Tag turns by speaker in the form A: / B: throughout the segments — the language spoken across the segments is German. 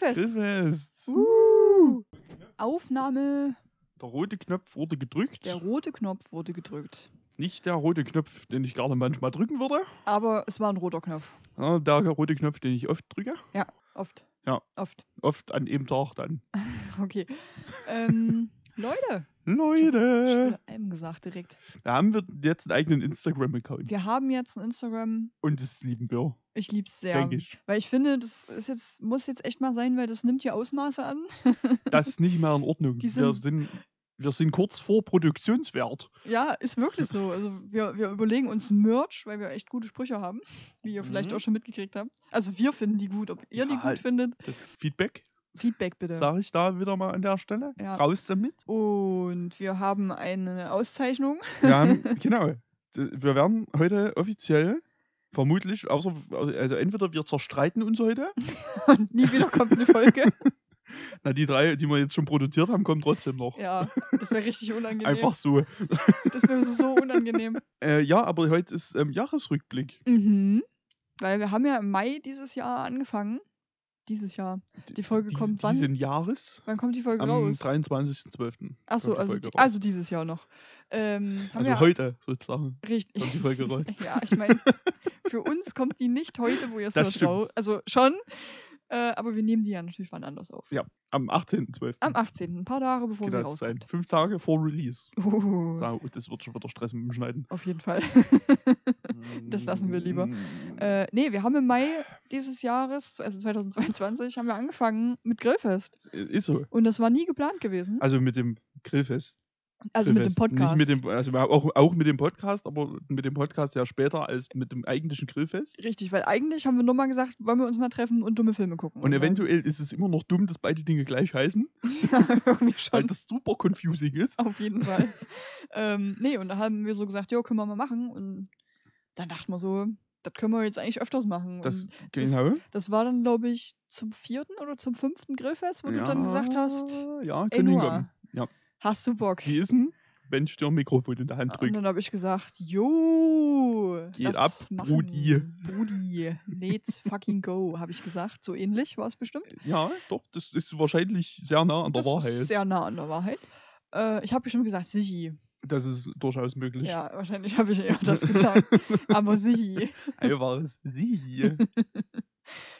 A: Grillfest.
B: Grillfest.
A: Uh. Aufnahme.
B: Der rote Knopf wurde gedrückt.
A: Der rote Knopf wurde gedrückt.
B: Nicht der rote Knopf, den ich gerne manchmal drücken würde.
A: Aber es war ein roter Knopf.
B: Ja, der rote Knopf, den ich oft drücke.
A: Oft.
B: Ja.
A: Oft.
B: Oft an jedem Tag dann.
A: Okay. ähm, Leute.
B: Leute!
A: Schon einem gesagt direkt.
B: Da haben wir jetzt einen eigenen Instagram-Account.
A: Wir haben jetzt ein Instagram.
B: Und das lieben wir,
A: Ich lieb's sehr.
B: ich.
A: Weil ich finde, das ist jetzt, muss jetzt echt mal sein, weil das nimmt ja Ausmaße an.
B: Das ist nicht mehr in Ordnung.
A: Die
B: wir,
A: sind-
B: sind, wir sind kurz vor Produktionswert.
A: Ja, ist wirklich so. Also wir, wir überlegen uns Merch, weil wir echt gute Sprüche haben, wie ihr vielleicht
B: Mhm.
A: auch schon mitgekriegt habt. Also wir finden die gut. Ob ihr die
B: Ja,
A: gut findet,
B: Das Feedback,
A: Feedback bitte.
B: sage ich da wieder mal an der Stelle.
A: Ja.
B: Raus damit.
A: Und wir haben eine Auszeichnung.
B: Wir haben, genau. Wir werden heute offiziell, vermutlich, außer, also entweder wir zerstreiten uns heute,
A: Und nie wieder kommt eine Folge.
B: na die drei, die wir jetzt schon produziert haben, kommen trotzdem noch.
A: ja, das wäre richtig unangenehm.
B: Einfach so.
A: Das wäre so unangenehm.
B: Äh, ja, aber heute ist ähm, Jahresrückblick.
A: Mhm. Weil wir haben ja im Mai dieses Jahr angefangen. Dieses Jahr. Die Folge
B: Dies-
A: kommt wann?
B: Diesen Jahres
A: Wann kommt die Folge
B: am
A: raus?
B: 23.12.
A: Achso, also, die- also dieses Jahr noch. Ähm,
B: Also
A: wir
B: heute sozusagen.
A: richtig.
B: kommt die Folge raus.
A: ja, ich meine, für uns kommt die nicht heute, wo ihr es hört. Also schon, äh, aber wir nehmen die ja natürlich wann anders auf.
B: Ja, am 18.12.
A: Am 18., ein paar Tage bevor sie
B: Genau, sein.
A: rauskommt.
B: Fünf Tage vor Release.
A: Uh,
B: So, das wird schon wieder Stress mit dem Schneiden.
A: auf jeden Fall. Das lassen wir lieber. äh, nee, wir haben im Mai dieses Jahres, also 2022, haben wir angefangen mit Grillfest.
B: Äh, Ist so.
A: Und das war nie geplant gewesen.
B: Also mit dem Grillfest.
A: Also mit dem. Podcast.
B: Nicht mit dem, also auch, auch mit dem Podcast, aber mit dem Podcast ja später als mit dem eigentlichen Grillfest.
A: Richtig, weil eigentlich haben wir nur mal gesagt, wollen wir uns mal treffen und dumme Filme gucken.
B: Und
A: dann-
B: eventuell ist es immer noch dumm, dass beide Dinge gleich heißen,
A: ja, irgendwie
B: weil
A: schon.
B: das super confusing ist.
A: Auf jeden Fall. ähm, nee, und da haben wir so gesagt, jo, können wir mal machen. Und dann dachten wir so, das können wir jetzt eigentlich öfters machen.
B: Das,
A: und
B: genau.
A: das war dann, glaube ich, zum vierten oder zum fünften Grillfest, wo du dann gesagt hast,
B: Ja,
A: ey
B: können. Ja.
A: Hast du Bock?
B: Wie ist denn, wenn ich dir ein Mikrofon in der Hand
A: Und
B: drücke?
A: dann habe ich gesagt, jo,
B: Geht ab,
A: machen.
B: Brudi.
A: Brudi, let's fucking go, habe ich gesagt. So ähnlich war es bestimmt.
B: Ja, doch, das ist wahrscheinlich sehr nah an der
A: Das
B: Wahrheit.
A: Ist sehr nah an der Wahrheit. Äh, ich habe bestimmt gesagt, Sichi.
B: Das ist durchaus möglich.
A: Ja, wahrscheinlich habe ich eher das gesagt. Aber Sichi.
B: Einfaches Sie.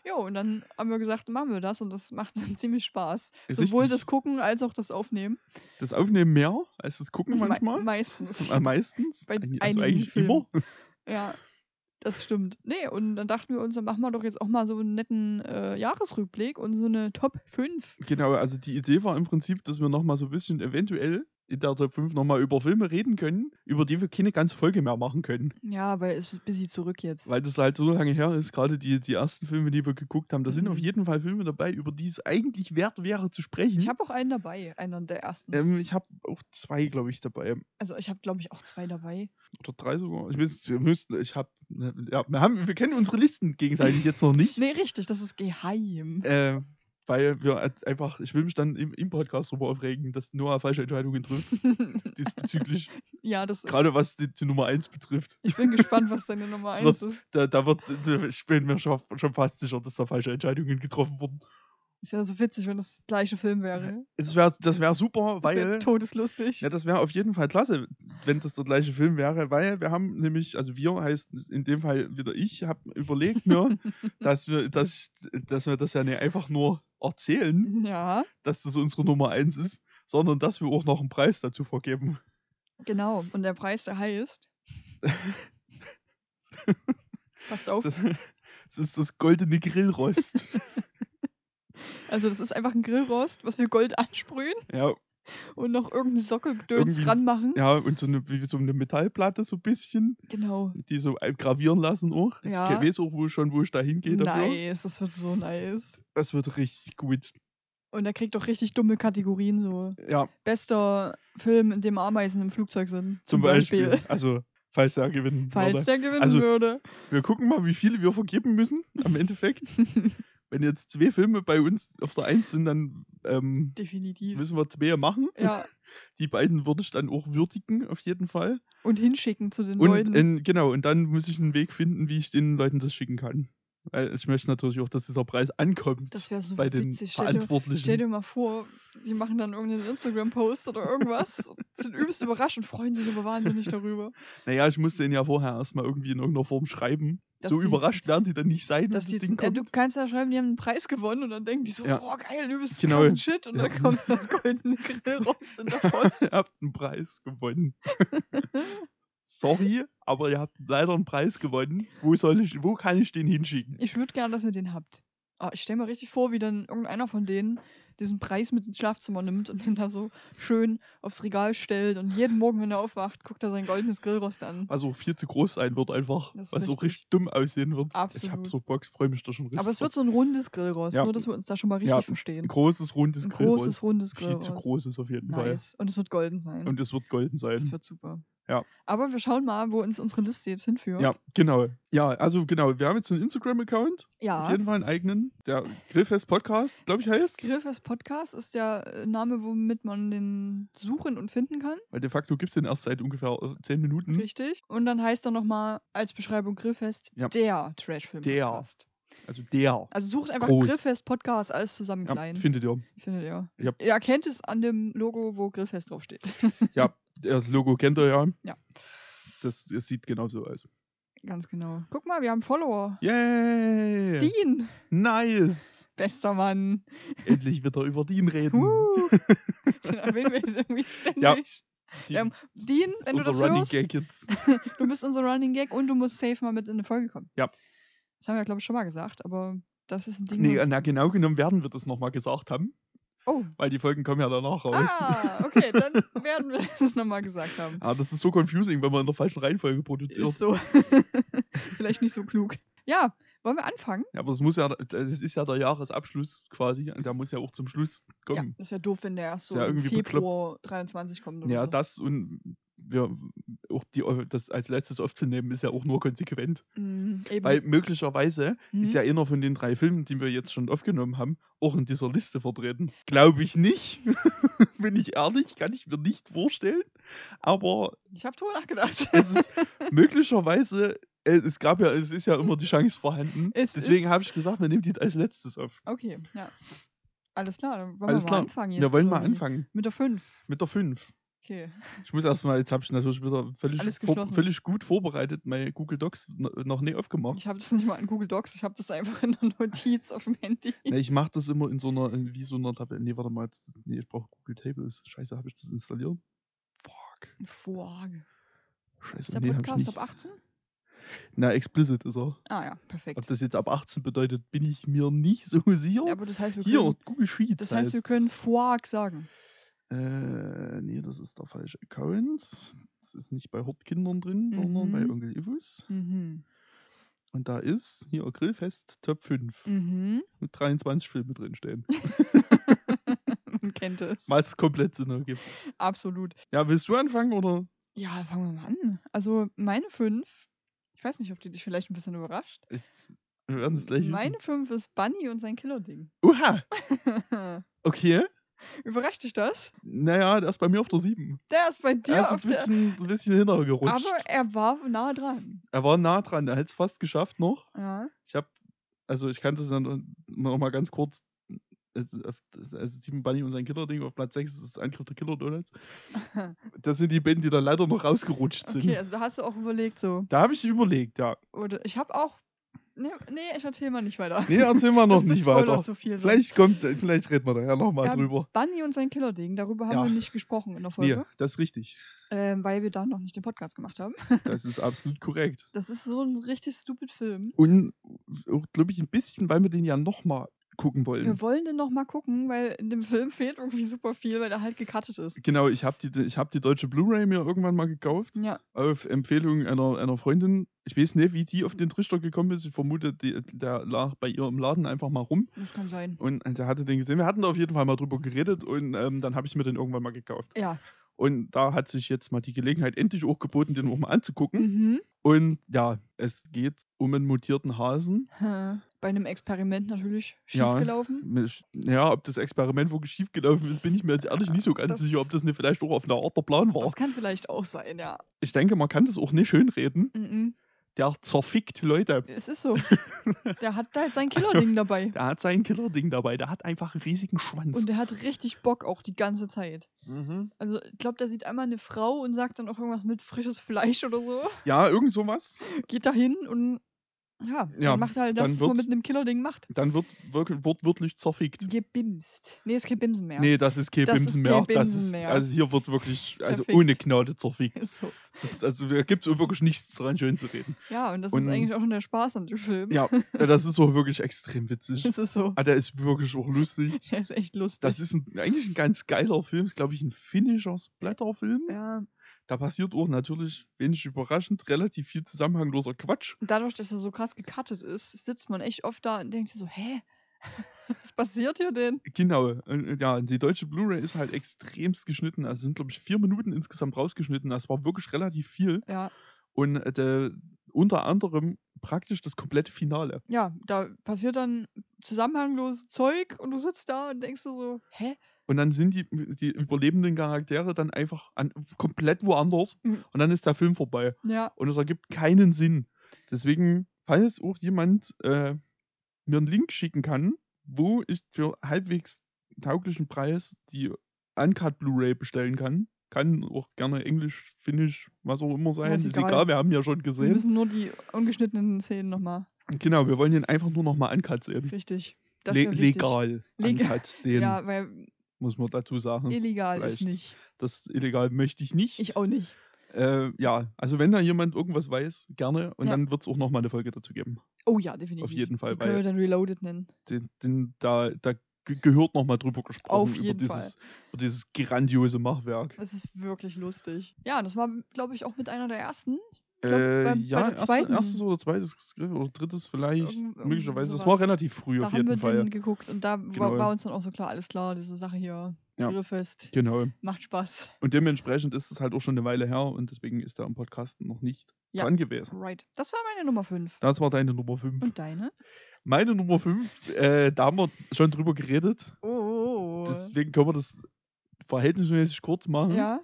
A: Jo, und dann haben wir gesagt, machen wir das und das macht ziemlich Spaß.
B: Ist
A: Sowohl
B: richtig.
A: das Gucken als auch das Aufnehmen.
B: Das Aufnehmen mehr als das Gucken
A: Me-
B: manchmal.
A: meistens.
B: Äh, meistens.
A: Bei
B: also eigentlich
A: Filmen.
B: immer.
A: Ja, das stimmt. Nee, und dann dachten wir uns, dann machen wir doch jetzt auch mal so einen netten äh, Jahresrückblick und so eine Top 5.
B: Genau, also die Idee war im Prinzip, dass wir nochmal so ein bisschen eventuell in der Top 5 nochmal über Filme reden können, über die wir keine ganze Folge mehr machen können.
A: Ja, weil es ist ein bisschen zurück jetzt.
B: Weil das halt so lange her ist, gerade die, die ersten Filme, die wir geguckt haben, da sind
A: Mhm.
B: auf jeden Fall Filme dabei, über die es eigentlich wert wäre zu sprechen.
A: ich habe auch einen dabei, einen der ersten.
B: ähm, ich habe auch zwei, glaube ich, dabei.
A: Also ich habe, glaube ich, auch zwei dabei.
B: Oder drei sogar. Ich weiß, ihr müsst, ich habe, ja, wir haben, wir kennen unsere Listen gegenseitig jetzt noch nicht.
A: Nee, richtig, das ist geheim.
B: Äh, weil wir einfach, ich will mich dann im, im Podcast darüber aufregen, dass Noah falsche Entscheidungen trifft, diesbezüglich,
A: ja, das.
B: gerade was die, die Nummer 1 betrifft.
A: Ich bin gespannt, was deine Nummer
B: Es
A: 1
B: wird-
A: ist.
B: Da, da wird, da, ich bin mir schon, schon fast sicher, dass da falsche Entscheidungen getroffen wurden.
A: Es wäre so witzig, wenn das gleiche Film wäre.
B: Das wäre das wär super,
A: Das wäre
B: weil.
A: todeslustig.
B: Ja, das wäre auf jeden Fall klasse, wenn das der gleiche Film wäre, weil wir haben nämlich, also wir heißt in dem Fall wieder ich, habe überlegt mir, dass wir, dass, dass wir das ja nicht einfach nur erzählen,
A: ja,
B: dass das unsere Nummer 1 ist, sondern dass wir auch noch einen Preis dazu vergeben.
A: genau. Und der Preis, der heißt. Passt auf.
B: Das, das ist das goldene Grillrost.
A: Also, das ist einfach ein Grillrost, was wir Gold ansprühen
B: ja,
A: und noch Sockelgedöns
B: Irgendwie-
A: dran machen.
B: ja, und so eine, so eine Metallplatte so ein bisschen,
A: Genau.
B: die so gravieren lassen auch.
A: Ja.
B: Ich weiß auch wo schon, wo ich da hingehe dafür.
A: Nice, das wird so nice.
B: Das wird richtig gut.
A: Und er kriegt auch richtig dumme Kategorien, so
B: Ja,
A: bester Film, in dem Ameisen im Flugzeug sind.
B: zum Beispiel. Also, falls er gewinnen
A: Falls
B: würde.
A: der gewinnen
B: Also-
A: würde.
B: Wir gucken mal, wie viele wir vergeben müssen am Endeffekt. Wenn jetzt zwei Filme bei uns auf der Eins sind, dann ähm,
A: Definitiv.
B: müssen wir zwei machen.
A: Ja,
B: Die beiden würde ich dann auch würdigen, auf jeden Fall.
A: und hinschicken zu den
B: Und
A: Leuten.
B: in, genau, und dann muss ich einen Weg finden, wie ich den Leuten das schicken kann. Weil ich möchte natürlich auch, dass dieser Preis ankommt
A: Das wäre so
B: bei den
A: witzig. Stell dir,
B: Verantwortlichen.
A: stell dir mal vor, die machen dann irgendeinen Instagram-Post oder irgendwas, sind übelst überrascht und freuen sich aber wahnsinnig darüber.
B: Naja, ich musste ihn ja vorher erstmal irgendwie in irgendeiner Form schreiben.
A: Das
B: so überrascht werden die dann nicht sein, wenn
A: Das
B: Ding
A: äh,
B: kommt.
A: du kannst ja schreiben, die haben einen Preis gewonnen und dann denken die so,
B: Ja.
A: boah geil, übelst
B: Genau.
A: krassen Shit und
B: Ja.
A: dann kommt das goldene Grillrost in der Post.
B: ihr habt einen Preis gewonnen. Sorry, aber ihr habt leider einen Preis gewonnen. Wo soll ich, wo kann ich den hinschicken?
A: Ich würde gerne, dass ihr den habt. Aber ich stelle mir richtig vor, wie dann irgendeiner von denen diesen Preis mit ins Schlafzimmer nimmt und den da so schön aufs Regal stellt und jeden Morgen, wenn er aufwacht, guckt er sein goldenes Grillrost an.
B: Was auch viel zu groß sein wird einfach. Was auch
A: richtig.
B: richtig dumm aussehen wird. Ich
A: Absolut.
B: hab so Bock, freue mich da schon richtig.
A: Aber es wird so ein rundes Grillrost,
B: Ja.
A: nur dass wir uns da schon mal richtig
B: Ja,
A: verstehen.
B: ein großes, rundes
A: Ein
B: Grillrost.
A: großes, rundes
B: Viel
A: Grillrost.
B: zu großes auf jeden Fall.
A: Nice. Und es wird golden sein.
B: Und es wird golden sein.
A: das wird super.
B: Ja.
A: Aber wir schauen mal, wo uns unsere Liste jetzt hinführt.
B: Ja, genau. Ja, also genau, wir haben jetzt einen Instagram-Account. Auf
A: ja.
B: jeden Fall einen eigenen. Der Grillfest Podcast, glaube ich, heißt.
A: Grillfest Podcast ist der äh, Name, womit man den suchen und finden kann.
B: Weil de facto gibt es den erst seit ungefähr äh, 10 Minuten.
A: Richtig. Und dann heißt er nochmal als Beschreibung Grillfest
B: Ja.
A: der Trashfilm
B: Der. Also der.
A: Also sucht einfach
B: Groß.
A: Grillfest Podcast, alles zusammen
B: Ja,
A: klein.
B: findet ihr.
A: Findet ihr.
B: Ja.
A: Ihr erkennt es an dem Logo, wo Grillfest draufsteht.
B: Ja, das Logo kennt ihr ja.
A: Ja.
B: Das, das sieht genauso aus.
A: Ganz genau. Guck mal, wir haben Follower.
B: Yay!
A: Dean,
B: Nice!
A: bester Mann.
B: Endlich wieder über Dean reden.
A: Uh. Den erwähnen wir jetzt irgendwie ständig.
B: Ja.
A: Dean,
B: Dean,
A: ähm, Dean wenn du
B: unser
A: das
B: Running
A: hörst,
B: jetzt.
A: du bist unser Running Gag und du musst safe mal mit in eine Folge kommen.
B: Ja.
A: Das haben wir, glaube ich, schon mal gesagt, aber das ist ein Ding.
B: Nee, na genau genommen werden wir das nochmal gesagt haben,
A: oh.
B: weil die Folgen kommen ja danach raus.
A: Ah, okay, dann werden wir das nochmal gesagt haben.
B: Ah, das ist so confusing, wenn man in der falschen Reihenfolge produziert.
A: Ist so. Vielleicht nicht so klug. Ja, wollen wir anfangen?
B: Ja, aber es muss ja, das ist ja der Jahresabschluss quasi und der muss ja auch zum Schluss
A: Ja,
B: kommen.
A: das wäre doof, wenn der erst so
B: ja
A: im
B: irgendwie bekloppt.
A: Februar 23 kommt oder
B: Ja,
A: so.
B: das und wir auch die, das als letztes aufzunehmen, ist ja auch nur konsequent.
A: Eben.
B: Weil möglicherweise
A: Mhm.
B: ist ja einer von den drei Filmen, die wir jetzt schon aufgenommen haben, auch in dieser Liste vertreten. Glaube ich nicht. Bin ich ehrlich, kann ich mir nicht vorstellen. Aber
A: ich habe drüber nachgedacht.
B: es ist möglicherweise, äh, es gab ja, es ist ja immer die Chance vorhanden.
A: Es
B: Deswegen habe ich gesagt, wir nehmen die als letztes auf.
A: okay, ja. Alles klar, dann wollen
B: Alles
A: wir
B: klar.
A: mal anfangen jetzt.
B: wir wollen mal anfangen
A: Mit der 5.
B: mit der 5.
A: Okay.
B: Ich muss erstmal, jetzt habe ich natürlich wieder völlig, vor, völlig gut vorbereitet, meine Google Docs no- noch nie aufgemacht.
A: Ich habe das nicht mal in Google Docs, ich habe das einfach in der Notiz auf dem Handy.
B: Ne, ich mache das immer in so einer, in- wie so einer Tabelle. Nee, warte mal, das, nee, ich brauche Google Tables. Scheiße, habe ich das installiert? Fuck.
A: Vorhage.
B: Scheiße,
A: Ist der
B: nee,
A: Podcast ab 18?
B: Na, explicit ist er.
A: Ah ja, perfekt.
B: Ob das jetzt ab 18 bedeutet, bin ich mir nicht so sicher.
A: Ja, aber das heißt, wir
B: Hier,
A: können,
B: Google Sheets.
A: das heißt, wir
B: heißt's.
A: können Foag sagen.
B: Äh, nee, das ist der falsche Account. Das ist nicht bei Hortkindern drin, sondern bei
A: Mhm.
B: Onkel Ivus.
A: Mhm.
B: Und da ist hier Grillfest Top 5
A: Mhm.
B: mit 23 Filme drin stehen.
A: Man kennt es.
B: Was komplett Sinn ergibt.
A: Absolut.
B: Ja, willst du anfangen oder?
A: Ja, fangen wir mal an. Also meine 5, ich weiß nicht, ob die dich vielleicht ein bisschen überrascht.
B: Ich, wir werden es gleich
A: Meine
B: wissen.
A: 5 ist Bunny und sein Killerding.
B: Oha, okay.
A: Überrascht dich das?
B: Naja, der ist bei mir auf der 7.
A: Der ist bei
B: Er
A: dir
B: ist ein
A: auf der...
B: bisschen, ein bisschen hintergerutscht.
A: Aber er war nah dran.
B: er war nah dran, er hätte es fast geschafft noch.
A: Ja.
B: Ich habe, also ich kann das dann noch mal ganz kurz. ist Also Sieben Bunny und sein Killerding auf Platz 6 ist Angriff der Killer Donuts. Das sind die Bände, die dann leider noch rausgerutscht sind.
A: Okay, also da hast du auch überlegt so.
B: Da habe ich überlegt, ja.
A: Oder ich habe auch... Nee, nee, ich erzähl mal nicht weiter.
B: Nee, erzähl mal noch nicht weiter.
A: so.
B: Vielleicht kommt, vielleicht reden wir da ja nochmal
A: Ja,
B: drüber.
A: Bunny und sein Killerding, darüber haben
B: Ja.
A: wir nicht gesprochen in der
B: Nee,
A: Folge,
B: das ist richtig.
A: ähm, weil wir da noch nicht den Podcast gemacht haben.
B: Das ist absolut korrekt.
A: Das ist so ein richtig stupid Film.
B: Und glaube ich, ein bisschen, weil wir den ja nochmal gucken wollen.
A: Wir wollen den noch mal gucken, weil in dem Film fehlt irgendwie super viel, weil der halt gecuttet ist.
B: Genau, ich habe die, ich hab die deutsche Blu-ray mir irgendwann mal gekauft.
A: Ja,
B: Auf Empfehlung einer, einer Freundin. Ich weiß nicht, wie die auf den Trichter gekommen ist. Ich vermute, die, der lag bei ihr im Laden einfach mal rum.
A: das kann sein.
B: Und der hatte den gesehen. Wir hatten da auf jeden Fall mal drüber geredet und ähm, dann habe ich mir den irgendwann mal gekauft.
A: Ja.
B: Und da hat sich jetzt mal die Gelegenheit endlich auch geboten, den auch mal anzugucken.
A: Mhm.
B: Und ja, es geht um einen mutierten Hasen.
A: Hä. Bei einem Experiment natürlich
B: Ja.
A: schiefgelaufen.
B: Mich- Ja, ob das Experiment wirklich schiefgelaufen ist, bin ich mir jetzt ehrlich nicht so ganz sicher, ob das nicht vielleicht auch auf einer Art der Plan war.
A: Das kann vielleicht auch sein, ja.
B: Ich denke, man kann das auch nicht schönreden.
A: Mhm.
B: Der zerfickt Leute.
A: Es ist so. Der hat da halt sein Killer-Ding dabei.
B: Der hat sein Killer-Ding dabei. Der hat einfach einen riesigen Schwanz.
A: Und der hat richtig Bock auch die ganze Zeit.
B: mhm.
A: Also, ich glaube, der sieht einmal eine Frau und sagt dann auch irgendwas mit frisches Fleisch oder so.
B: Ja, irgend sowas.
A: Geht da hin und ja,
B: Ja,
A: macht halt das, was man mit einem Killer-Ding macht.
B: Dann wird wirklich, wortwörtlich zerfickt.
A: Gebimst. Nee, ist kein Bimsen mehr.
B: Nee, das ist kein
A: Das ist
B: Bimsen
A: kein
B: mehr. Das
A: Bimsen
B: ist,
A: mehr.
B: Also hier wird wirklich, also
A: Zerfickt.
B: ohne Gnade zerfickt.
A: Ist so.
B: Das ist, also da gibt es wirklich nichts dran schön zu reden.
A: Ja, und das
B: Und-
A: ist eigentlich auch schon der Spaß an dem Film.
B: Ja, das ist so wirklich extrem witzig.
A: Das ist so.
B: Ah, der ist wirklich auch lustig.
A: Der ist echt lustig.
B: Das ist ein, eigentlich ein ganz geiler Film. Ist, glaube ich, ein finnischer Splatterfilm.
A: ja,
B: Da passiert auch natürlich, wenig überraschend, relativ viel zusammenhangloser Quatsch.
A: und dadurch, dass er so krass gecuttet ist, sitzt man echt oft da und denkt sich so, hä? Was passiert hier denn?
B: Genau. Ja, die deutsche Blu-ray ist halt extremst geschnitten. Also sind, glaube ich, vier Minuten insgesamt rausgeschnitten. Das war wirklich relativ viel.
A: Ja,
B: Und äh, unter anderem praktisch das komplette Finale.
A: ja, da passiert dann zusammenhangloses Zeug und du sitzt da und denkst dir so, hä?
B: Und dann sind die, die überlebenden Charaktere dann einfach an, komplett woanders.
A: Mhm.
B: Und dann ist der Film vorbei.
A: Ja,
B: Und es ergibt keinen Sinn. Deswegen, falls auch jemand äh, mir einen Link schicken kann, wo ich für halbwegs tauglichen Preis die Uncut Blu-ray bestellen kann, kann auch gerne Englisch, Finnisch, was auch immer sein.
A: ist
B: ist
A: egal.
B: egal, wir haben ja schon
A: wir
B: gesehen.
A: müssen nur die ungeschnittenen Szenen nochmal.
B: Genau, wir wollen den einfach nur nochmal Uncut sehen.
A: Richtig. Das
B: Le legal
A: Leg-
B: Uncut sehen,
A: Ja, weil
B: muss man dazu sagen.
A: illegal ist
B: vielleicht.
A: nicht.
B: Das illegal möchte ich nicht.
A: Ich auch nicht.
B: Äh, ja, also wenn da jemand irgendwas weiß, gerne. Und
A: Ja.
B: dann wird es auch nochmal eine Folge dazu geben.
A: Oh ja, definitiv.
B: jeden Fall,
A: Die können wir dann Reloaded nennen.
B: Den, den, da, da gehört nochmal drüber gesprochen.
A: Auf
B: über
A: jeden
B: dieses, Über dieses grandiose Machwerk.
A: Das ist wirklich lustig. Ja, das war, glaube ich, auch mit einer der ersten. glaub,
B: Äh,
A: bei- bei
B: ja,
A: der
B: erste, erstes oder zweites oder drittes vielleicht,
A: Irgend-
B: möglicherweise. Das
A: sowas.
B: war relativ früh
A: Da
B: auf
A: haben wir
B: jeden Fall.
A: den geguckt und da
B: Genau.
A: war, war uns dann auch so klar, alles klar, diese Sache hier.
B: Ja.
A: Grillfest.
B: Genau.
A: Macht Spaß.
B: Und dementsprechend ist es halt auch schon eine Weile her und deswegen ist er im Podcast noch nicht
A: Ja.
B: dran gewesen.
A: Right. Das war meine Nummer 5.
B: Das war deine Nummer 5.
A: Und deine?
B: Meine Nummer 5, äh, da haben wir schon drüber geredet.
A: Oh.
B: Deswegen können wir das verhältnismäßig kurz machen.
A: ja.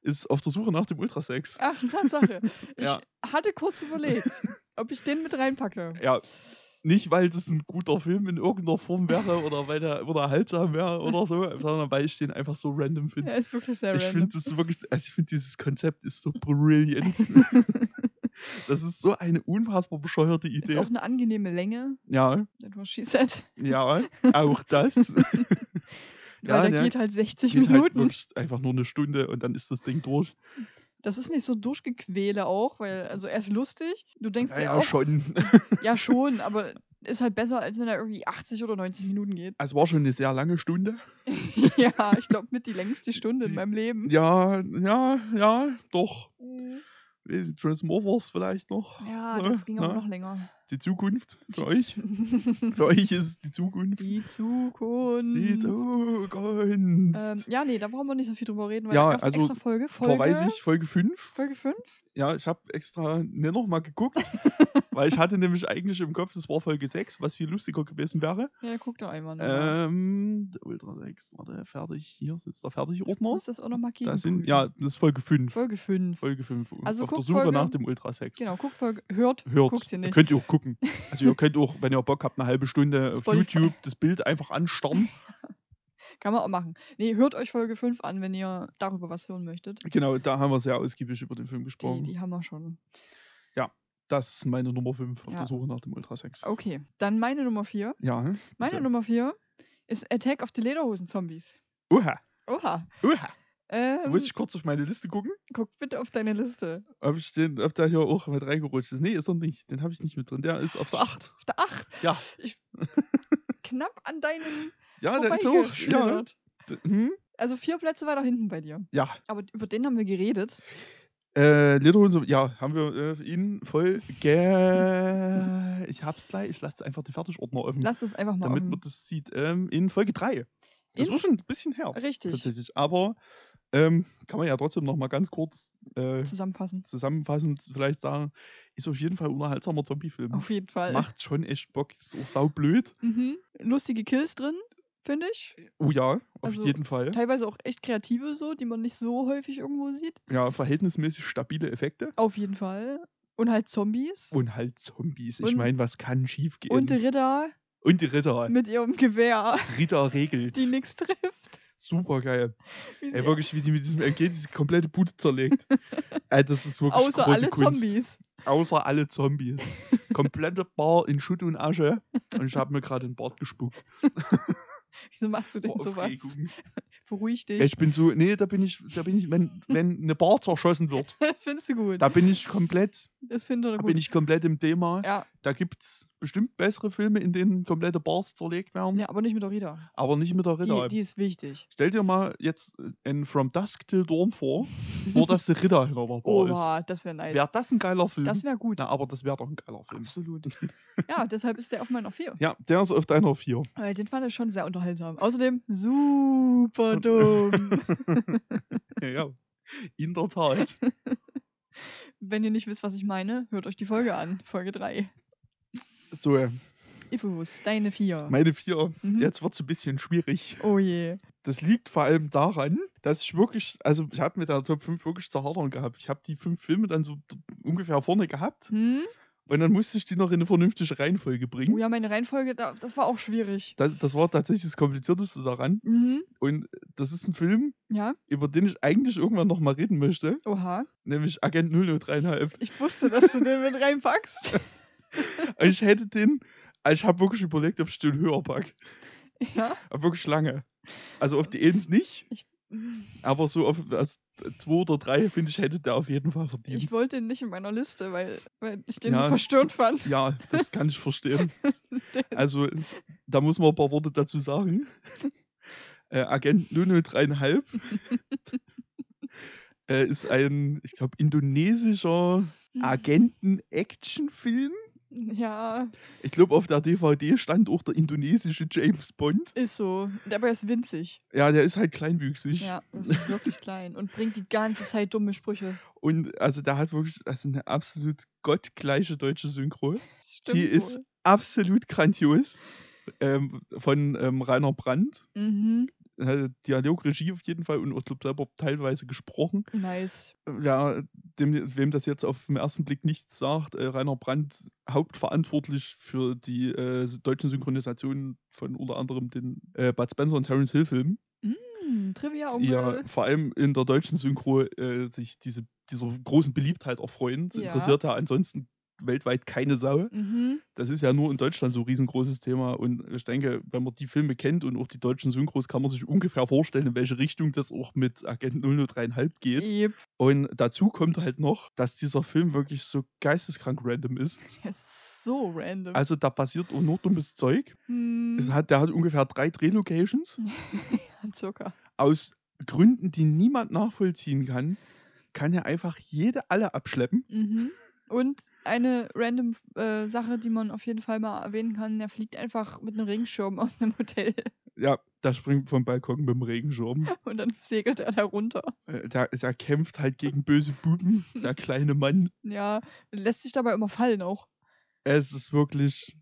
B: Ist auf der Suche nach dem Ultrasex.
A: Ach, Tatsache. Ich
B: Ja.
A: hatte kurz überlegt, ob ich den mit reinpacke.
B: Ja, nicht weil das ein guter Film in irgendeiner Form wäre oder weil der unterhaltsam wäre oder so, sondern weil ich den einfach so random finde.
A: Er ist wirklich sehr
B: ich
A: random.
B: finde das wirklich, also ich finde dieses Konzept ist so brilliant. das ist so eine unfassbar bescheuerte
A: ist
B: Idee.
A: auch eine angenehme Länge.
B: Ja,
A: That was she said.
B: ja, auch das. Ja,
A: Weil der
B: der
A: geht halt 60
B: Geht halt
A: Minuten.
B: wirklich einfach nur eine Stunde und dann ist das Ding durch.
A: das ist nicht so durchgequäle auch, weil, also er ist lustig. Du denkst
B: Ja, ja,
A: auch,
B: schon.
A: ja schon, aber ist halt besser, als wenn er irgendwie 80 oder 90 Minuten geht.
B: Es war schon eine sehr lange Stunde.
A: ja, ich glaube mit die längste Stunde in meinem Leben.
B: Ja, ja, ja, doch.
A: Mhm.
B: Transmovers vielleicht noch.
A: Ja,
B: Ne?
A: das ging aber
B: Ne?
A: noch länger.
B: Die Zukunft für euch. Für euch ist es die Zukunft.
A: Die Zukunft.
B: Die Zukunft.
A: Ähm, ja, nee, da brauchen wir nicht so viel drüber reden, weil
B: Ja,
A: da
B: also
A: extra Folge. Folge
B: Verweise ich, Folge 5.
A: Folge 5?
B: Ja, ich habe extra ne nochmal geguckt, weil ich hatte nämlich eigentlich im Kopf, das war Folge 6, was viel lustiger gewesen wäre.
A: Ja, guck doch einmal. noch.
B: Ähm, der Ultra 6, warte, fertig, hier ist der Fertigordner.
A: Muss das auch nochmal gegen.
B: Da sind, ja, das ist Folge 5.
A: Folge 5.
B: Folge 5.
A: Also
B: auf der Suche
A: Folge-
B: nach dem Ultra 6.
A: Genau, guckt Folge. Hört.
B: Hört.
A: Guckt ihr nicht.
B: Könnt ihr auch gucken. Also ihr könnt auch, wenn ihr Bock habt, eine halbe Stunde auf
A: Spotify.
B: YouTube das Bild einfach anstarren.
A: Kann man auch machen. Nee, hört euch Folge 5 an, wenn ihr darüber was hören möchtet.
B: Genau, da haben wir sehr ausgiebig über den Film
A: Die,
B: gesprochen.
A: die haben wir schon.
B: Das ist meine Nummer 5 auf
A: Ja.
B: der Suche nach dem Ultra 6.
A: Okay, dann meine Nummer 4.
B: Ja.
A: Meine
B: bitte.
A: Nummer 4 ist Attack of the Lederhosen-Zombies.
B: Oha,
A: Oha.
B: oha.
A: Ähm,
B: Muss ich kurz auf meine Liste gucken,
A: guck bitte auf deine Liste.
B: ob, ich den, ob der hier auch mit reingerutscht ist. Nee, ist er nicht. Den habe ich nicht mit drin. Der ist auf der 8.
A: Auf der 8.
B: Ja.
A: Knapp an deinem
B: Ja, der ist auch. Ja. D- Hm?
A: Also vier Plätze weiter hinten bei dir.
B: Ja.
A: Aber über den haben wir geredet.
B: Äh, Lederhose, ja, haben wir äh, ihn voll ge... Ich hab's gleich. Ich lasse einfach den Fertigordner offen,
A: Lass es einfach mal
B: damit
A: offen.
B: man das sieht. Ähm, in Folge 3. Das
A: In-
B: war schon ein bisschen her.
A: Richtig.
B: Tatsächlich. Aber ähm, kann man ja trotzdem noch mal ganz kurz äh,
A: Zusammenfassen.
B: zusammenfassend vielleicht sagen, ist auf jeden Fall ein unterhaltsamer Zombie-Film.
A: Auf jeden Fall.
B: Macht schon echt Bock. Ist auch saublöd.
A: Mhm. Lustige Kills drin, finde ich.
B: Oh ja, auf
A: Also,
B: jeden Fall.
A: Teilweise auch echt kreative so, die man nicht so häufig irgendwo sieht.
B: Ja, verhältnismäßig stabile Effekte.
A: Auf jeden Fall. Und halt Zombies.
B: Und halt Zombies. Ich
A: Und-
B: meine, was kann schiefgehen?
A: Und die Ritter
B: Und die Ritter.
A: mit ihrem Gewehr,
B: Ritter regelt.
A: die nichts trifft.
B: Super geil. Ey, wirklich, wie die mit diesem MG diese komplette Bude zerlegt. Ey, das ist wirklich
A: Außer
B: große
A: alle
B: Kunst.
A: Zombies.
B: Außer alle Zombies. Komplette Bar in Schutt und Asche. Und ich habe mir gerade den Bart gespuckt.
A: Wieso machst du denn
B: Vor
A: sowas?
B: Aufregung.
A: Beruhig dich.
B: Ich bin so, nee, da bin ich, da bin ich, wenn, wenn eine Bar zerschossen wird,
A: Das findest du gut.
B: da bin ich komplett,
A: Das findet er
B: da
A: gut.
B: bin ich komplett im Thema.
A: ja,
B: Da gibt es bestimmt bessere Filme, in denen komplette Bars zerlegt werden,
A: ja, aber nicht mit der Rita.
B: aber nicht mit der Ritter.
A: Die, die ist wichtig.
B: Stell dir mal jetzt ein From Dusk Till Dawn vor, nur dass der Ritter hinter der Bar ist.
A: Oha, das wäre nice.
B: Wäre das ein geiler Film?
A: das wäre gut.
B: Na, aber das wäre doch ein geiler Film.
A: Absolut. ja, deshalb ist der auf meiner 4.
B: Ja, der ist auf deiner 4.
A: Weil den fand ich schon sehr unterhaltsam. Außerdem super dumm.
B: ja, in der Tat.
A: Wenn ihr nicht wisst, was ich meine, hört euch die Folge an. Folge 3.
B: So, äh,
A: Ifus, deine 4.
B: meine 4.
A: Mhm.
B: Jetzt wird es ein bisschen schwierig.
A: Oh je.
B: Das liegt vor allem daran, dass ich wirklich, also ich habe mit der Top 5 wirklich zu hadern gehabt. Ich habe die fünf Filme dann so ungefähr vorne gehabt
A: Hm?
B: und dann musste ich die noch in eine vernünftige Reihenfolge bringen.
A: Oh ja, meine Reihenfolge, da, das war auch schwierig.
B: Das, das war tatsächlich das Komplizierteste daran.
A: Mhm.
B: Und das ist ein Film,
A: Ja,
B: über den ich eigentlich irgendwann noch mal reden möchte,
A: oha.
B: nämlich Agent 003,5.
A: Ich wusste, dass du den mit reinpackst.
B: Ich hätte den, also ich habe wirklich überlegt, ob ich den höher pack.
A: ja.
B: Aber wirklich lange. Also auf die Eins nicht, aber so auf das zwei oder drei, finde ich, hätte der auf jeden Fall verdient.
A: Ich wollte ihn nicht in meiner Liste, weil, weil ich den
B: Ja.
A: so verstörend fand.
B: ja, das kann ich verstehen. Also, da muss man ein paar Worte dazu sagen. Äh, Agent 003,5 äh, ist ein, ich glaube, indonesischer
A: Hm.
B: Agenten-Action-Film.
A: Ja,
B: Ich glaube, auf der DVD stand auch der indonesische James Bond.
A: ist so. Aber er ist winzig.
B: Ja, der ist halt kleinwüchsig.
A: Ja, ist wirklich klein und bringt die ganze Zeit dumme Sprüche.
B: Und also der hat wirklich also eine absolut gottgleiche deutsche Synchro.
A: Stimmt
B: Die ist
A: wohl.
B: absolut grandios. Ähm, von ähm, Rainer Brandt.
A: Mhm,
B: Äh, Dialogregie auf jeden Fall und ich glaube selber teilweise gesprochen.
A: nice.
B: Ja, dem, wem das jetzt auf den ersten Blick nichts sagt, äh, Rainer Brandt hauptverantwortlich für die äh, deutschen Synchronisationen von unter anderem den äh, Bud Spencer und Terence Hill Filmen,
A: Hm, Trivia
B: die ja vor allem in der deutschen Synchro äh, sich diese, dieser großen Beliebtheit erfreuen. Das
A: Ja.
B: interessiert ja ansonsten weltweit keine Sau.
A: Mhm.
B: Das ist ja nur in Deutschland so ein riesengroßes Thema und ich denke, wenn man die Filme kennt und auch die deutschen Synchros, kann man sich ungefähr vorstellen, in welche Richtung das auch mit Agent 003,5 geht.
A: Yep.
B: Und dazu kommt halt noch, dass dieser Film wirklich so geisteskrank random ist.
A: Ist so random.
B: Also da passiert auch nur dummes Zeug.
A: hm.
B: Es hat, der hat ungefähr drei Drehlocations.
A: ja, circa.
B: Aus Gründen, die niemand nachvollziehen kann, kann er einfach jede alle abschleppen.
A: Mhm. Und eine random äh, Sache, die man auf jeden Fall mal erwähnen kann, er fliegt einfach mit einem Regenschirm aus einem Hotel
B: Ja, der springt vom Balkon mit dem Regenschirm.
A: und dann segelt er da runter.
B: Äh, Der, der kämpft halt gegen böse Buben, der kleine Mann.
A: Ja, lässt sich dabei immer fallen auch.
B: Es ist wirklich.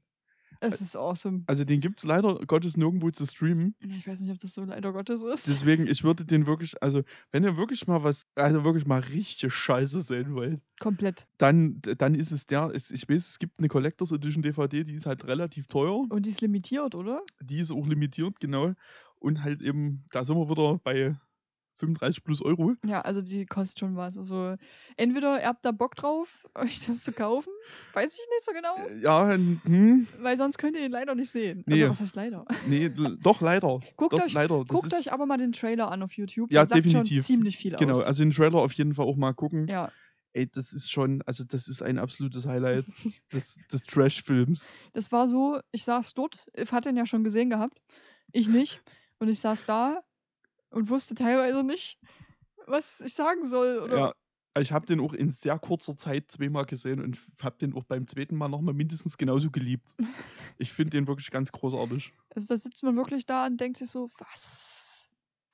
A: Es ist awesome.
B: Also den gibt es leider Gottes nirgendwo zu streamen.
A: Ich weiß nicht, ob das so leider Gottes ist.
B: Deswegen, ich würde den wirklich, also wenn ihr wirklich mal was, also wirklich mal richtig scheiße sehen wollt,
A: Komplett.
B: dann, dann ist es der, es, ich weiß, es gibt eine Collectors Edition DVD, die ist halt relativ teuer.
A: Und die ist limitiert, oder?
B: Die ist auch limitiert, genau. Und halt eben, da sind wir wieder bei 35 plus Euro.
A: Ja, also die kostet schon was. Also entweder ihr habt da Bock drauf, euch das zu kaufen, weiß ich nicht so genau,
B: Äh, Ja, hm,
A: weil sonst könnt ihr ihn leider nicht sehen.
B: Nee.
A: Also was heißt leider?
B: nee, doch leider.
A: Guckt
B: doch,
A: euch-
B: leider.
A: Guckt euch aber mal den Trailer an auf YouTube.
B: Ja,
A: Der sagt schon
B: definitiv.
A: ziemlich viel
B: Genau,
A: aus.
B: also den Trailer auf jeden Fall auch mal gucken.
A: ja,
B: Ey, das ist schon, also das ist ein absolutes Highlight des, des Trash-Films.
A: das war so, ich saß dort, If hat den ja schon gesehen gehabt, ich nicht. Und ich saß da und wusste teilweise nicht, was ich sagen soll. Oder
B: Ja, ich habe den auch in sehr kurzer Zeit zweimal gesehen und habe den auch beim zweiten Mal nochmal mindestens genauso geliebt. Ich finde den wirklich ganz großartig.
A: Also da sitzt man wirklich da und denkt sich so, was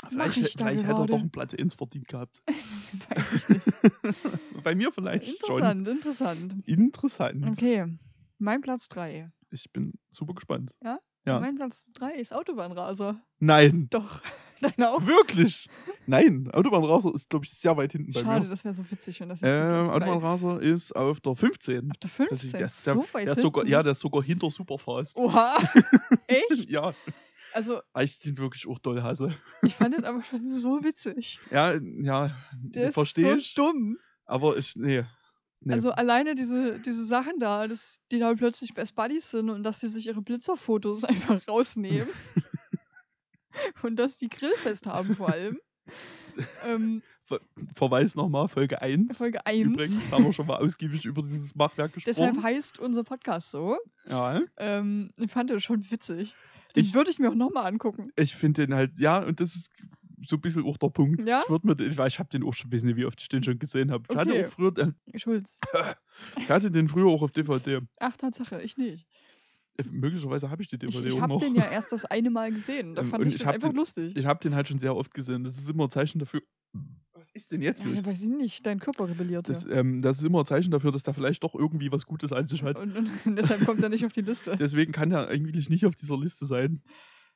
B: Vielleicht,
A: ich da
B: vielleicht hätte er doch einen Platz 1 verdient gehabt.
A: Weiß ich nicht.
B: Bei mir vielleicht
A: Interessant, interessant.
B: schon. Interessant.
A: Okay, mein Platz 3.
B: Ich bin super gespannt.
A: Ja?
B: Ja.
A: Mein Platz 3 ist Autobahnraser.
B: Nein,
A: Doch. Deine auch?
B: Wirklich? Nein, Autobahnraser ist, glaube ich, sehr weit hinten bei
A: Schade,
B: mir.
A: das wäre so witzig, wenn das jetzt
B: Ähm, Autobahnraser ist auf der 15.
A: Auf der
B: Das
A: 15.
B: ist, der, ist-
A: so
B: der,
A: weit
B: der ist sogar, ja, der ist sogar hinter Superfast.
A: Oha. Echt?
B: Ja,
A: Also,
B: weil ich den wirklich auch doll hasse.
A: ich fand den aber schon so witzig.
B: Ja, ja,
A: Der ist
B: verstehe
A: so
B: ich.
A: dumm.
B: Aber ich, nee. nee.
A: Also alleine diese, diese Sachen da, dass die da plötzlich Best Buddies sind und dass sie sich ihre Blitzerfotos einfach rausnehmen. Und dass die Grillfest haben vor allem. ähm,
B: Verweis nochmal, Folge 1.
A: Folge 1.
B: Übrigens haben wir schon mal ausgiebig über dieses Machwerk gesprochen.
A: Deshalb heißt unser Podcast so.
B: ja,
A: Ähm, ich fand den schon witzig. Den
B: Ich-
A: würde ich mir auch nochmal angucken.
B: ich finde den halt, ja, und das ist so ein bisschen auch der Punkt.
A: Ja?
B: Ich, würd mir, den- ich, ich habe den auch schon, weiß nicht, wie oft ich den schon gesehen habe. Ich, hatte
A: Okay.
B: auch früher, äh,
A: Schulz.
B: ich hatte den früher auch auf DVD.
A: Ach, Tatsache, ich nicht.
B: Äh, Möglicherweise habe ich die
A: Ich,
B: DVD
A: ich
B: auch
A: habe
B: noch.
A: den ja erst das eine Mal gesehen. Da
B: Ähm,
A: fand
B: und
A: ich
B: ich
A: einfach
B: den-
A: lustig.
B: Ich habe den halt schon sehr oft gesehen. Das ist immer ein Zeichen dafür. Was ist denn jetzt
A: Ja,
B: los?
A: weiß ich nicht, dein Körper rebelliert.
B: Das,
A: ja.
B: ähm, das ist immer ein Zeichen dafür, dass der vielleicht doch irgendwie was Gutes an sich hat.
A: Und, und deshalb kommt er nicht auf die Liste.
B: Deswegen kann er eigentlich nicht auf dieser Liste sein.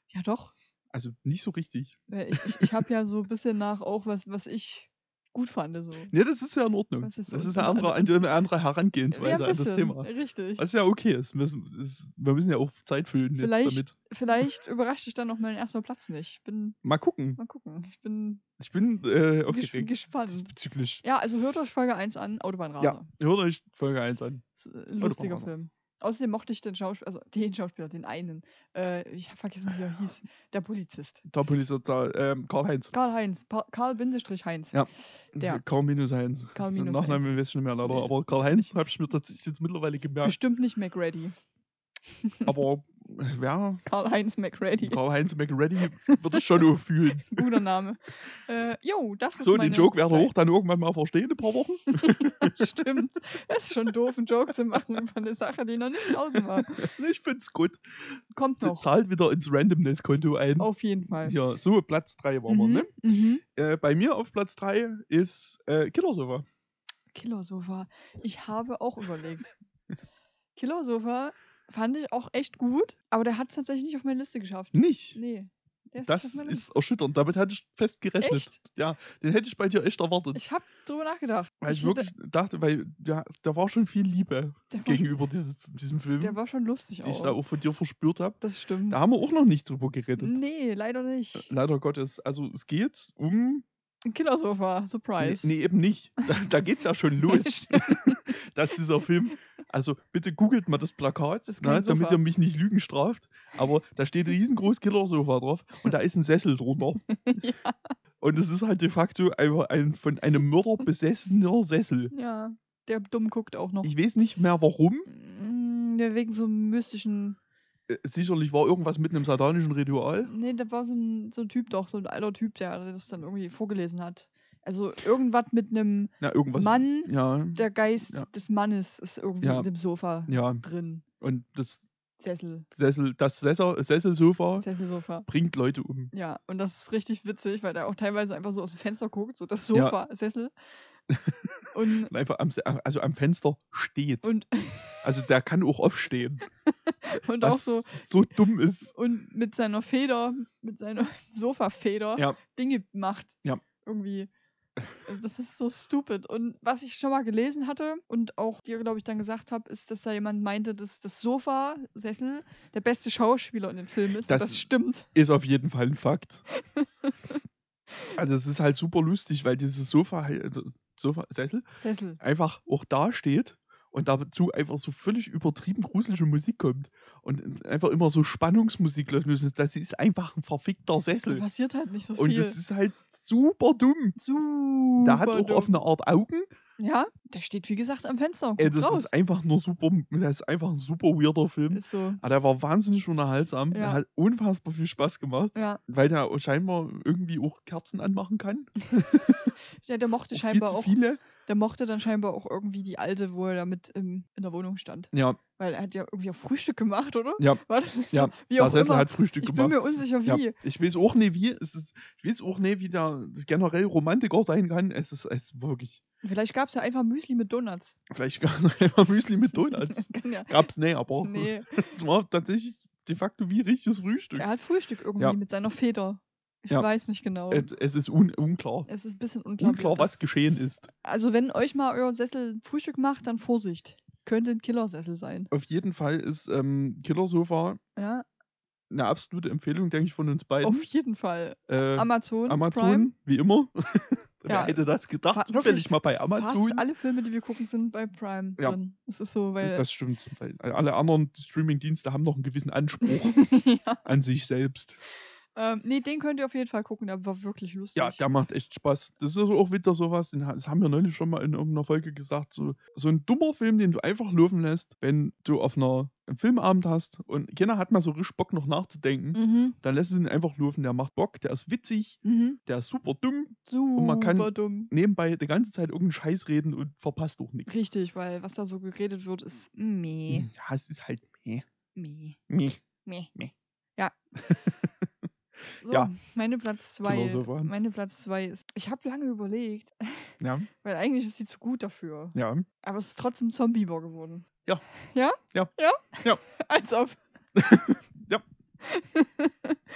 A: Ja, doch.
B: Also nicht so richtig.
A: Ich, ich, ich habe ja so ein bisschen nach auch was, was ich gut fand. So.
B: Ne, das ist ja in Ordnung.
A: Was ist
B: das
A: so
B: ist eine
A: ein-
B: andere,
A: ein-
B: eine andere Herangehensweise
A: Ja,
B: an das Thema.
A: Richtig.
B: Was ja okay ist. Wir müssen, ist. wir müssen ja auch Zeit füllen jetzt
A: Vielleicht-
B: damit.
A: Vielleicht überrascht dich dann noch mein erster Platz nicht. Bin,
B: Mal gucken.
A: mal gucken. Ich bin
B: Ich bin äh, aufgeregt
A: gespannt.
B: diesbezüglich.
A: Ja, also hört euch Folge 1 an, Autobahnraser.
B: Ja, hört euch Folge 1 an.
A: Das ein lustiger. Film. Außerdem mochte ich den Schauspieler, also den Schauspieler, den einen. Äh, ich habe vergessen, wie er hieß. Der Polizist.
B: Der Polizist, ähm, Karl-Heinz.
A: Karl-Heinz. Karl-Heinz.
B: Ja.
A: Der.
B: Karl minus Heinz.
A: Karl
B: Den
A: minus
B: Nachnamen weiß ich nicht mehr leider. Aber Karl-Heinz habe ich mir tatsächlich jetzt mittlerweile gemerkt.
A: Bestimmt nicht McReady.
B: Aber wer?
A: Karl-Heinz McReady.
B: Karl-Heinz McReady würde ich schon auch fühlen.
A: Guter Name. Äh, jo, das ist
B: So, den Joke werde ich dann irgendwann mal verstehen, in ein paar Wochen.
A: Stimmt. Es ist schon doof, einen Joke zu machen über eine Sache, die noch nicht draußen war.
B: Ich find's gut.
A: Kommt noch.
B: zahlt wieder ins Randomness-Konto ein.
A: Auf jeden Fall.
B: Ja, so, Platz 3 waren wir,
A: Mhm,
B: ne?
A: mhm.
B: Äh, bei mir auf Platz 3 ist äh, Killersofa.
A: Killersofa. Ich habe auch überlegt. Killersofa fand ich auch echt gut, aber der hat es tatsächlich nicht auf meine Liste geschafft.
B: Nicht.
A: Nee. Ist
B: Das ist erschütternd. Damit hatte ich fest gerechnet.
A: Echt?
B: Ja, den hätte ich bei dir echt erwartet.
A: Ich habe drüber nachgedacht.
B: weil ich
A: hätte-
B: wirklich dachte, weil ja, da war schon viel Liebe gegenüber dieses, diesem Film,
A: der war schon lustig
B: die ich da
A: auch.
B: auch von dir verspürt habe.
A: Das stimmt.
B: Da haben wir auch noch nicht drüber geredet.
A: Nee, leider nicht.
B: Leider Gottes. Also es geht um.
A: Ein Killersofa,
B: Nee,
A: Surprise.
B: nee, eben nicht. Da, da geht es ja schon los, dass dieser Film. Also bitte googelt mal das Plakat,
A: Das
B: ne, damit ihr mich nicht Lügen straft. Aber da steht riesengroß Killersofa drauf und da ist ein Sessel drunter.
A: ja,
B: Und es ist halt de facto einfach ein von einem Mörder besessener Sessel.
A: ja, der dumm guckt auch noch.
B: Ich weiß nicht mehr warum.
A: Mm, Der wegen so einem mystischen.
B: Äh, Sicherlich war irgendwas mit einem satanischen Ritual.
A: Nee, da war so ein, so ein Typ doch, so ein alter Typ, der das dann irgendwie vorgelesen hat. Also irgendwas mit einem
B: Na.
A: Mann,
B: Ja,
A: der Geist
B: Ja.
A: des Mannes ist irgendwie
B: Ja.
A: in dem Sofa drin.
B: Und das
A: Sessel.
B: Sessel, das Sessel, Sesselsofa
A: Sesselsofa.
B: bringt Leute um.
A: Ja, und das ist richtig witzig, weil der auch teilweise einfach so aus dem Fenster guckt, so das. Sofa, Sessel. Und,
B: Und einfach am, also am Fenster steht.
A: und,
B: Also der kann auch aufstehen.
A: und auch so,
B: so dumm ist.
A: und mit seiner Feder, mit seiner Sofafeder. Dinge macht.
B: Ja.
A: Irgendwie. Also das ist so stupid. Und was ich schon mal gelesen hatte und auch dir, glaube ich, dann gesagt habe, ist, dass da jemand meinte, dass das Sofa, Sessel, der beste Schauspieler in dem Film ist.
B: Das-
A: das stimmt.
B: Ist auf jeden Fall ein Fakt. also es ist halt super lustig, weil dieses Sofa, halt- Sofa Sessel
A: Sessel.
B: einfach auch da steht und dazu einfach so völlig übertrieben gruselige Musik kommt und einfach immer so Spannungsmusik läuft. Das ist- Das ist einfach ein verfickter
A: Da
B: Sessel.
A: passiert halt nicht so
B: Und
A: viel.
B: das ist halt super dumm.
A: Super.
B: Der hat auch
A: dumm.
B: auf eine Art Augen.
A: Ja, der steht wie gesagt am Fenster und
B: Ey, das
A: raus.
B: ist einfach nur super, das ist einfach ein super weirder Film.
A: Ist so.
B: Aber der war wahnsinnig unterhaltsam. Der
A: Ja.
B: hat unfassbar viel Spaß gemacht,
A: Ja.
B: weil der scheinbar irgendwie auch Kerzen anmachen kann.
A: ja, der mochte
B: Auch
A: scheinbar auch,
B: viele.
A: Der mochte dann scheinbar auch irgendwie die alte, wo er da mit im, in der Wohnung stand.
B: Ja,
A: Weil er hat ja irgendwie auch Frühstück gemacht, oder?
B: ja,
A: War das nicht
B: ja.
A: so? Wie auch
B: Sessel
A: immer.
B: hat Frühstück
A: ich
B: gemacht.
A: bin mir unsicher, wie.
B: Ja, ich weiß auch nicht, wie. Es ist, ich weiß auch nicht, wie der generell Romantiker sein kann. Es ist, es ist wirklich.
A: Vielleicht gab es ja einfach Müsli mit Donuts.
B: Vielleicht gab es einfach Müsli mit Donuts.
A: Kann ja.
B: Gab's nicht, aber
A: Nee,
B: es war tatsächlich de facto wie richtiges Frühstück.
A: er hat Frühstück irgendwie
B: Ja.
A: mit seiner Feder. Ich
B: Ja.
A: weiß nicht genau.
B: Es, es ist un unklar.
A: es ist ein bisschen unklar.
B: Unklar, was
A: das-
B: geschehen ist.
A: Also, wenn euch mal euer Sessel Frühstück macht, dann Vorsicht. Könnte ein Killersessel sein.
B: Auf jeden Fall ist ähm, Killer Sofa
A: Ja,
B: eine absolute Empfehlung, denke ich, von uns beiden.
A: auf jeden Fall.
B: äh,
A: Amazon,
B: Amazon,
A: Prime.
B: wie immer. Wer
A: Ja.
B: hätte das gedacht? Zufällig mal bei Amazon.
A: Fast alle Filme, die wir gucken, sind bei Prime
B: Ja.
A: drin. Es ist so, weil.
B: Das stimmt. Weil alle anderen Streaming-Dienste haben noch einen gewissen Anspruch
A: ja.
B: an sich selbst.
A: Ähm, nee, den könnt ihr auf jeden Fall gucken, der war wirklich lustig.
B: Ja, der macht echt Spaß. Das ist auch wieder sowas, den das haben wir neulich schon mal in irgendeiner Folge gesagt, so, so ein dummer Film, den du einfach laufen lässt, wenn du auf einer einen Filmabend hast und keiner hat mal so richtig Bock noch nachzudenken,
A: Mhm.
B: dann lässt du ihn einfach laufen. Der macht Bock, der ist witzig,
A: Mhm.
B: der ist super dumm,
A: Super
B: man kann-
A: dumm.
B: nebenbei die ganze Zeit irgendeinen Scheiß reden und verpasst auch nichts.
A: Richtig, weil was da so geredet wird, ist meh.
B: Ja, es ist halt meh.
A: Meh.
B: Meh.
A: Meh.
B: Meh.
A: Ja. So,
B: Ja.
A: meine Platz zwei.
B: Genau so war.
A: Meine Platz zwei ist. Ich habe lange überlegt,
B: Ja,
A: weil eigentlich ist sie zu gut dafür.
B: ja.
A: Aber es ist trotzdem Zombieber geworden.
B: Ja.
A: Ja?
B: Ja.
A: Ja?
B: Ja.
A: Als ob.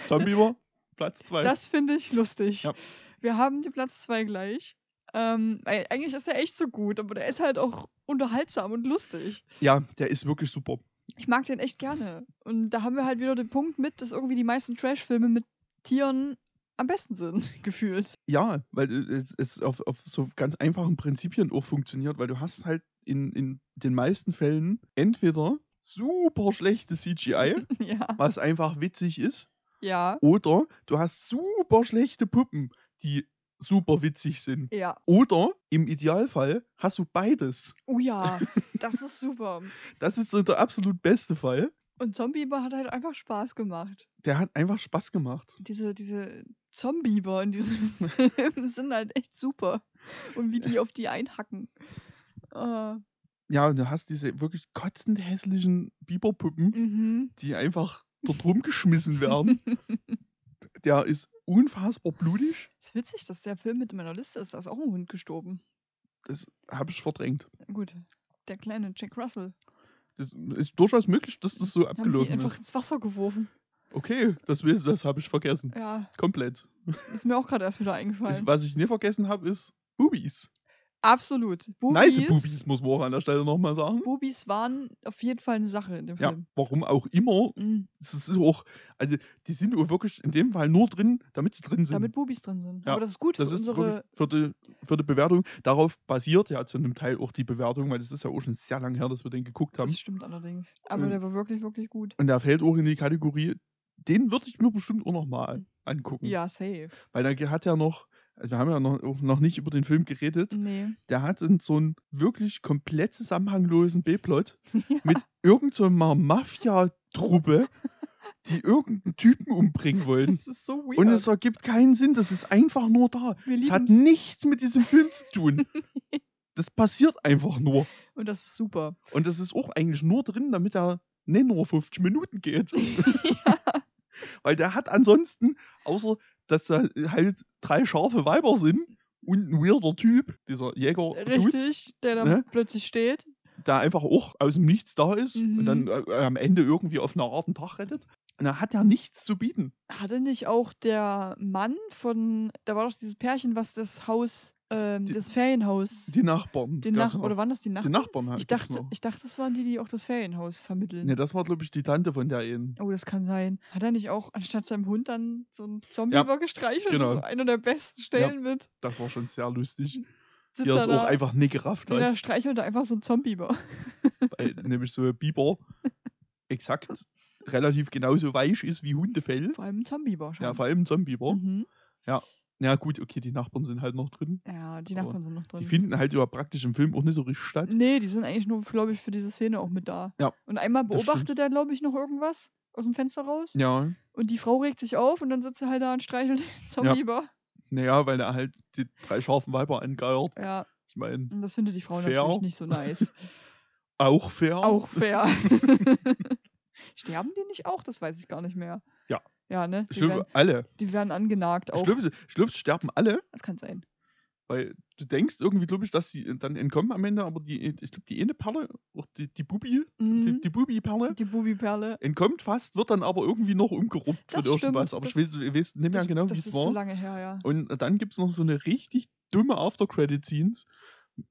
B: Zombie Platz 2.
A: Das finde ich lustig.
B: Ja.
A: Wir haben die Platz zwei gleich. Ähm, weil eigentlich ist er echt so gut, aber der ist halt auch unterhaltsam und lustig.
B: Ja, der ist wirklich super.
A: Ich mag den echt gerne. Und da haben wir halt wieder den Punkt mit, dass irgendwie die meisten Trash-Filme mit Tieren am besten sind, gefühlt.
B: Ja, weil es, es auf, auf so ganz einfachen Prinzipien auch funktioniert, weil du hast halt in, in den meisten Fällen entweder super schlechte CGI,
A: ja.
B: was einfach witzig ist,
A: Ja.
B: oder du hast super schlechte Puppen, die super witzig sind.
A: Ja.
B: Oder im Idealfall hast du beides.
A: Oh ja. Das ist super.
B: Das ist so der absolut beste Fall.
A: Und Zombieber hat halt einfach Spaß gemacht.
B: Der hat einfach Spaß gemacht.
A: Diese, diese Zombieber in diesem Film sind halt echt super. Und wie die auf die einhacken. Äh,
B: Ja, und du hast diese wirklich kotzend hässlichen Biberpuppen,
A: mhm.
B: die einfach dort rumgeschmissen werden. Der ist unfassbar blutig.
A: ist witzig, dass der Film mit in meiner Liste ist. Da ist auch ein Hund gestorben.
B: Das habe ich verdrängt.
A: Gut. Der kleine Jack Russell.
B: Das ist durchaus möglich, dass das so
A: Haben die
B: abgelaufen
A: einfach
B: ist.
A: ins Wasser geworfen.
B: Okay, das, das habe ich vergessen.
A: Ja,
B: Komplett.
A: ist mir auch gerade erst wieder
B: Ich,
A: eingefallen.
B: was ich nie vergessen habe, ist Boobies.
A: Absolut.
B: Nice Boobies, muss man auch an der Stelle nochmal sagen.
A: Boobies waren auf jeden Fall eine Sache in dem
B: Ja,
A: Film.
B: warum auch immer.
A: Mhm.
B: Das ist auch, also die sind wirklich in dem Fall nur drin, damit sie drin sind.
A: Damit Boobies drin sind.
B: Ja,
A: Aber das ist gut
B: das
A: für
B: ist
A: unsere.
B: für die, für die Bewertung. Darauf basiert ja zu einem Teil auch die Bewertung, weil das ist ja auch schon sehr lange her, dass wir den geguckt haben.
A: Das stimmt allerdings. Aber
B: Ähm,
A: der war wirklich, wirklich gut.
B: Und der fällt auch in die Kategorie, den würde ich mir bestimmt auch nochmal angucken.
A: Ja, safe.
B: Weil der hat ja noch, also wir haben ja noch, noch nicht über den Film geredet,
A: Nee.
B: der hat so einen wirklich komplett zusammenhanglosen B-Plot
A: Ja.
B: mit irgendeiner Mafia-Truppe, die irgendeinen Typen umbringen wollen.
A: Das ist so weird.
B: Und es ergibt keinen Sinn, das ist einfach nur da. Es hat nichts mit diesem Film zu tun. Das passiert einfach nur.
A: Und das ist super.
B: Und das ist auch eigentlich nur drin, damit er nicht nur 50 Minuten geht. Weil der hat ansonsten, außer dass da halt drei scharfe Weiber sind und ein weirder Typ, dieser Jäger,
A: Richtig, der da
B: ne?
A: plötzlich steht.
B: der einfach auch aus dem Nichts da ist
A: Mhm.
B: und dann äh, am Ende irgendwie auf eine Art einen Tag rettet. Und er hat ja nichts zu bieten.
A: Hatte nicht auch der Mann von. Da war doch dieses Pärchen, was das Haus, ähm,
B: Die-
A: das Ferienhaus.
B: Die Nachbarn.
A: den Nach
B: noch.
A: oder waren das die
B: die
A: Nachbarn?
B: Nachbarn halt.
A: Ich dachte, ich dachte, das waren die, die auch das Ferienhaus vermitteln.
B: Ne, das war, glaube ich, die Tante von der einen.
A: Oh, das kann sein. Hat er nicht auch anstatt seinem Hund dann so einen Zombie gestreichelt?
B: genau.
A: Das ist einer der besten Stellen mit.
B: Das war schon sehr lustig.
A: Sitzt
B: Die es auch einfach nicht gerafft hat.
A: streichelt er einfach so einen Zombieber.
B: weil nämlich so ein Biber exakt relativ genauso weich ist wie Hundefell.
A: Vor allem ein Zombieber schon.
B: Ja, vor allem ein Zombieber.
A: Mhm.
B: Ja, gut, okay, die Nachbarn sind halt noch drin.
A: Ja, die Nachbarn sind noch drin.
B: Die finden halt ja praktisch im Film auch nicht so richtig statt.
A: Nee, die sind eigentlich nur, glaube ich, für diese Szene auch mit da.
B: Ja,
A: Und einmal beobachtet er, glaube ich, noch irgendwas aus dem Fenster raus.
B: Ja,
A: Und die Frau regt sich auf und dann sitzt er halt da und streichelt den Zombieber.
B: naja, weil er halt die drei scharfen Weiber angeiert.
A: Ja,
B: Ich meine,
A: und das findet die Frau
B: Fair.
A: natürlich nicht so nice.
B: auch fair.
A: auch fair. Sterben die nicht auch? Das weiß ich gar nicht mehr.
B: Ja.
A: Ja, ne? Die
B: glaube,
A: werden,
B: alle.
A: die werden angenagt auch.
B: glaube, es sterben alle.
A: Das kann sein.
B: Weil du denkst irgendwie, glaube ich, dass sie dann entkommen am Ende, aber die, ich glaube, die eine Perle, die, die Bubi, die,
A: Mhm.
B: die Bubi-Perle,
A: Die Bubi-Perle.
B: entkommt fast, wird dann aber irgendwie noch umgeruppt
A: Das
B: von irgendwas.
A: stimmt,
B: Aber ich
A: das-
B: weiß, ich weiß nicht mehr
A: Das,
B: genau, wie
A: das
B: es
A: ist
B: war.
A: schon lange her, ja.
B: Und dann gibt es noch so eine richtig dumme After-Credit-Scenes.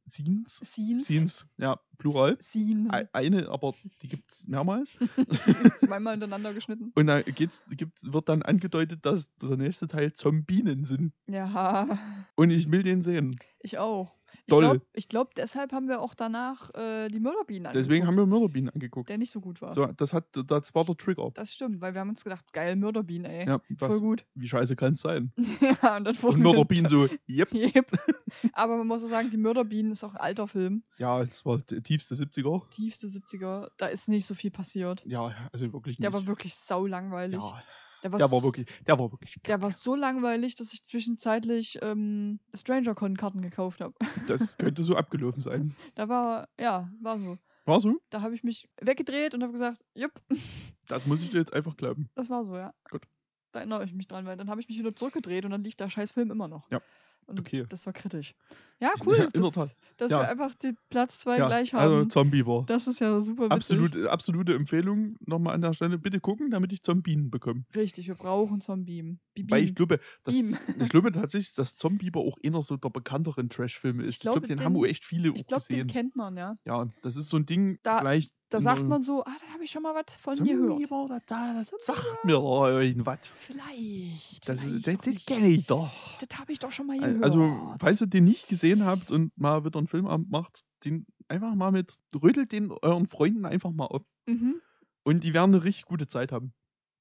B: Scenes?
A: Scenes.
B: Scenes, ja, plural.
A: Scenes.
B: Ei- Eine, aber die gibt es mehrmals.
A: Zweimal hintereinander geschnitten.
B: Und da geht's, gibt's, wird dann angedeutet, dass der nächste Teil Zombinen sind.
A: Ja,
B: Und ich will den sehen.
A: ich auch. Ich glaube, ich glaub, deshalb haben wir auch danach äh, die Mörderbienen
B: Deswegen haben
A: angeguckt,
B: wir Mörderbienen angeguckt.
A: Der nicht so gut war.
B: So, das, hat, das war der Trigger.
A: Das stimmt, weil wir haben uns gedacht, geil, Mörderbienen, ey.
B: Ja,
A: Voll
B: was,
A: gut.
B: wie scheiße kann es sein?
A: ja, und dann
B: Und
A: wurden
B: Mörderbienen so, yep.
A: Yep. Aber man muss auch sagen, die Mörderbienen ist auch ein alter Film.
B: Ja, das war der tiefste 70er.
A: Tiefste 70er. Da ist nicht so viel passiert.
B: Ja, also wirklich nicht.
A: Der war wirklich sau langweilig.
B: ja,
A: der, war
B: der war wirklich, der war wirklich,
A: Der war so langweilig, dass ich zwischenzeitlich ähm, StrangerCon-Karten gekauft habe.
B: das könnte so abgelaufen sein.
A: Da war, ja, war so.
B: War so?
A: Da habe ich mich weggedreht und habe gesagt, jupp,
B: Das muss ich dir jetzt einfach glauben.
A: das war so, ja.
B: Gut.
A: Da erinnere ich mich dran, weil dann habe ich mich wieder zurückgedreht und dann lief der scheiß Film immer noch.
B: Ja,
A: Und
B: okay.
A: das war kritisch. Ja, cool.
B: Ja, in der
A: dass,
B: Tat.
A: dass
B: Ja.
A: wir einfach den Platz zwei
B: Ja,
A: gleich
B: also
A: haben.
B: Zombie war.
A: das ist ja super witzig.
B: Absolut, absolute Empfehlung. Nochmal an der Stelle. Bitte gucken, damit ich Zombien bekomme.
A: Richtig, wir brauchen Zombie.
B: Weil ich glaube,
A: Beam.
B: ich glaube tatsächlich, dass Zombie auch einer so der bekannteren Trash-Filme ist. Ich glaube,
A: glaube,
B: den,
A: den-
B: haben auch echt viele
A: Ich
B: auch
A: glaube, den
B: gesehen.
A: kennt man, ja.
B: Ja, das ist so ein Ding,
A: Da-
B: vielleicht.
A: Da sagt
B: der-
A: man so, ah, da habe ich schon mal was von
B: Zombie
A: gehört.
B: war da, sagt mir doch irgendwas.
A: Vielleicht.
B: Das, das, das kenne ich doch.
A: Das habe ich doch schon mal gehört.
B: Also, falls ihr den nicht gesehen habt und mal wieder einen Filmabend macht, den einfach mal mit, rüttelt den euren Freunden einfach mal auf.
A: mhm.
B: Und die werden eine richtig gute Zeit haben.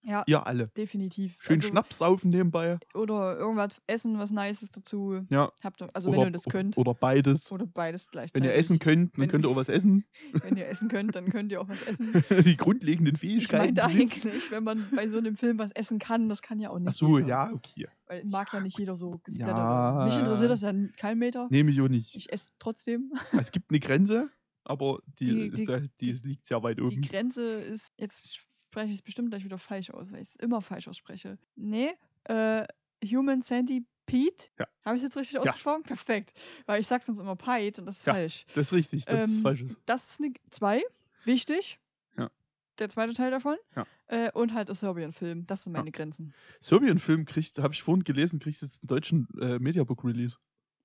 A: Ja,
B: Ihr alle.
A: definitiv.
B: Schön
A: also,
B: Schnaps saufen nebenbei.
A: Oder irgendwas essen, was Nices dazu.
B: Ja.
A: Habt ihr, also
B: oder,
A: wenn ihr das könnt.
B: Oder beides.
A: Oder beides
B: Wenn
A: gleichzeitig.
B: ihr essen könnt, dann
A: Wenn-
B: könnt ihr auch was essen.
A: Wenn ihr essen könnt, dann könnt ihr auch was essen.
B: Die grundlegenden
A: Ich
B: Fähigkeiten.
A: meinte
B: besitzt.
A: eigentlich, wenn man bei so einem Film was essen kann, das kann ja auch nicht
B: Ach so,
A: jeder.
B: ja, okay.
A: Weil mag ja nicht jeder so gesplattert.
B: Ja.
A: Mich interessiert das ja kein Meter.
B: Nehme ich auch nicht.
A: Ich esse trotzdem.
B: Es gibt eine Grenze, aber die,
A: Die- die-
B: die,
A: die-
B: liegt sehr weit
A: Die
B: oben.
A: Grenze ist, jetzt spreche ich es bestimmt gleich wieder falsch aus, weil ich es immer falsch ausspreche. Nee, äh, Human Centipede?
B: Ja.
A: Habe ich jetzt richtig
B: Ja.
A: ausgesprochen? Perfekt. Weil ich sage sonst immer Pite und das ist
B: Ja.
A: falsch.
B: Das ist richtig, das ist
A: Ähm,
B: falsches.
A: Das ist eine 2. Wichtig.
B: Ja.
A: Der zweite Teil davon.
B: Ja.
A: Äh, und halt der Serbien-Film. Das sind
B: Ja.
A: meine Grenzen.
B: Serbien-Film kriegt, habe ich vorhin gelesen, kriegt jetzt einen deutschen äh, Mediabook-Release.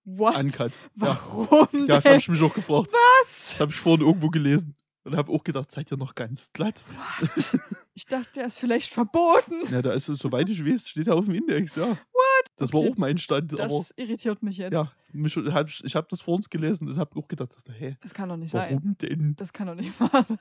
A: What?
B: Uncut. Ja.
A: Warum
B: ja, das habe ich mich auch gefragt.
A: Was?
B: Das habe ich vorhin irgendwo gelesen. Und habe auch gedacht, seid ihr noch ganz glatt?
A: What? Ich dachte, der ist vielleicht verboten.
B: Ja, da ist, soweit ich weiß, steht er auf dem Index, ja. What? Das war
A: Okay.
B: auch mein Stand,
A: Das
B: aber
A: irritiert mich jetzt.
B: ja, mich, hab, ich habe das vor uns gelesen und habe auch gedacht, hä,
A: Das kann doch nicht sein.
B: warum denn?
A: Das kann doch nicht wahr sein.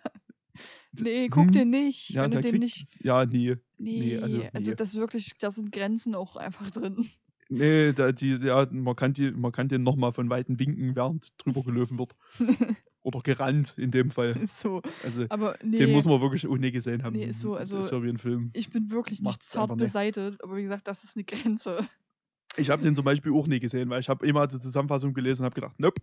A: Nee, guck
B: Hm.
A: den nicht.
B: Ja,
A: wenn du den nicht.
B: Ja, nee.
A: Nee,
B: also,
A: also,
B: nee.
A: das ist wirklich, da sind Grenzen auch einfach drin.
B: Nee, da, die, ja, man kann, die, man kann den nochmal von Weitem winken, während drüber gelaufen wird. Oder gerannt in dem Fall.
A: so.
B: Also,
A: Aber nee,
B: den muss man wirklich ohne gesehen haben.
A: Nee, so,
B: Das
A: also-
B: ist so wie ein Film.
A: ich bin wirklich nicht
B: macht's
A: zart beseitet. Aber wie gesagt, das ist eine Grenze.
B: Ich habe den zum Beispiel auch nie gesehen, weil ich habe immer die Zusammenfassung gelesen und habe gedacht, nope,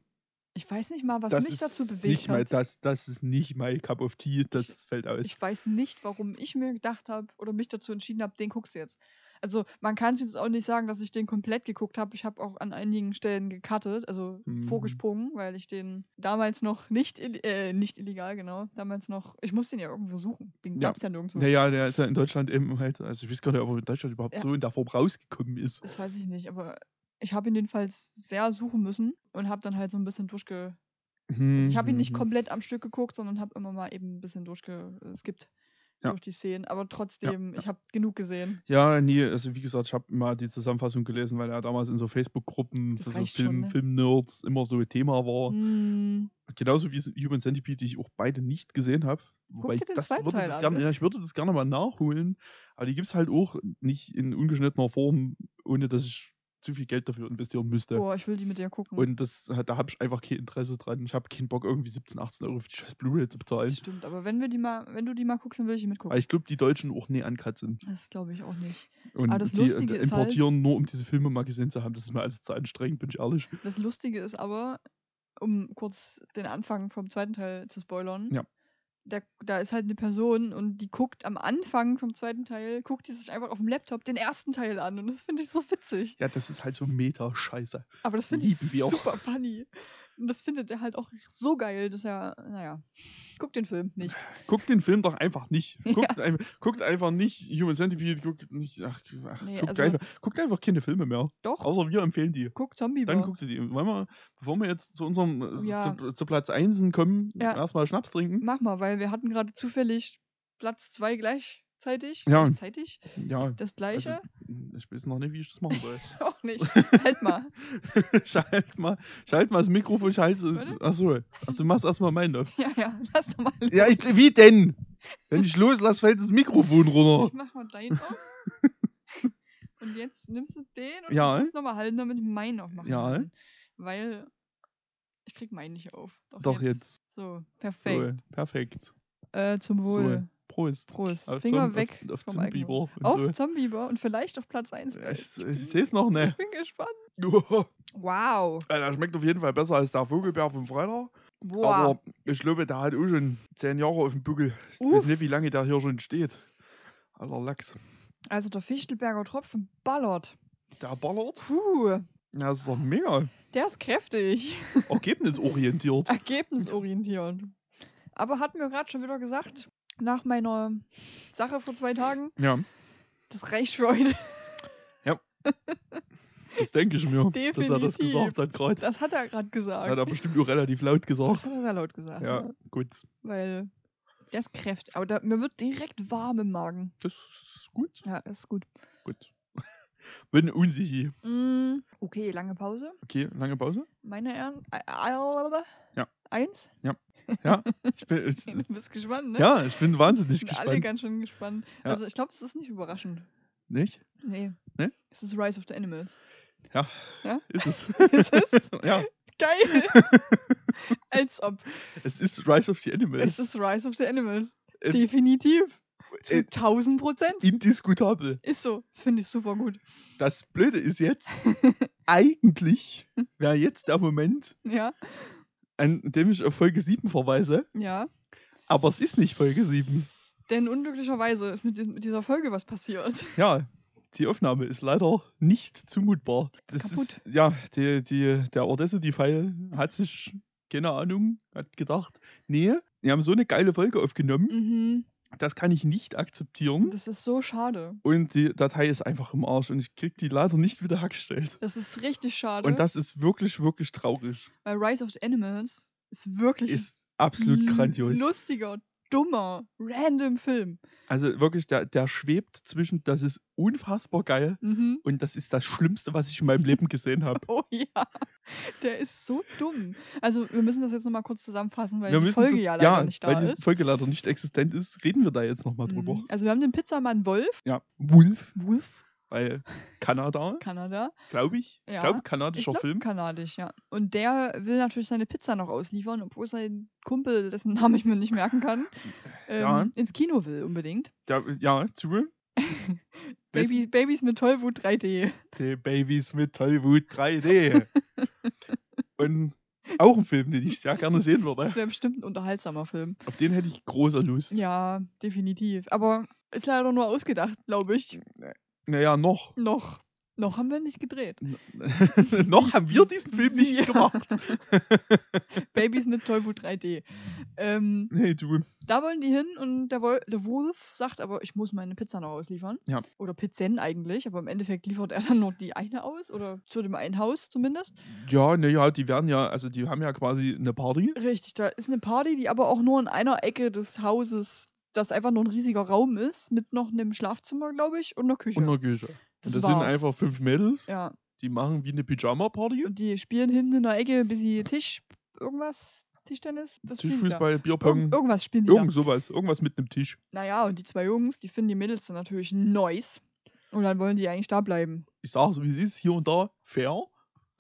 A: Ich weiß nicht mal, was
B: das
A: mich dazu bewegt
B: nicht mein,
A: hat.
B: das, das ist nicht mein Cup of Tea, das fällt aus.
A: Ich weiß nicht, warum ich mir gedacht habe oder mich dazu entschieden habe, den guckst du jetzt. Also man kann es jetzt auch nicht sagen, dass ich den komplett geguckt habe. Ich habe auch an einigen Stellen gecuttet, also
B: Mhm.
A: vorgesprungen, weil ich den damals noch nicht, äh, nicht illegal, genau, damals noch, ich musste den ja irgendwo suchen. Den
B: Ja.
A: gab es ja nirgendwo.
B: Naja, der ist ja in Deutschland eben halt, also ich weiß gar nicht, ob er in Deutschland überhaupt
A: Ja.
B: so in der Form rausgekommen ist.
A: Das weiß ich nicht, aber ich habe ihn jedenfalls sehr suchen müssen und habe dann halt so ein bisschen durchge... Also ich habe ihn nicht
B: Mhm.
A: komplett am Stück geguckt, sondern habe immer mal eben ein bisschen durchgeskippt
B: Ja.
A: durch die Szenen. Aber trotzdem,
B: ja.
A: ich habe genug gesehen.
B: Ja, nee, also wie gesagt, ich habe mal die Zusammenfassung gelesen, weil er damals in so Facebook-Gruppen für so Film,
A: ne?
B: Film-Nerds immer so ein Thema war.
A: Hm,
B: Genauso wie Human Centipede, die ich auch beide nicht gesehen habe. Wobei
A: den
B: das würde
A: Teil
B: das gerne,
A: ne?
B: ja, ich würde das gerne mal nachholen, aber die gibt es halt auch nicht in ungeschnittener Form, ohne dass ich zu viel Geld dafür investieren müsste.
A: boah, ich will die mit dir gucken.
B: Und das, da habe ich einfach kein Interesse dran. Ich habe keinen Bock, irgendwie 17, 18 Euro für die scheiß Blu-ray zu bezahlen.
A: das stimmt, aber wenn wir die mal, wenn du die mal guckst, dann will ich die mitgucken.
B: Weil ich glaube, die Deutschen auch nie sind.
A: Das glaube ich auch nicht.
B: Und
A: Aber das
B: die
A: Lustige ist halt-
B: importieren nur, um diese Filme mal gesehen zu haben. Das ist mir alles zu anstrengend, bin ich ehrlich.
A: Das Lustige ist aber, um kurz den Anfang vom zweiten Teil zu spoilern,
B: Ja.
A: Da, da ist halt eine Person und die guckt am Anfang vom zweiten Teil, guckt die sich einfach auf dem Laptop den ersten Teil an und das finde ich so witzig.
B: Ja, das ist halt so Meta-Scheiße.
A: Aber das finde ich
B: wir auch.
A: super funny. Und das findet er halt auch so geil, dass er, naja, guckt den Film nicht.
B: Guckt den Film doch einfach nicht. Guckt, einfach, guckt einfach nicht Human Centipede, guckt nicht. Ach, ach,
A: Nee,
B: guckt,
A: also-
B: einfach, guckt einfach keine Filme mehr.
A: Doch,
B: Außer wir empfehlen die.
A: guckt Zombie
B: Dann guckt ihr die. Wollen wir, bevor wir jetzt zu unserem äh,
A: Ja.
B: zu, zu Platz 1 kommen,
A: Ja.
B: erstmal Schnaps trinken?
A: Mach mal, weil wir hatten gerade zufällig Platz 2 gleichzeitig.
B: Ja.
A: Gleichzeitig.
B: Ja.
A: Das gleiche.
B: Also, ich weiß noch nicht, wie ich das machen soll.
A: Auch nicht. halt mal.
B: schalt mal, schalt mal das Mikrofon, scheiße.
A: Warte.
B: Achso, ach, du machst erstmal meinen auf.
A: Ja, ja, lass doch mal.
B: Ja, ich, wie denn? Wenn ich loslasse, fällt das Mikrofon runter.
A: Ich mach mal deinen auf. und jetzt nimmst du den und
B: Ja.
A: du musst nochmal halten, damit ich meinen aufmachen
B: Ja.
A: kann. Weil ich krieg meinen nicht auf.
B: Doch, jetzt.
A: So, perfekt.
B: So, perfekt.
A: Äh, zum Wohl.
B: Prost.
A: Prost.
B: Auf
A: Finger
B: Zom-
A: weg
B: Auf, auf
A: vom
B: Zombie
A: Alkohol.
B: und
A: Auf
B: so.
A: Zombieber und vielleicht auf Platz 1.
B: Ja, Ich, ich sehe es noch
A: Ich
B: nicht.
A: bin gespannt.
B: Wow.
A: Wow.
B: Der schmeckt auf jeden Fall besser als der Vogelbär vom Freitag.
A: Boah.
B: Aber ich glaube, der hat auch schon zehn Jahre auf dem Buckel. Ich weiß
A: Uff.
B: nicht, wie lange der hier schon steht. Aller Lachs.
A: Also der Fichtelberger Tropfen ballert.
B: Der ballert.
A: Puh.
B: Ja, das ist doch mega.
A: Der ist kräftig.
B: Ergebnisorientiert.
A: Ergebnisorientiert. Aber hat mir gerade schon wieder gesagt, nach meiner Sache vor zwei Tagen,
B: Ja,
A: das reicht für heute.
B: das denke ich mir, dass er das
A: Definitiv.
B: gesagt hat gerade.
A: Das hat er gerade
B: Das
A: gesagt.
B: hat er bestimmt auch relativ laut
A: Das
B: gesagt.
A: hat er laut gesagt.
B: Ja,
A: Ja.
B: gut.
A: Weil der ist kräftig. Aber da, mir wird direkt warm im Magen.
B: Das ist gut.
A: Ja, das ist gut.
B: Gut. Bin unsicher.
A: Mm, okay, lange Pause.
B: Okay, lange Pause?
A: Meine Herren. Ä- ä-
B: Ja.
A: Eins?
B: Ja, ich bin, ich,
A: Du bist gespannt, ne?
B: ja, ich bin wahnsinnig
A: Sind alle
B: gespannt.
A: ganz schön gespannt.
B: Ja.
A: Also ich glaube, es ist nicht überraschend.
B: Nicht?
A: Nee.
B: Nee?
A: Es ist Rise of the Animals.
B: Ja,
A: Ja?
B: ist es.
A: Ist es?
B: ja,
A: Geil! Als ob.
B: es ist Rise of the Animals.
A: Es ist Rise of the Animals.
B: Es-
A: Definitiv. Zu
B: äh,
A: 1000 Prozent.
B: indiskutabel.
A: Ist so. Finde ich super gut.
B: Das Blöde ist jetzt, eigentlich wäre jetzt der Moment,
A: Ja,
B: an dem ich auf Folge 7 verweise,
A: ja.
B: aber es ist nicht Folge 7.
A: Denn unglücklicherweise ist mit, mit dieser Folge was passiert.
B: Ja, die Aufnahme ist leider nicht zumutbar. Das
A: Kaputt.
B: Ist, ja, die, die, der Audacity-File hat sich, keine Ahnung, hat gedacht, nee, wir haben so eine geile Folge aufgenommen,
A: Mhm.
B: Das kann ich nicht akzeptieren.
A: Das ist so schade.
B: Und die Datei ist einfach im Arsch und ich krieg die leider nicht wieder hergestellt.
A: Das ist richtig schade.
B: Und das ist wirklich, wirklich traurig.
A: weil Rise of the Animals ist wirklich
B: Ist absolut grandios.
A: lustiger, dummer, random Film.
B: Also wirklich, der, der schwebt zwischen, das ist unfassbar geil
A: Mhm.
B: und das ist das Schlimmste, was ich in meinem Leben gesehen habe.
A: Oh ja, der ist so dumm. Also wir müssen das jetzt nochmal kurz zusammenfassen, weil
B: Wir
A: die Folge
B: das,
A: ja leider nicht da
B: weil die
A: ist.
B: Folge leider nicht existent ist, reden wir da jetzt nochmal drüber.
A: Mhm. Also wir haben den Pizzamann Wolf,
B: Ja, Wolf,
A: Wolf,
B: weil Kanada,
A: Kanada.
B: glaube ich.
A: Ja,
B: Ich glaube,
A: Ich
B: kanadischer
A: glaube
B: Film.
A: kanadisch, ja. Und der will natürlich seine Pizza noch ausliefern, obwohl sein Kumpel, dessen Namen ich mir nicht merken kann, ähm,
B: Ja.
A: ins Kino will unbedingt.
B: Der, ja, zu.
A: Babys, Babys mit Tollwut 3D.
B: Die Babys mit Tollwut 3D. und auch ein Film, den ich sehr gerne sehen würde.
A: Das wäre bestimmt ein unterhaltsamer Film.
B: Auf den hätte ich große Lust.
A: Ja, definitiv. Aber ist leider nur ausgedacht, glaube ich.
B: Naja, noch.
A: Noch. Noch haben wir nicht gedreht.
B: noch haben wir diesen Film nicht
A: Ja.
B: gemacht.
A: Babys mit Tollwut 3D. Ähm,
B: Hey, du.
A: da wollen die hin und der, Wol der Wolf sagt aber, ich muss meine Pizza noch ausliefern.
B: Ja.
A: Oder Pizzen eigentlich, aber im Endeffekt liefert er dann nur die eine aus oder zu dem einen Haus zumindest.
B: Ja, naja, die werden ja, also die haben ja quasi eine Party.
A: Richtig, da ist eine Party, die aber auch nur in einer Ecke des Hauses, das einfach nur ein riesiger Raum ist, mit noch einem Schlafzimmer, glaube ich, und einer Küche.
B: Und einer Küche.
A: das
B: das sind einfach fünf Mädels,
A: Ja,
B: die machen wie eine Pyjama-Party.
A: und die spielen hinten in der Ecke bis sie Tisch, irgendwas, Tischtennis?
B: Tischfußball, Bierpong,
A: Irgend, irgendwas spielen die
B: irgend
A: da.
B: sowas. Irgendwas mit einem Tisch.
A: Naja, und die zwei Jungs, die finden die Mädels dann natürlich nice. Und dann wollen die eigentlich da bleiben.
B: Ich sage so, wie es ist, hier und da, fair.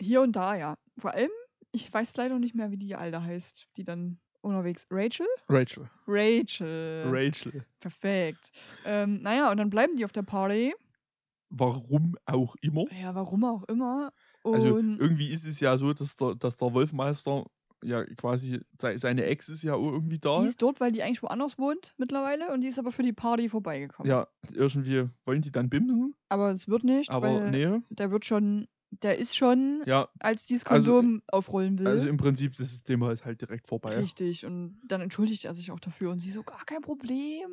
A: Hier und da, ja. Vor allem, ich weiß leider nicht mehr, wie die Alte heißt, die dann unterwegs. Rachel?
B: Rachel.
A: Rachel.
B: Rachel.
A: Perfekt. Ähm, naja, und dann bleiben die auf der Party.
B: Warum auch immer.
A: Ja, warum auch immer. Und
B: Also irgendwie ist es ja so, dass der, dass der Wolfmeister ja quasi, sei- seine Ex ist ja irgendwie da.
A: Die ist dort, weil die eigentlich woanders wohnt mittlerweile und die ist aber für die Party vorbeigekommen.
B: Ja, irgendwie wollen die dann bimsen,
A: Aber es wird nicht,
B: aber
A: weil
B: nee.
A: der wird schon, der ist schon,
B: Ja,
A: als dieses
B: also-
A: Kondom aufrollen will.
B: also im Prinzip ist das Thema halt, halt direkt vorbei.
A: Richtig. Und dann entschuldigt er sich auch dafür und sie so, gar kein Problem.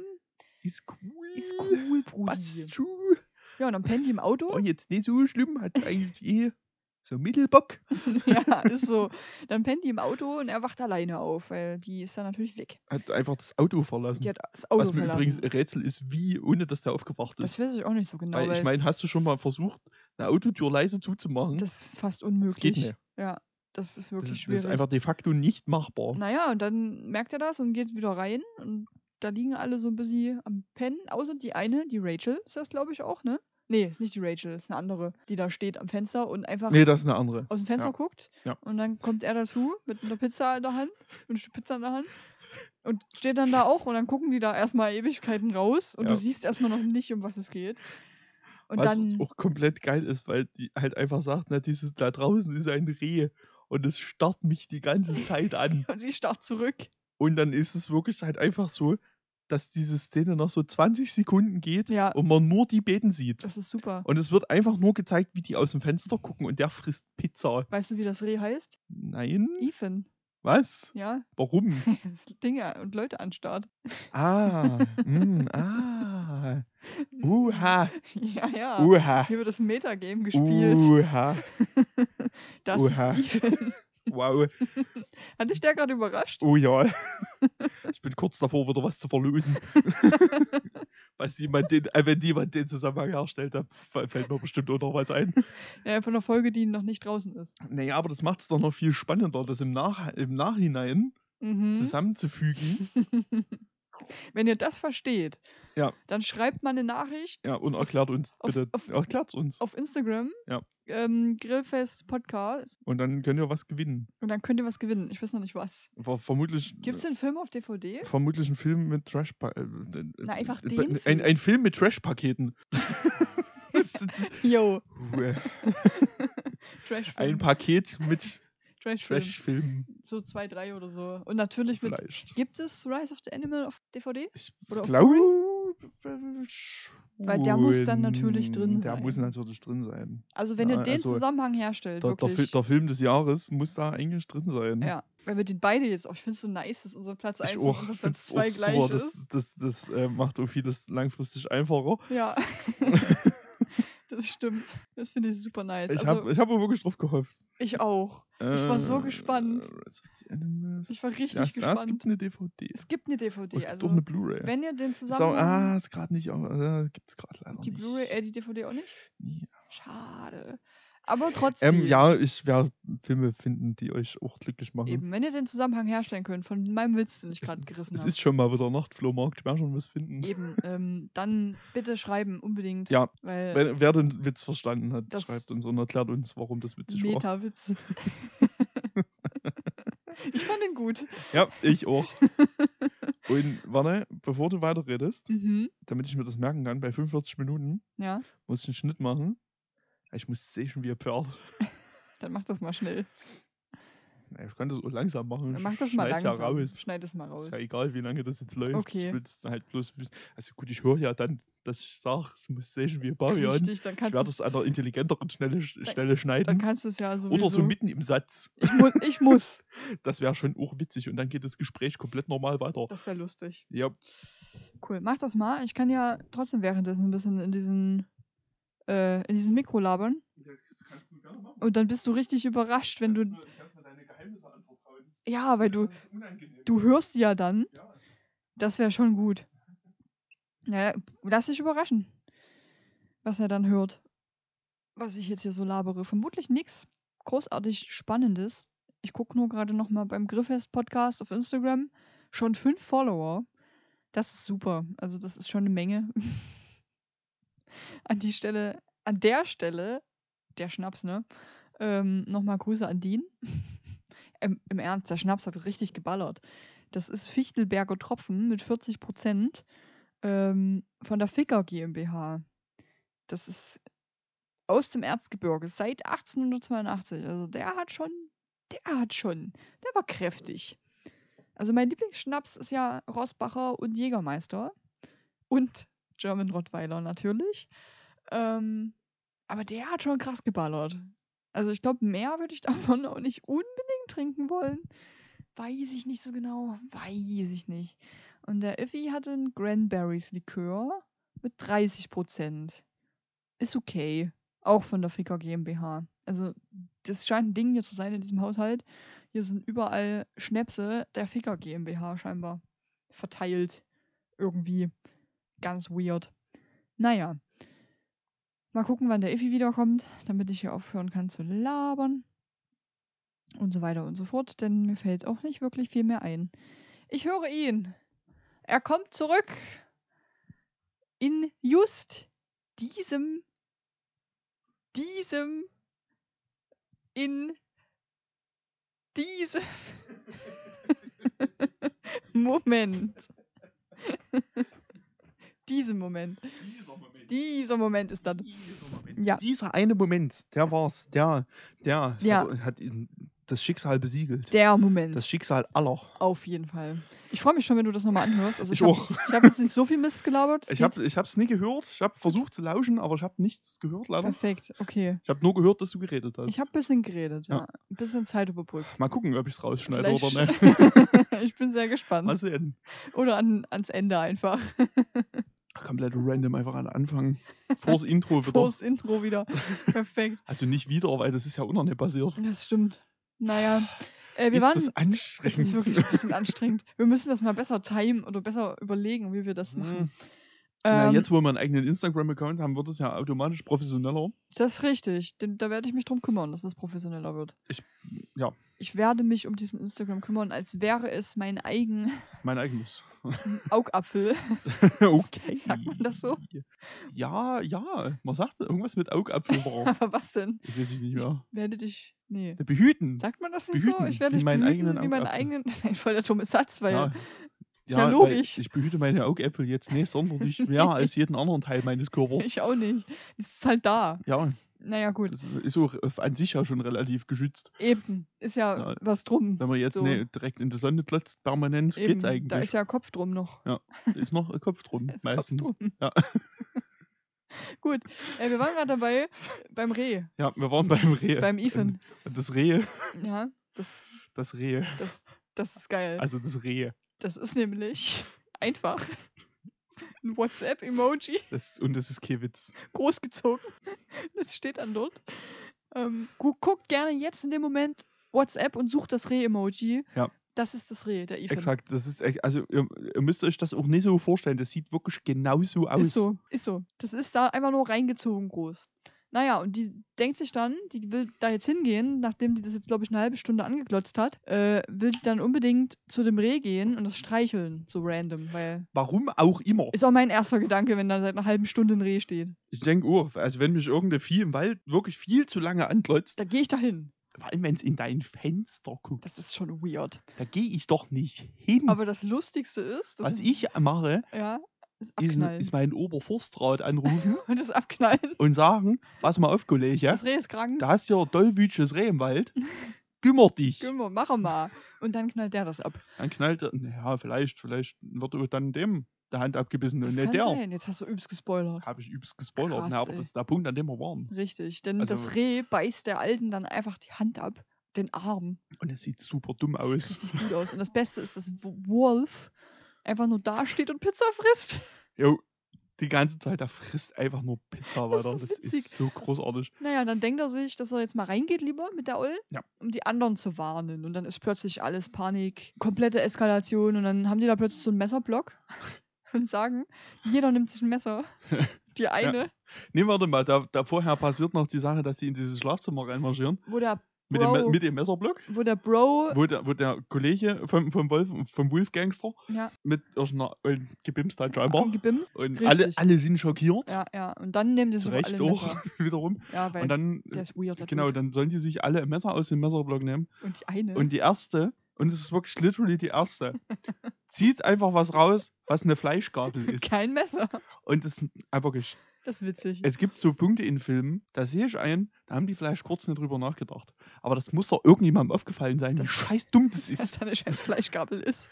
B: Ist cool.
A: Ist cool, Brudi. Ja, und dann pennt die im Auto.
B: Oh, jetzt nicht so schlimm, hat eigentlich eh so Mittelbock.
A: ja, ist so. Dann pennt die im Auto und er wacht alleine auf, weil die ist dann natürlich weg.
B: Hat einfach das Auto verlassen.
A: Die hat das Auto
B: Was mir
A: verlassen.
B: übrigens ein Rätsel ist, wie, ohne dass der aufgewacht
A: das
B: ist.
A: weiß ich auch nicht so genau.
B: Weil ich meine, hast du schon mal versucht, eine Autotür leise zuzumachen?
A: Das ist fast
B: Das
A: unmöglich.
B: geht nicht.
A: Ja, das ist
B: Das
A: wirklich
B: das
A: schwierig.
B: ist einfach de facto nicht machbar.
A: Naja, und dann merkt er das und geht wieder rein und da liegen alle so ein bisschen am Pennen, außer die eine, die Rachel ist das, glaube ich, auch, ne? Nee, ist nicht die Rachel, ist eine andere, die da steht am Fenster und einfach
B: Nee, das ist eine andere.
A: aus dem Fenster
B: ja.
A: guckt.
B: Ja.
A: Und dann kommt er dazu mit einer Pizza in der Hand, mit ein Stück Pizza in der Hand. Und steht dann da auch und dann gucken die da erstmal Ewigkeiten raus und
B: Ja.
A: du siehst erstmal noch nicht, um was es geht. Und
B: Was
A: dann.
B: auch komplett geil ist, weil die halt einfach sagt, na, dieses da draußen ist ein Reh und es starrt mich die ganze Zeit an.
A: Und sie starrt zurück.
B: Und dann ist es wirklich halt einfach so, dass diese Szene noch so 20 Sekunden geht
A: Ja.
B: und man nur die Beten sieht.
A: Das ist super.
B: Und es wird einfach nur gezeigt, wie die aus dem Fenster gucken und der frisst Pizza.
A: Weißt du, wie das Reh heißt?
B: Nein?
A: Ethan.
B: Was?
A: Ja.
B: Warum?
A: Dinge und Leute anstarrt.
B: Ah, mm, ah, uha,
A: Ja, ja.
B: uha,
A: Hier wird das Metagame gespielt.
B: uha,
A: das
B: uha.
A: ist
B: wow,
A: Hat dich der gerade überrascht?
B: oh ja. Ich bin kurz davor, wieder was zu verlosen. Was jemand den, äh, wenn jemand den Zusammenhang herstellt, da f- fällt mir bestimmt auch noch was ein.
A: Ja, von einer Folge, die noch nicht draußen ist.
B: Naja, aber das macht es doch noch viel spannender, das im, Nach im Nachhinein
A: Mhm.
B: zusammenzufügen.
A: Wenn ihr das versteht,
B: Ja.
A: dann schreibt mal eine Nachricht
B: Ja, und erklärt uns
A: Auf-
B: bitte.
A: auf-
B: erklärt uns.
A: auf Instagram.
B: Ja.
A: Ähm, Grillfest Podcast.
B: Und dann könnt ihr was gewinnen.
A: Und dann könnt ihr was gewinnen. Ich weiß noch nicht was.
B: Ver vermutlich.
A: Gibt es den Film auf DVD?
B: Vermutlich ein Film mit Trash. Äh,
A: Na, einfach
B: äh,
A: den
B: ein,
A: Film.
B: ein Film mit Trash-Paketen.
A: Yo.
B: ein
A: Trash-Film.
B: Paket mit
A: Trash-Film.
B: Trash-Filmen
A: So zwei, drei oder so. Und natürlich mit.
B: vielleicht.
A: Gibt es Rise of the Animal auf DVD?
B: Ich glaube.
A: Weil der muss dann natürlich drin
B: Der
A: sein.
B: muss natürlich drin sein.
A: Also wenn
B: Ja,
A: ihr den
B: also
A: Zusammenhang herstellt,
B: Der, der,
A: wirklich.
B: Der Film des Jahres muss da eigentlich drin sein.
A: ja, weil wir den beide jetzt auch. Ich finde es so nice, dass unser Platz 1
B: Ich
A: und unser Platz
B: auch
A: 2 gleich
B: super.
A: ist.
B: Das, das, das äh, macht auch vieles langfristig einfacher.
A: Ja. das stimmt. Das finde ich super nice.
B: Ich
A: also,
B: habe hab auch wirklich drauf gehofft.
A: ich auch. Ich war so gespannt.
B: The Animals.
A: Ich war richtig
B: ja, es- ja, Es
A: gespannt.
B: gibt eine DVD.
A: Es gibt eine
B: Oh,
A: DVD.
B: es gibt
A: also,
B: auch eine Blu-ray.
A: wenn ihr den
B: So,
A: Zusammenhang.
B: ah, ist gerade nicht, äh, gibt es gerade leider
A: die. Blu-ray, äh, die DVD auch nicht?
B: Nee.
A: Schade. Aber trotzdem.
B: Ähm, ja, ich werde Filme finden, die euch auch glücklich machen.
A: Eben, wenn ihr den Zusammenhang herstellen könnt von meinem Witz, den ich gerade gerissen
B: Es
A: habe.
B: ist schon mal wieder Nachtflohmarkt, ich werde schon was finden.
A: Eben, ähm, dann bitte schreiben, unbedingt.
B: Ja,
A: Weil
B: Wer, wer den Witz verstanden hat, schreibt uns und erklärt uns, warum das witzig war.
A: Meta-Witz. ich fand ihn gut.
B: Ja, ich auch. und warte, bevor du weiterredest,
A: Mhm.
B: damit ich mir das merken kann, bei 45 Minuten
A: Ja,
B: muss ich einen Schnitt machen. Ich muss sehen wie ein Pferd.
A: dann mach das mal schnell.
B: Ich kann das auch langsam machen.
A: Dann
B: Ich
A: mach das mal
B: schneid's
A: langsam.
B: Ja raus.
A: Schneid es mal raus.
B: Ist ja egal, wie lange das jetzt läuft.
A: Okay.
B: Ich will es halt bloß. Also gut, ich höre ja dann, dass ich sage, es muss sehen wie ein Pavian.
A: Richtig, dann
B: Ich
A: kannst
B: werde
A: du
B: es an einer intelligenteren Stelle, Stelle
A: dann
B: schneiden.
A: kannst du es ja sowieso.
B: Oder so mitten im Satz.
A: Ich muss, ich muss.
B: Das wäre schon auch witzig. Und dann geht das Gespräch komplett normal weiter.
A: Das wäre lustig.
B: Ja,
A: Cool, mach das mal. Ich kann ja trotzdem währenddessen ein bisschen in diesen äh, in dieses Mikro labern.
B: kannst du.
A: Und dann bist du richtig überrascht, wenn du.
B: mir deine Geheimnisse anvertrauen.
A: Ja, weil du, du hörst ja dann.
B: Ja.
A: Das wäre schon gut. Naja, lass dich überraschen, was er dann hört. Was ich jetzt hier so labere. Vermutlich nichts großartig Spannendes. Ich gucke nur gerade noch mal beim Grillfest-Podcast auf Instagram. Schon fünf Follower. Das ist super. Also, das ist schon eine Menge. an die Stelle, an der Stelle, der Schnaps, ne? Ähm, Nochmal Grüße an Dean. Im, Im Ernst, der Schnaps hat richtig geballert. Das ist Fichtelberger Tropfen mit 40 Prozent ähm, von der Ficker GmbH. Das ist aus dem Erzgebirge seit 1882. Also der hat schon der hat schon, der war kräftig. Also mein Lieblingsschnaps ist ja Rossbacher und Jägermeister. Und German Rottweiler natürlich. Ähm, aber der hat schon krass geballert. Also ich glaube, mehr würde ich davon auch nicht unbedingt trinken wollen. Weiß ich nicht so genau. Weiß ich nicht. Und der Iffy hatte einen Cranberries Likör mit 30 Prozent. Ist okay. Auch von der Ficker GmbH. Also das scheint ein Ding hier zu sein in diesem Haushalt. Hier sind überall Schnäpse der Ficker GmbH scheinbar verteilt. Irgendwie. Ganz weird. Naja. Mal gucken, wann der Iffy wiederkommt, damit ich hier aufhören kann zu labern. Und so weiter und so fort, denn mir fällt auch nicht wirklich viel mehr ein. Ich höre ihn. Er kommt zurück. In just diesem, diesem, in diesem Moment. diesem Moment.
B: Dieser Moment.
A: Dieser Moment ist dann.
B: Dieser Moment.
A: Ja.
B: Dieser eine Moment, der war's. Der, der
A: Ja.
B: hat, hat ihn das Schicksal besiegelt.
A: Der Moment.
B: Das Schicksal aller.
A: Auf jeden Fall. Ich freue mich schon, wenn du das nochmal anhörst. Also
B: Ich
A: ich habe hab jetzt nicht so viel Mist gelabert.
B: Ich habe ich hab's nie gehört. Ich habe versucht zu lauschen, aber ich habe nichts gehört leider.
A: Perfekt, okay.
B: Ich habe nur gehört, dass du geredet hast.
A: Ich habe ein bisschen geredet, ja.
B: Ja.
A: Ein bisschen Zeit überbrückt.
B: Mal gucken, ob ich es rausschneide oder
A: Vielleicht-
B: nicht.
A: ich bin sehr gespannt.
B: Mal sehen.
A: Oder an, ans Ende einfach.
B: Komplett random einfach an Anfang. Vors Intro wieder.
A: Vors Intro wieder. Perfekt.
B: Also nicht wieder, weil das ist ja nicht passiert.
A: Das stimmt. Naja. Äh, wir
B: ist
A: waren.
B: das
A: Das
B: anstrengend.
A: ist wirklich ein bisschen anstrengend. Wir müssen das mal besser timen oder besser überlegen, wie wir das machen.
B: Na,
A: Ähm,
B: jetzt, wo wir einen eigenen Instagram-Account haben, wird es ja automatisch professioneller.
A: Das ist richtig. Den, da werde ich mich drum kümmern, dass es professioneller wird.
B: Ich- ja.
A: Ich werde mich um diesen Instagram kümmern, als wäre es mein eigen
B: Mein eigenes.
A: Augapfel.
B: okay.
A: Sagt man das so?
B: Ja, ja. Man sagt irgendwas mit Augapfel.
A: Aber was denn?
B: Ich weiß es nicht mehr.
A: Ich werde dich. Nee.
B: Behüten.
A: Sagt man das nicht so?
B: Behüten,
A: Ich werde dich
B: meinen
A: behüten,
B: eigenen
A: wie meinen eigenen. Das ist ein voll der dumme Satz, weil.
B: ja.
A: Ist ja
B: weil
A: logisch.
B: Ich behüte meine Augäpfel jetzt nicht sonderlich mehr als jeden anderen Teil meines Körpers.
A: Ich auch nicht. Es ist halt da.
B: Ja,
A: Naja, gut.
B: das ist auch äh, an sich ja schon relativ geschützt.
A: Eben. Ist ja,
B: Ja,
A: was drum.
B: Wenn man jetzt
A: So.
B: nicht direkt in der Sonne klotzt, permanent,
A: Eben.
B: geht's
A: Da
B: eigentlich.
A: ist ja Kopf drum noch.
B: ist noch Kopf drum,
A: Da ist
B: meistens.
A: Kopf drum.
B: Ja.
A: Gut. Äh, wir waren gerade dabei beim Reh.
B: Ja, wir waren beim Reh.
A: Beim Ethan.
B: Und das Reh,
A: Ja. Das,
B: das Reh,
A: das, das ist geil.
B: also das Reh.
A: Das ist nämlich einfach ein WhatsApp-Emoji,
B: und das ist kein Witz.
A: großgezogen. Das steht dann dort. Ähm, gu guckt gerne jetzt in dem Moment WhatsApp und sucht das Reh-Emoji.
B: Ja.
A: Das ist das Reh, der Ethan.
B: Exakt, das ist echt, also ihr, ihr müsst euch das auch nicht so vorstellen, das sieht wirklich genauso aus.
A: Ist so, ist so. Das ist da einfach nur reingezogen groß. Naja, und die denkt sich dann, die will da jetzt hingehen, nachdem die das jetzt, glaube ich, eine halbe Stunde angeglotzt hat, äh, will die dann unbedingt zu dem Reh gehen und das streicheln, so random, weil
B: Warum auch immer.
A: ist auch mein erster Gedanke, wenn da seit einer halben Stunde ein Reh steht.
B: Ich denke, oh, also wenn mich irgendein Vieh im Wald wirklich viel zu lange anglotzt,
A: Da gehe ich da hin.
B: vor allem wenn es in dein Fenster guckt,
A: Das ist schon weird.
B: da gehe ich doch nicht hin.
A: Aber das Lustigste ist,
B: Was ich mache,
A: ja, ist
B: ist, meinen Oberforstrat anrufen
A: und das Abknallen.
B: und sagen, pass mal auf, Kollege,
A: Das Reh ist krank.
B: da hast du ja ein tollwütiges Reh im Wald, kümmer dich.
A: Kümmer, mach mal. Und dann knallt der das ab.
B: Dann knallt er, ja, vielleicht, vielleicht wird er dann dem der Hand abgebissen
A: Das
B: und nicht der.
A: sein. Jetzt hast du übst gespoilert.
B: Habe ich übelst gespoilert,
A: Krass,
B: ne, aber
A: ey.
B: das ist der Punkt, an dem wir waren.
A: Richtig, denn
B: Also-
A: das Reh beißt der Alten dann einfach die Hand ab, den Arm.
B: Und es sieht super dumm
A: Sieht
B: aus.
A: richtig gut aus. Und das Beste ist, dass Wolf einfach nur da steht und Pizza frisst.
B: Jo, die ganze Zeit, der frisst einfach nur Pizza
A: Das ist
B: weiter. Das ist so großartig.
A: Naja, dann denkt er sich, dass er jetzt mal reingeht lieber mit der Oll,
B: Ja.
A: um die anderen zu warnen. Und dann ist plötzlich alles Panik, komplette Eskalation. Und dann haben die da plötzlich so einen Messerblock und sagen, jeder nimmt sich ein Messer. Die eine,
B: Nee, warte mal, da, da vorher passiert noch die Sache, dass sie in dieses Schlafzimmer reinmarschieren.
A: wo der
B: Mit dem, mit dem Messerblock.
A: wo der Bro,
B: Wo der, wo der Kollege vom, vom Wolf, vom Wolfgangster
A: ja,
B: mit irgendeiner Öl gebimst hat scheinbar.
A: gebimst.
B: Und
A: richtig.
B: alle, alle sind schockiert.
A: Ja, ja. Und dann nehmen
B: Zu
A: so alle
B: Recht
A: ein
B: auch
A: Messer.
B: wiederum.
A: Ja, weil
B: Und dann,
A: der ist weird. Der
B: genau,
A: Dude.
B: dann sollen die sich alle ein Messer aus dem Messerblock nehmen.
A: Und die eine.
B: Und die erste, und es ist wirklich literally die erste, zieht einfach was raus, was eine Fleischgabel ist.
A: kein Messer.
B: Und das ah, wirklich.
A: Das ist witzig.
B: Es gibt so Punkte in Filmen, da sehe ich ein, da haben die vielleicht kurz nicht drüber nachgedacht. Aber das muss doch irgendjemandem aufgefallen sein, wie scheiß dumm das
A: dass
B: ist.
A: da eine scheiß Fleischgabel ist.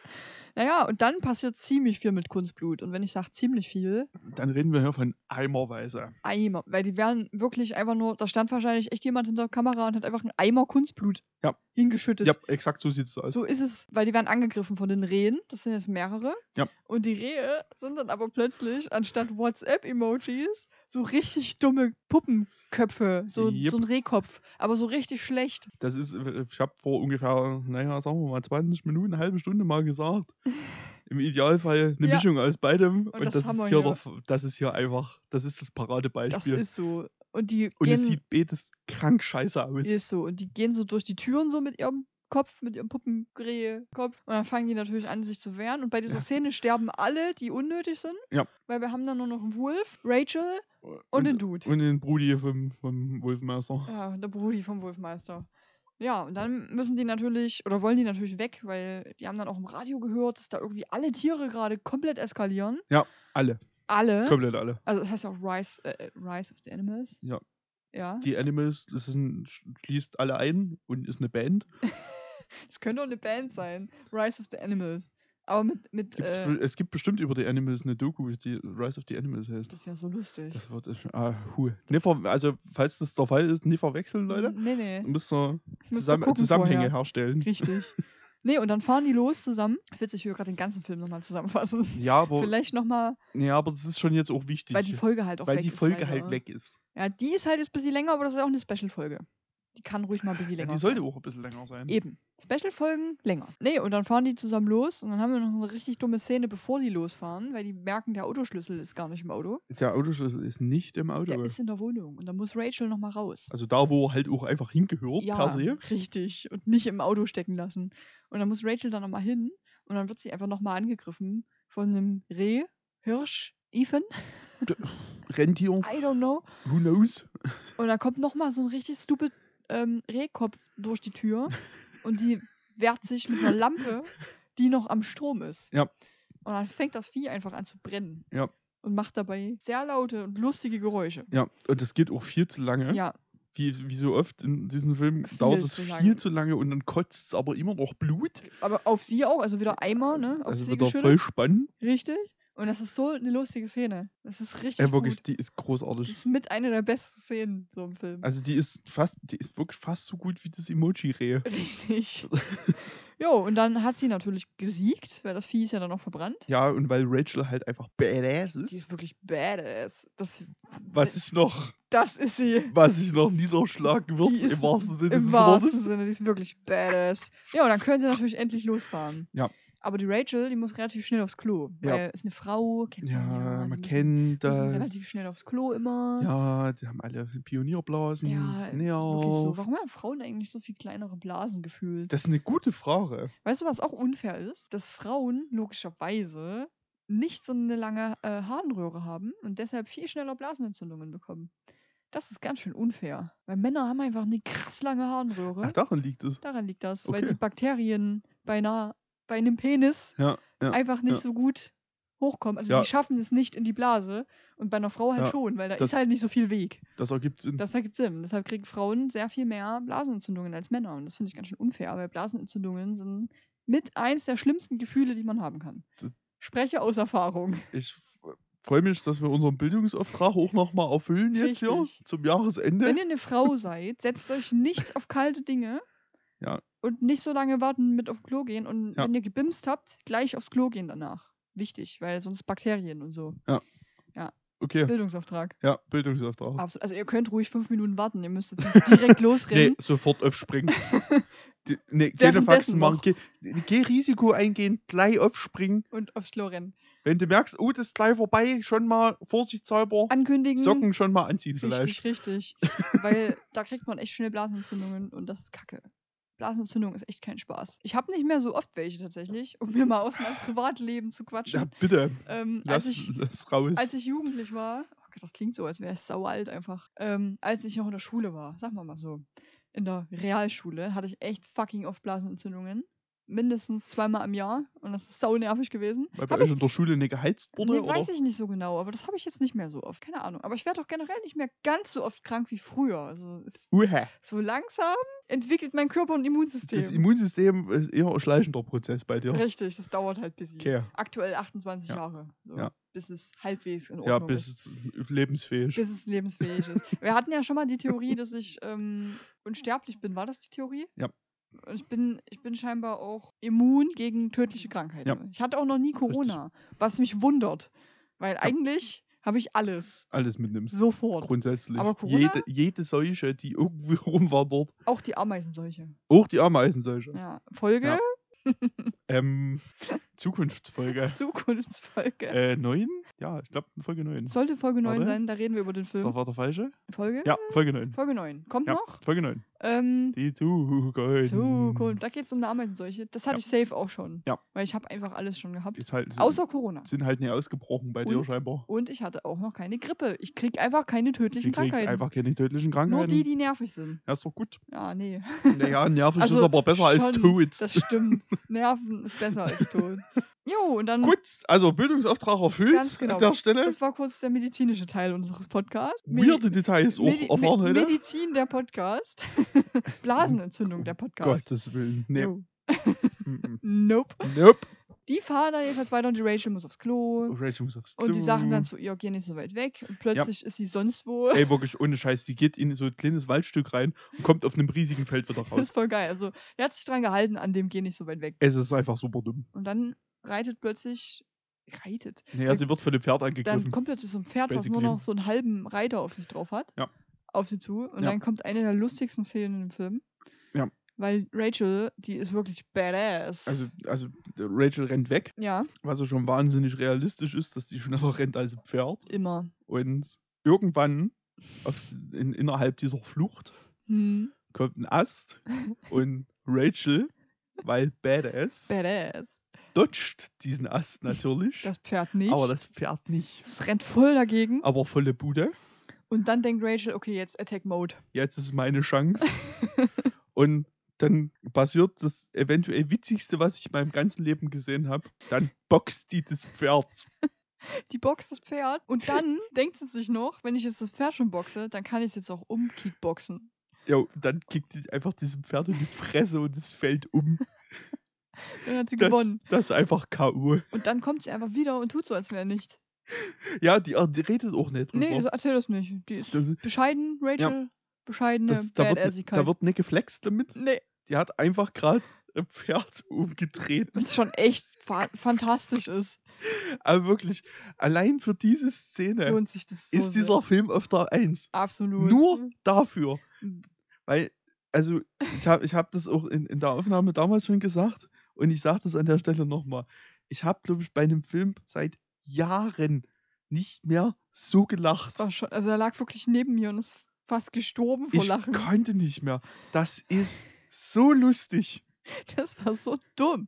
A: Naja, und dann passiert ziemlich viel mit Kunstblut. Und wenn ich sage ziemlich viel,
B: Dann reden wir hier von Eimerweise.
A: Eimer. Weil die werden wirklich einfach nur, da stand wahrscheinlich echt jemand hinter der Kamera und hat einfach einen Eimer Kunstblut
B: Ja.
A: hingeschüttet.
B: Ja, exakt so sieht es aus.
A: So ist es, weil die werden angegriffen von den Rehen. Das sind jetzt mehrere.
B: Ja.
A: Und die Rehe sind dann aber plötzlich, anstatt WhatsApp-Emojis, so richtig dumme Puppenköpfe. So,
B: Yep.
A: so ein Rehkopf. Aber so richtig schlecht.
B: Das ist, ich habe vor ungefähr, naja, sagen wir mal 20 Minuten, eine halbe Stunde mal gesagt. Im Idealfall eine
A: Ja.
B: Mischung aus beidem.
A: Und
B: Und,
A: das
B: das, ist hier
A: hier.
B: der, das ist hier einfach, das ist das
A: Das
B: Paradebeispiel.
A: ist so. Und die
B: Und
A: gehen,
B: es sieht beides krank scheiße aus.
A: ist so. Und die gehen so durch die Türen so mit ihrem Kopf, mit ihrem Puppenrehe-Kopf. Und dann fangen die natürlich an, sich zu wehren. Und bei dieser
B: Ja.
A: Szene sterben alle, die unnötig sind.
B: Ja.
A: Weil wir haben dann nur noch einen Wolf, Rachel und, den Dude.
B: Und den Brudi vom, vom Wolfmeister.
A: Ja, der Brudi vom Wolfmeister. Ja, und dann müssen die natürlich, oder wollen die natürlich weg, weil die haben dann auch im Radio gehört, dass da irgendwie alle Tiere gerade komplett eskalieren.
B: Alle.
A: Alle.
B: Komplett alle.
A: Also das heißt ja auch Rise, äh, Rise of the Animals.
B: Ja.
A: Ja.
B: Die Animals, das sind, schließt alle ein und ist eine Band.
A: Das könnte auch eine Band sein. Rise of the Animals. Aber mit, mit äh,
B: es gibt bestimmt über die Animals eine Doku, die Rise of the Animals heißt.
A: das wäre so lustig.
B: Das wird, ah, hu. Also, falls das der Fall ist, nie verwechseln, Leute.
A: Nee, nee.
B: Müsst ihr Zusammen, Zusammenhänge
A: vorher.
B: herstellen.
A: Richtig. Nee, und dann fahren die los zusammen. Witzig, ich will gerade den ganzen Film nochmal zusammenfassen.
B: Ja, aber,
A: Vielleicht nochmal,
B: ja, aber das ist schon jetzt auch wichtig.
A: weil die Folge halt auch
B: weil
A: weg
B: die
A: ist.
B: Folge
A: leider.
B: halt weg ist.
A: Ja, die ist halt jetzt ein bisschen länger, aber das ist auch eine Special-Folge. Die kann ruhig mal ein bisschen
B: Ja,
A: länger
B: die sollte
A: sein.
B: auch ein bisschen länger sein.
A: Eben. Special-Folgen länger. Nee, und dann fahren die zusammen los und dann haben wir noch so eine richtig dumme Szene, bevor die losfahren, weil die merken, der Autoschlüssel ist gar nicht im Auto.
B: Der Autoschlüssel ist nicht im Auto.
A: Der ist in der Wohnung und dann muss Rachel nochmal raus.
B: also da, wo er halt auch einfach hingehört,
A: ja,
B: per se.
A: richtig. Und nicht im Auto stecken lassen. Und dann muss Rachel dann nochmal hin und dann wird sie einfach nochmal angegriffen von einem Reh, Hirsch, Ethan,
B: Rentier,
A: I don't know.
B: who knows?
A: Und da kommt nochmal so ein richtig stupid ähm, Rehkopf durch die Tür und die wehrt sich mit einer Lampe, die noch am Strom ist.
B: Ja.
A: Und dann fängt das Vieh einfach an zu brennen.
B: Ja.
A: Und macht dabei sehr laute und lustige Geräusche.
B: Ja, und das geht auch viel zu lange.
A: Ja,
B: Wie, wie so oft in diesem Film
A: Viel
B: dauert es viel
A: lange.
B: zu lange und dann kotzt es aber immer noch Blut.
A: aber auf sie auch, also wieder Eimer, ne? Auf
B: also
A: sie
B: wieder voll spannend.
A: Richtig. Und das ist so eine lustige Szene. Das ist richtig
B: Ja, wirklich,
A: gut.
B: die ist
A: Das
B: großartig.
A: ist mit einer der besten Szenen so im Film.
B: Also die ist fast, die ist wirklich fast so gut wie das Emoji-Reh.
A: Richtig. jo, und dann hat sie natürlich gesiegt, weil das Vieh ist ja dann noch verbrannt.
B: Ja, und weil Rachel halt einfach badass
A: Die
B: ist,
A: ist wirklich badass. Das,
B: was ich noch,
A: das ist sie.
B: was ich noch niederschlagen wird,
A: ist
B: im wahrsten Sinne
A: Im
B: des
A: wahrsten
B: Wortes.
A: Sinne, die ist wirklich badass. Ja, und dann können sie natürlich endlich losfahren.
B: Ja.
A: Aber die Rachel, die muss relativ schnell aufs Klo.
B: Ja.
A: Weil ist eine Frau, kennt man ja.
B: Ja,
A: die
B: man
A: müssen,
B: kennt das.
A: müssen relativ schnell aufs Klo immer.
B: Ja, die haben alle Pionierblasen.
A: Ja, wirklich so. Warum haben Frauen eigentlich so viel kleinere Blasen gefühlt?
B: Das ist eine gute Frage.
A: Weißt du, was auch unfair ist? Dass Frauen logischerweise nicht so eine lange äh, Harnröhre haben und deshalb viel schneller Blasenentzündungen bekommen. Das ist ganz schön unfair. Weil Männer haben einfach eine krass lange Harnröhre.
B: Ach, daran liegt es.
A: Daran liegt das, weil
B: Okay.
A: die Bakterien bei, einer, bei einem Penis
B: Ja, ja.
A: einfach nicht
B: ja.
A: so gut hochkommen. Also die schaffen es nicht in die Blase und bei einer Frau halt schon, weil da
B: das-
A: ist halt nicht so viel Weg.
B: Das ergibt Sinn.
A: Das ergibt Sinn. Deshalb kriegen Frauen sehr viel mehr Blasenentzündungen als Männer. Und das finde ich ganz schön unfair, weil Blasenentzündungen sind mit eins der schlimmsten Gefühle, die man haben kann.
B: Das-
A: Spreche aus Erfahrung.
B: Ich freue mich, dass wir unseren Bildungsauftrag auch nochmal erfüllen jetzt hier
A: Richtig.
B: zum Jahresende.
A: Wenn ihr eine Frau seid, setzt euch nichts auf kalte Dinge.
B: Ja.
A: Und nicht so lange warten mit auf Klo gehen. Und
B: Ja.
A: wenn ihr gebimst habt, gleich aufs Klo gehen danach. Wichtig, weil sonst Bakterien und so.
B: Okay,
A: Bildungsauftrag.
B: ja, Bildungsauftrag.
A: Absolut. Also ihr könnt ruhig fünf Minuten warten. Ihr müsst jetzt nicht direkt
B: Nee,
A: losrennen.
B: sofort aufspringen. Die- nee, keine Faxen machen. Geh, geh Risiko eingehen, gleich aufspringen.
A: Und aufs Klo rennen.
B: Wenn du merkst, oh, das ist gleich vorbei, schon mal vorsichtshalber
A: Ankündigen.
B: Socken schon mal anziehen vielleicht.
A: Richtig, richtig. Weil da kriegt man echt schnell Blasenentzündungen und das ist kacke. Blasenentzündung ist echt kein Spaß. Ich habe nicht mehr so oft welche tatsächlich, um mir mal aus meinem Privatleben zu
B: Ja,
A: quatschen.
B: bitte,
A: Ähm,
B: lass,
A: als, ich,
B: lass raus.
A: als ich jugendlich war, oh Gott, das klingt so, als wäre ich sau alt einfach. Ähm, als ich noch in der Schule war, sagen wir mal so, in der Realschule, hatte ich echt fucking oft Blasenentzündungen. Mindestens zweimal im Jahr und das ist sau nervig gewesen.
B: Weil bei
A: Hab
B: euch in der Schule nicht geheizt wurde?
A: Nee,
B: oder?
A: weiß ich nicht so genau, aber das habe ich jetzt nicht mehr so oft. Keine Ahnung. Aber ich werde auch generell nicht mehr ganz so oft krank wie früher. Also so langsam entwickelt mein Körper ein Immunsystem.
B: Das Immunsystem ist eher ein schleichender Prozess bei dir.
A: Richtig, das dauert halt bis
B: Okay.
A: Aktuell 28
B: Ja.
A: Jahre. So,
B: Ja.
A: Bis es halbwegs in
B: Ja,
A: Ordnung ist.
B: bis es lebensfähig.
A: Bis es lebensfähig ist. Wir hatten ja schon mal die Theorie, dass ich ähm, unsterblich bin. War das die Theorie?
B: Ja.
A: Ich bin, ich bin scheinbar auch immun gegen tödliche Krankheiten.
B: Ja.
A: Ich hatte auch noch nie Corona, was mich wundert. Weil eigentlich habe ich alles
B: Alles mitnimmst.
A: sofort.
B: Grundsätzlich.
A: Aber Corona?
B: Jede, jede Seuche, die irgendwie rumwandert,
A: Auch die Ameisenseuche.
B: auch die Ameisenseuche.
A: Ja. Folge,
B: Ja. Ähm, Zukunftsfolge.
A: Zukunftsfolge.
B: Äh, 9? Ja, ich glaube Folge 9.
A: Sollte Folge 9
B: warte.
A: sein, da reden wir über den
B: Ist doch
A: Film.
B: war der falsche?
A: Folge?
B: Ja, Folge 9.
A: Folge 9. Kommt
B: Ja,
A: noch?
B: Folge 9.
A: Ähm,
B: Die Zukunft.
A: Zukunft. Da geht es um eine Ameisenseuche. Das hatte
B: Ja.
A: ich safe auch schon.
B: Ja.
A: Weil ich habe einfach alles schon gehabt.
B: Ist halt, sind,
A: Außer Corona.
B: sind halt nicht ausgebrochen bei dir
A: Und?
B: scheinbar.
A: Und ich hatte auch noch keine Grippe. Ich krieg einfach keine
B: Sie
A: tödlichen
B: kriegt
A: Krankheiten.
B: einfach keine tödlichen
A: Nur
B: Krankheiten.
A: die, die nervig sind.
B: Ja, ist doch gut.
A: Ja, nee.
B: Naja, nervig
A: Also
B: ist aber besser als
A: schon,
B: tot.
A: Das stimmt. Nerven ist besser als Tod. Jo, und dann.
B: Gut, also Bildungsauftrag erfüllt
A: Ganz genau.
B: an der Stelle.
A: Das war kurz der medizinische Teil unseres Podcasts.
B: Weirde Details auch
A: Medi
B: erfahren heute.
A: Medizin der Podcast. Blasenentzündung der Podcast.
B: Gottes Willen. Nee.
A: Nope.
B: Nope.
A: Die fahren dann jedenfalls weiter und die Rachel muss aufs Klo.
B: Rachel muss aufs
A: Und die
B: Klo.
A: sagen dann zu ihr, geh nicht so weit weg. Und plötzlich ist sie sonst wo.
B: Ey, wirklich ohne Scheiß. Die geht in so ein kleines Waldstück rein und kommt auf einem riesigen Feld wieder
A: Das
B: raus.
A: ist voll geil. Also, er hat sich dran gehalten, an dem geh nicht so weit weg.
B: Es ist einfach super dumm.
A: Und dann reitet plötzlich. Reitet.
B: Naja,
A: Dann-
B: sie wird von dem Pferd
A: Dann
B: angegriffen.
A: kommt plötzlich so ein Pferd, was nur
B: Basically.
A: noch so einen halben Reiter auf sich drauf hat.
B: Ja.
A: Auf sie zu. Und
B: Ja.
A: dann kommt eine der lustigsten Szenen im Film.
B: Ja.
A: Weil Rachel, die ist wirklich badass.
B: Also, also Rachel rennt weg,
A: ja,
B: was ja schon wahnsinnig realistisch ist, dass die schneller rennt als ein Pferd.
A: immer.
B: Und irgendwann auf, in, innerhalb dieser Flucht
A: Hm.
B: kommt ein Ast und Rachel, weil Badass,
A: Badass.
B: dodgt diesen Ast natürlich.
A: Das Pferd nicht.
B: aber das Pferd nicht.
A: es rennt voll dagegen.
B: Aber volle Bude.
A: Und dann denkt Rachel, okay, jetzt Attack Mode.
B: Jetzt ist meine Chance. und dann passiert das eventuell witzigste, was ich in meinem ganzen Leben gesehen habe. Dann boxt die das Pferd.
A: Die boxt das Pferd. Und dann denkt sie sich noch, wenn ich jetzt das Pferd schon boxe, dann kann ich es jetzt auch umkickboxen.
B: Ja, dann kickt die einfach diesem Pferd in die Fresse und es fällt um.
A: Dann hat sie
B: Das,
A: gewonnen.
B: das ist einfach K.O.
A: Und dann kommt sie einfach wieder und tut so, als wäre nichts.
B: Ja, die, die redet auch nicht drüber.
A: Nee, das, erzähl das nicht. Die ist
B: Das-
A: bescheiden, Rachel. Bescheidene
B: das, da, wird,
A: Badassigkeit.
B: da wird nicht geflext damit.
A: nee,
B: Die hat einfach gerade ein Pferd umgedreht.
A: was schon echt fa fantastisch ist.
B: Aber wirklich, allein für diese Szene
A: Lohnt sich das so
B: ist dieser Film 1.
A: sehr. Absolut.
B: Nur dafür.
A: Mhm.
B: Weil, also, ich habe ich hab das auch in, in der Aufnahme damals schon gesagt und ich sage das an der Stelle nochmal. Ich habe, glaube ich, bei einem Film seit Jahren nicht mehr so gelacht.
A: Schon, also er lag wirklich neben mir und ist fast gestorben vor
B: Ich
A: Lachen.
B: konnte nicht mehr. Das ist so lustig.
A: Das war so dumm.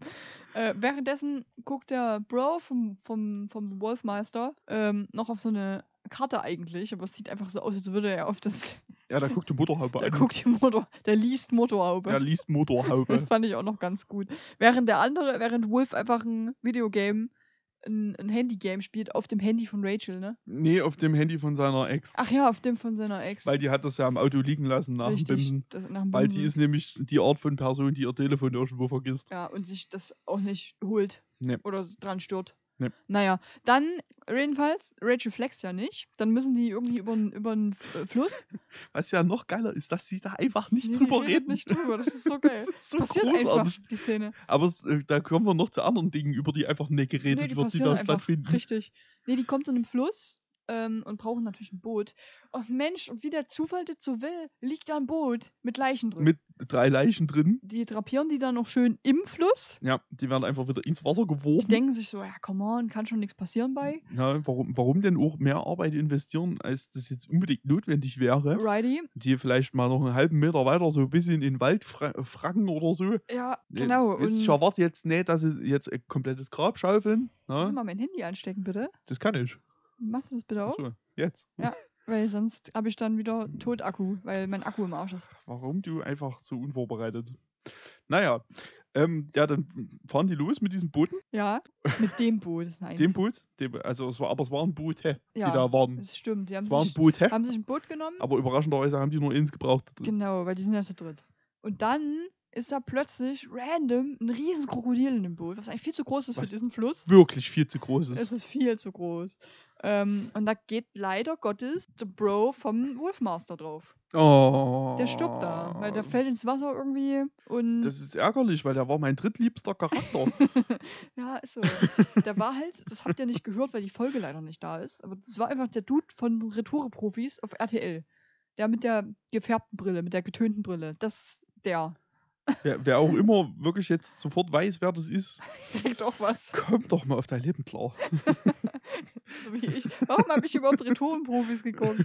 A: Äh, währenddessen guckt der Bro vom, vom, vom Wolfmeister ähm, noch auf so eine Karte eigentlich, aber es sieht einfach so aus, als würde er auf das.
B: Ja, da guckt die Motorhaube
A: Der
B: an.
A: guckt die Motor, der liest Motorhaube.
B: Er liest Motorhaube.
A: Das fand ich auch noch ganz gut. Während der andere, während Wolf einfach ein Videogame, ein, ein Handygame spielt auf dem Handy von Rachel, ne?
B: Nee, auf dem Handy von seiner Ex.
A: Ach ja, auf dem von seiner Ex.
B: Weil die hat das ja im Auto liegen lassen nach dem
A: Richtig,
B: Bimsen.
A: das, nach dem
B: Weil die
A: Bimsen.
B: ist nämlich die Art von Person, die ihr Telefon irgendwo vergisst.
A: Ja, und sich das auch nicht holt.
B: Nee.
A: Oder dran stört.
B: Nee.
A: Naja, dann, jedenfalls, Rachel flext ja nicht. Dann müssen die irgendwie über den Fluss.
B: Was ja noch geiler ist, dass sie da einfach nicht
A: Nee,
B: drüber reden.
A: nicht drüber, das ist so geil.
B: Das ist so
A: Passiert
B: großartig.
A: einfach, die Szene.
B: Aber äh, da kommen wir noch zu anderen Dingen, über die einfach nicht geredet
A: nee,
B: wird, die da stattfinden.
A: Richtig. Nee, die kommt in den Fluss ähm, und brauchen natürlich ein Boot. Und Mensch, und wie der Zufall das so will, liegt da ein Boot mit Leichen drin.
B: Mit drei Leichen drin.
A: die drapieren die dann noch schön im Fluss.
B: Ja, die werden einfach wieder ins Wasser
A: Die
B: geworfen.
A: denken sich so, ja, come on, kann schon nichts passieren bei.
B: Ja, warum, warum denn auch mehr Arbeit investieren, als das jetzt unbedingt notwendig wäre?
A: Righty.
B: Die vielleicht mal noch einen halben Meter weiter so ein bisschen in den Wald fra fragen oder so.
A: Ja, genau.
B: wisst, Ich erwarte jetzt nicht, dass sie jetzt ein komplettes Grab schaufeln.
A: kannst du
B: Ne?
A: mal mein Handy anstecken, bitte?
B: Das kann ich.
A: Machst du das bitte auch?
B: Achso, jetzt.
A: Ja. Weil sonst habe ich dann wieder Totakku, weil mein Akku im Arsch ist.
B: Warum du einfach so unvorbereitet? Naja, Ähm, ja, dann fahren die los mit diesen Booten.
A: Ja, mit dem Boot. Das
B: Dem Boot. Dem, also es war, aber es waren Boote,
A: Ja,
B: die da waren.
A: Das stimmt. Die haben
B: Es waren
A: sich,
B: Boote,
A: haben sich ein Boot genommen.
B: aber überraschenderweise haben die nur eins gebraucht.
A: Genau, weil die sind ja zu dritt. Und dann ist da plötzlich random ein riesen Krokodil in dem Boot, was eigentlich viel zu groß ist
B: Was?
A: für diesen Fluss.
B: Wirklich viel zu groß
A: Es
B: ist.
A: ist viel zu groß. Ähm, und da geht leider Gottes der Bro vom Wolfmaster drauf.
B: Oh.
A: Der stirbt da, weil der fällt ins Wasser irgendwie und
B: Das ist ärgerlich, weil der war mein drittliebster Charakter.
A: ja, ist so. Der war halt, das habt ihr nicht gehört, weil die Folge leider nicht da ist, aber das war einfach der Dude von Retoure-Profis auf RTL. Der mit der gefärbten Brille, mit der getönten Brille. Das der.
B: Wer, wer auch immer wirklich jetzt sofort weiß, wer das ist,
A: Kriegt auch was.
B: kommt doch mal auf dein Leben klar.
A: So wie ich. Warum habe ich überhaupt Retourenprofis geguckt?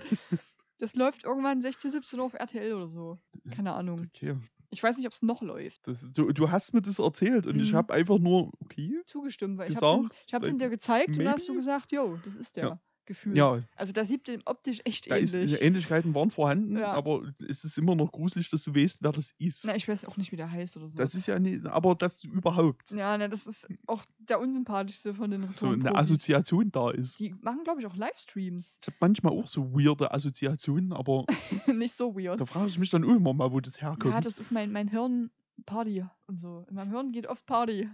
A: Das läuft irgendwann 16, 17 Uhr auf RTL oder so. Keine Ahnung.
B: Okay.
A: Ich weiß nicht, ob es noch läuft.
B: Das, du, du hast mir das erzählt und ich
A: Mhm.
B: habe einfach nur, okay,
A: Zugestimmt, weil ich habe den,
B: Gesagt,
A: ich hab den dir gezeigt und da hast du
B: maybe?
A: gesagt, yo, das ist der.
B: Ja.
A: Gefühl.
B: ja,
A: Also da sieht dem optisch echt
B: da ist,
A: ähnlich.
B: Ähnlichkeiten waren vorhanden,
A: Ja.
B: aber es ist immer noch gruselig, dass du weißt, wer das ist.
A: Na, ich weiß auch nicht, wie der heißt oder so.
B: das ist ja nicht, aber das überhaupt
A: ja, na, das ist auch der unsympathischste von den
B: so eine Assoziation da ist.
A: Die machen, glaube ich, auch Livestreams.
B: Ich habe manchmal auch so weirde Assoziationen, aber
A: nicht so weird.
B: da frage ich mich dann immer mal, wo das herkommt.
A: Ja, das ist mein, mein Hirn Party und so. In meinem Hirn geht oft Party.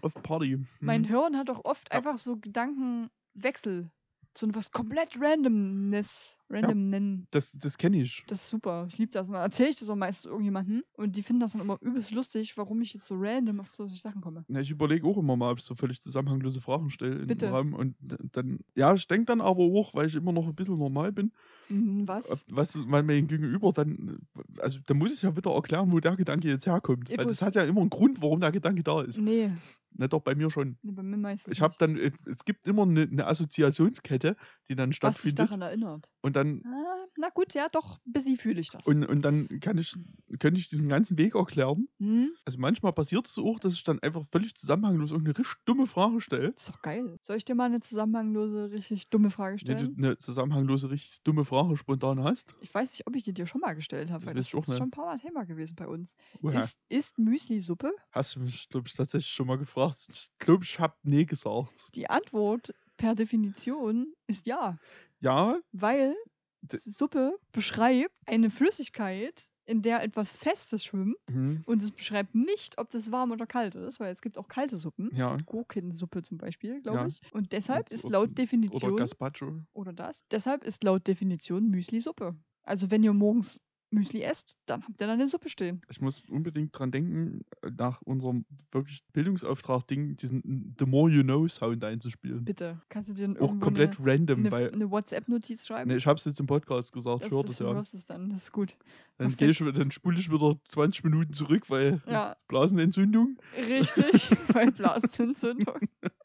B: Auf Party. Hm.
A: Mein Hirn hat auch oft
B: Ja.
A: einfach so Gedankenwechsel. So was komplett Randomness. Random nennen.
B: das das kenne ich.
A: Das ist super. Ich liebe das. Und dann erzähle ich das auch meistens irgendjemandem. Und die finden das dann immer übelst lustig, warum ich jetzt so random auf solche Sachen komme.
B: Ja, ich überlege auch immer mal, ob ich so völlig zusammenhanglose Fragen stelle in
A: Bitte.
B: den Raum. Und dann, ja, ich denke dann aber auch, weil ich immer noch ein bisschen normal bin,
A: Mhm, was?
B: was mein, Gegenüber dann, also da muss ich ja wieder erklären, wo der Gedanke jetzt herkommt. Weil das hat ja immer einen Grund, warum der Gedanke da ist.
A: Nee,
B: Na doch, bei mir schon.
A: nee, bei mir meistens
B: Ich habe dann, äh, es gibt immer eine, eine Assoziationskette, die dann
A: nicht. was dich
B: stattfindet.
A: daran erinnert.
B: Und dann,
A: Ah, na gut, ja, doch, ein bisschen fühle ich das.
B: und, und dann kann ich, könnte ich diesen ganzen Weg erklären.
A: Hm?
B: Also manchmal passiert es auch, dass ich dann einfach völlig zusammenhanglos irgendeine richtig dumme Frage stelle.
A: Das ist doch geil. Soll ich dir mal eine zusammenhanglose, richtig dumme Frage
B: Wenn
A: stellen?
B: du eine zusammenhanglose, richtig dumme Frage spontan hast.
A: Ich weiß nicht, ob ich die dir schon mal gestellt habe,
B: Das
A: weil das ist schon ein paar Mal Thema gewesen bei uns.
B: Oha.
A: Ist, ist Müsli Suppe?
B: Hast du mich, glaube ich, tatsächlich schon mal gefragt. Ich glaube, ich habe nee gesagt.
A: Die Antwort per Definition ist ja,
B: Ja,
A: weil
B: D-
A: Suppe beschreibt eine Flüssigkeit, in der etwas Festes schwimmt
B: hm,
A: und es beschreibt nicht, ob das warm oder kalt ist, weil es gibt auch kalte Suppen.
B: ja.
A: Gurkensuppe zum Beispiel, glaube
B: Ja.
A: ich. Und deshalb ist
B: oder-
A: laut
B: Oder
A: Definition
B: Gazpacho.
A: oder das. Deshalb ist laut Definition Müsli Suppe. Also wenn ihr morgens Müsli esst, dann habt ihr da eine Suppe stehen.
B: Ich muss unbedingt dran denken, nach unserem wirklich Bildungsauftrag-Ding, diesen The More You Know Sound einzuspielen.
A: Bitte, kannst du dir dann
B: Auch komplett
A: eine,
B: random,
A: eine,
B: weil.
A: eine WhatsApp-Notiz schreiben?
B: Ne, ich habe es jetzt im Podcast gesagt,
A: das,
B: ich höre das ja.
A: hörst es dann, das ist gut.
B: Dann, ich, dann spule ich wieder 20 Minuten zurück, weil
A: Ja,
B: Blasenentzündung.
A: richtig, bei Blasenentzündung.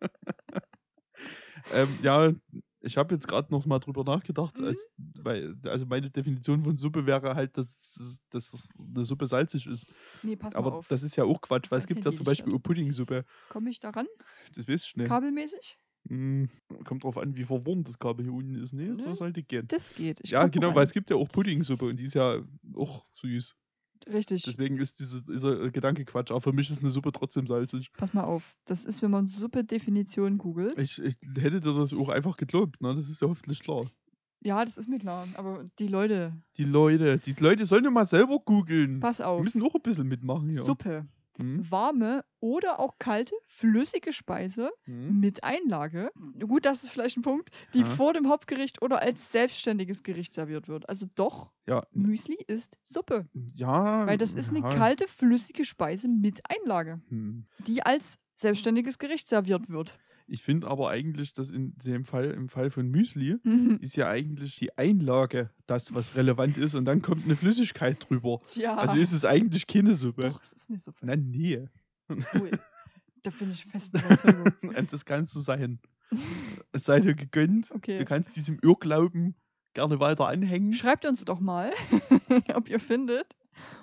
B: Ähm, ja, ich habe jetzt gerade noch mal drüber nachgedacht,
A: Mhm.
B: als, weil, also meine Definition von Suppe wäre halt, dass, es- dass es eine Suppe salzig ist.
A: Nee, pass
B: Aber
A: auf.
B: das ist ja auch Quatsch, weil es
A: Dann
B: gibt ja zum Beispiel auch Puddingsuppe.
A: Komme ich daran?
B: Das weiß ich nicht.
A: Kabelmäßig?
B: Hm, kommt drauf an, wie verworren das Kabel hier unten ist. Nee,
A: Ne?
B: das sollte gehen.
A: Das geht. Ich
B: ja, genau, weil es gibt ja auch Puddingsuppe und die ist ja auch süß.
A: Richtig.
B: Deswegen ist diese, dieser Gedanke Quatsch. Aber für mich ist eine Suppe trotzdem salzig.
A: Pass mal auf. Das ist, wenn man Suppe-Definition googelt.
B: Ich, ich hätte dir das auch einfach geglaubt, ne? Das ist ja hoffentlich klar.
A: Ja, das ist mir klar. Aber die Leute,
B: Die Leute, die Leute sollen ja mal selber googeln.
A: pass
B: Die
A: auf.
B: müssen auch ein bisschen mitmachen hier.
A: Suppe.
B: Hm?
A: Warme oder auch kalte, flüssige Speise
B: Hm?
A: mit Einlage. Gut, das ist vielleicht ein Punkt, die
B: Ja.
A: vor dem Hauptgericht oder als selbstständiges Gericht serviert wird. Also doch,
B: Ja,
A: Müsli ist Suppe.
B: ja.
A: Weil das ist eine
B: ja.
A: kalte, flüssige Speise mit Einlage,
B: Hm.
A: die als selbstständiges Gericht serviert wird.
B: Ich finde aber eigentlich, dass in dem Fall, im Fall von Müsli, ist ja eigentlich die Einlage das, was relevant ist und dann kommt eine Flüssigkeit drüber.
A: ja,
B: Also ist es eigentlich keine Suppe.
A: doch, es ist eine Suppe.
B: Na nee.
A: Cool. da bin ich fest Überzeugung.
B: Das kannst du sein. Es sei dir gegönnt.
A: Okay.
B: Du kannst diesem Irrglauben gerne weiter anhängen.
A: Schreibt uns doch mal, ob ihr findet,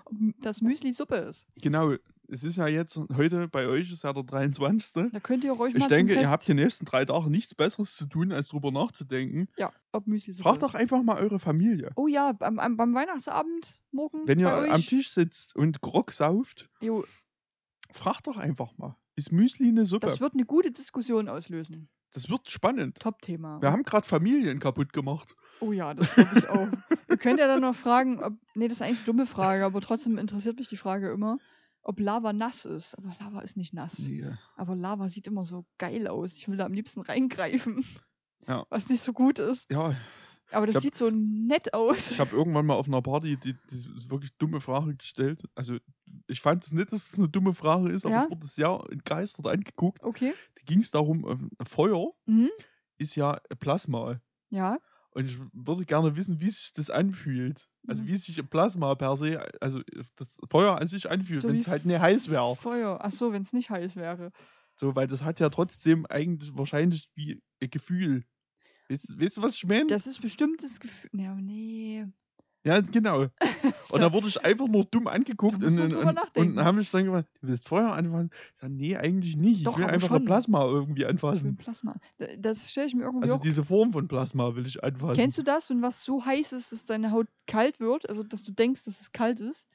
A: ob das Müsli Suppe ist.
B: Genau. Es ist ja jetzt, heute bei euch ist ja der 23.
A: Da könnt ihr ruhig
B: Ich
A: mal
B: denke,
A: zum
B: ihr habt die nächsten drei Tage nichts Besseres zu tun, als drüber nachzudenken.
A: ja, ob Müsli Suppe
B: Fragt doch einfach mal eure Familie.
A: Oh ja, beim, beim, beim Weihnachtsabend morgen
B: Wenn ihr
A: euch.
B: am Tisch sitzt und Grog sauft,
A: Jo,
B: Frag doch einfach mal. Ist Müsli eine Suppe?
A: Das wird eine gute Diskussion auslösen.
B: Das wird spannend.
A: Top-Thema.
B: Wir haben gerade Familien kaputt gemacht.
A: Oh ja, das glaube ich auch. Ihr könnt ja dann noch fragen, ob. Nee, das ist eigentlich eine dumme Frage, aber trotzdem interessiert mich die Frage immer, ob Lava nass ist. Aber Lava ist nicht nass.
B: Nee.
A: Aber Lava sieht immer so geil aus. Ich will da am liebsten reingreifen.
B: Ja.
A: Was nicht so gut ist.
B: Ja,
A: Aber das
B: hab-
A: sieht so nett aus.
B: ich habe irgendwann mal auf einer Party die, die wirklich dumme Frage gestellt. Also, ich fand es nicht, dass es eine dumme Frage ist, aber
A: Ja?
B: es wurde sehr entgeistert angeguckt.
A: Okay.
B: Da ging es darum, ähm, Feuer
A: Mhm.
B: ist ja Plasma.
A: Ja.
B: Und ich würde gerne wissen, wie sich das anfühlt. Also
A: Mhm.
B: wie sich Plasma per se, also das Feuer an sich anfühlt,
A: So
B: wenn es halt nicht heiß wäre.
A: Feuer. Ach so, wenn es nicht heiß wäre.
B: So, weil das hat ja trotzdem eigentlich wahrscheinlich wie ein Gefühl. Weißt, weißt du, was ich meine?
A: Das ist bestimmt das Gefühl. Ja, nee.
B: Ja, genau. Und da wurde ich einfach nur dumm angeguckt und, und, und, und haben mich dann gefragt, du willst Feuer anfassen? Ich sag, nee, eigentlich nicht. Ich
A: Doch,
B: will
A: aber
B: einfach
A: schon.
B: ein Plasma irgendwie
A: Ich will
B: anfassen.
A: Plasma. Da- Das stelle ich mir irgendwie
B: Also
A: auch.
B: diese Form von Plasma will ich anfassen.
A: Kennst du das, wenn was so heiß ist, dass deine Haut kalt wird? Also, dass du denkst, dass es kalt ist?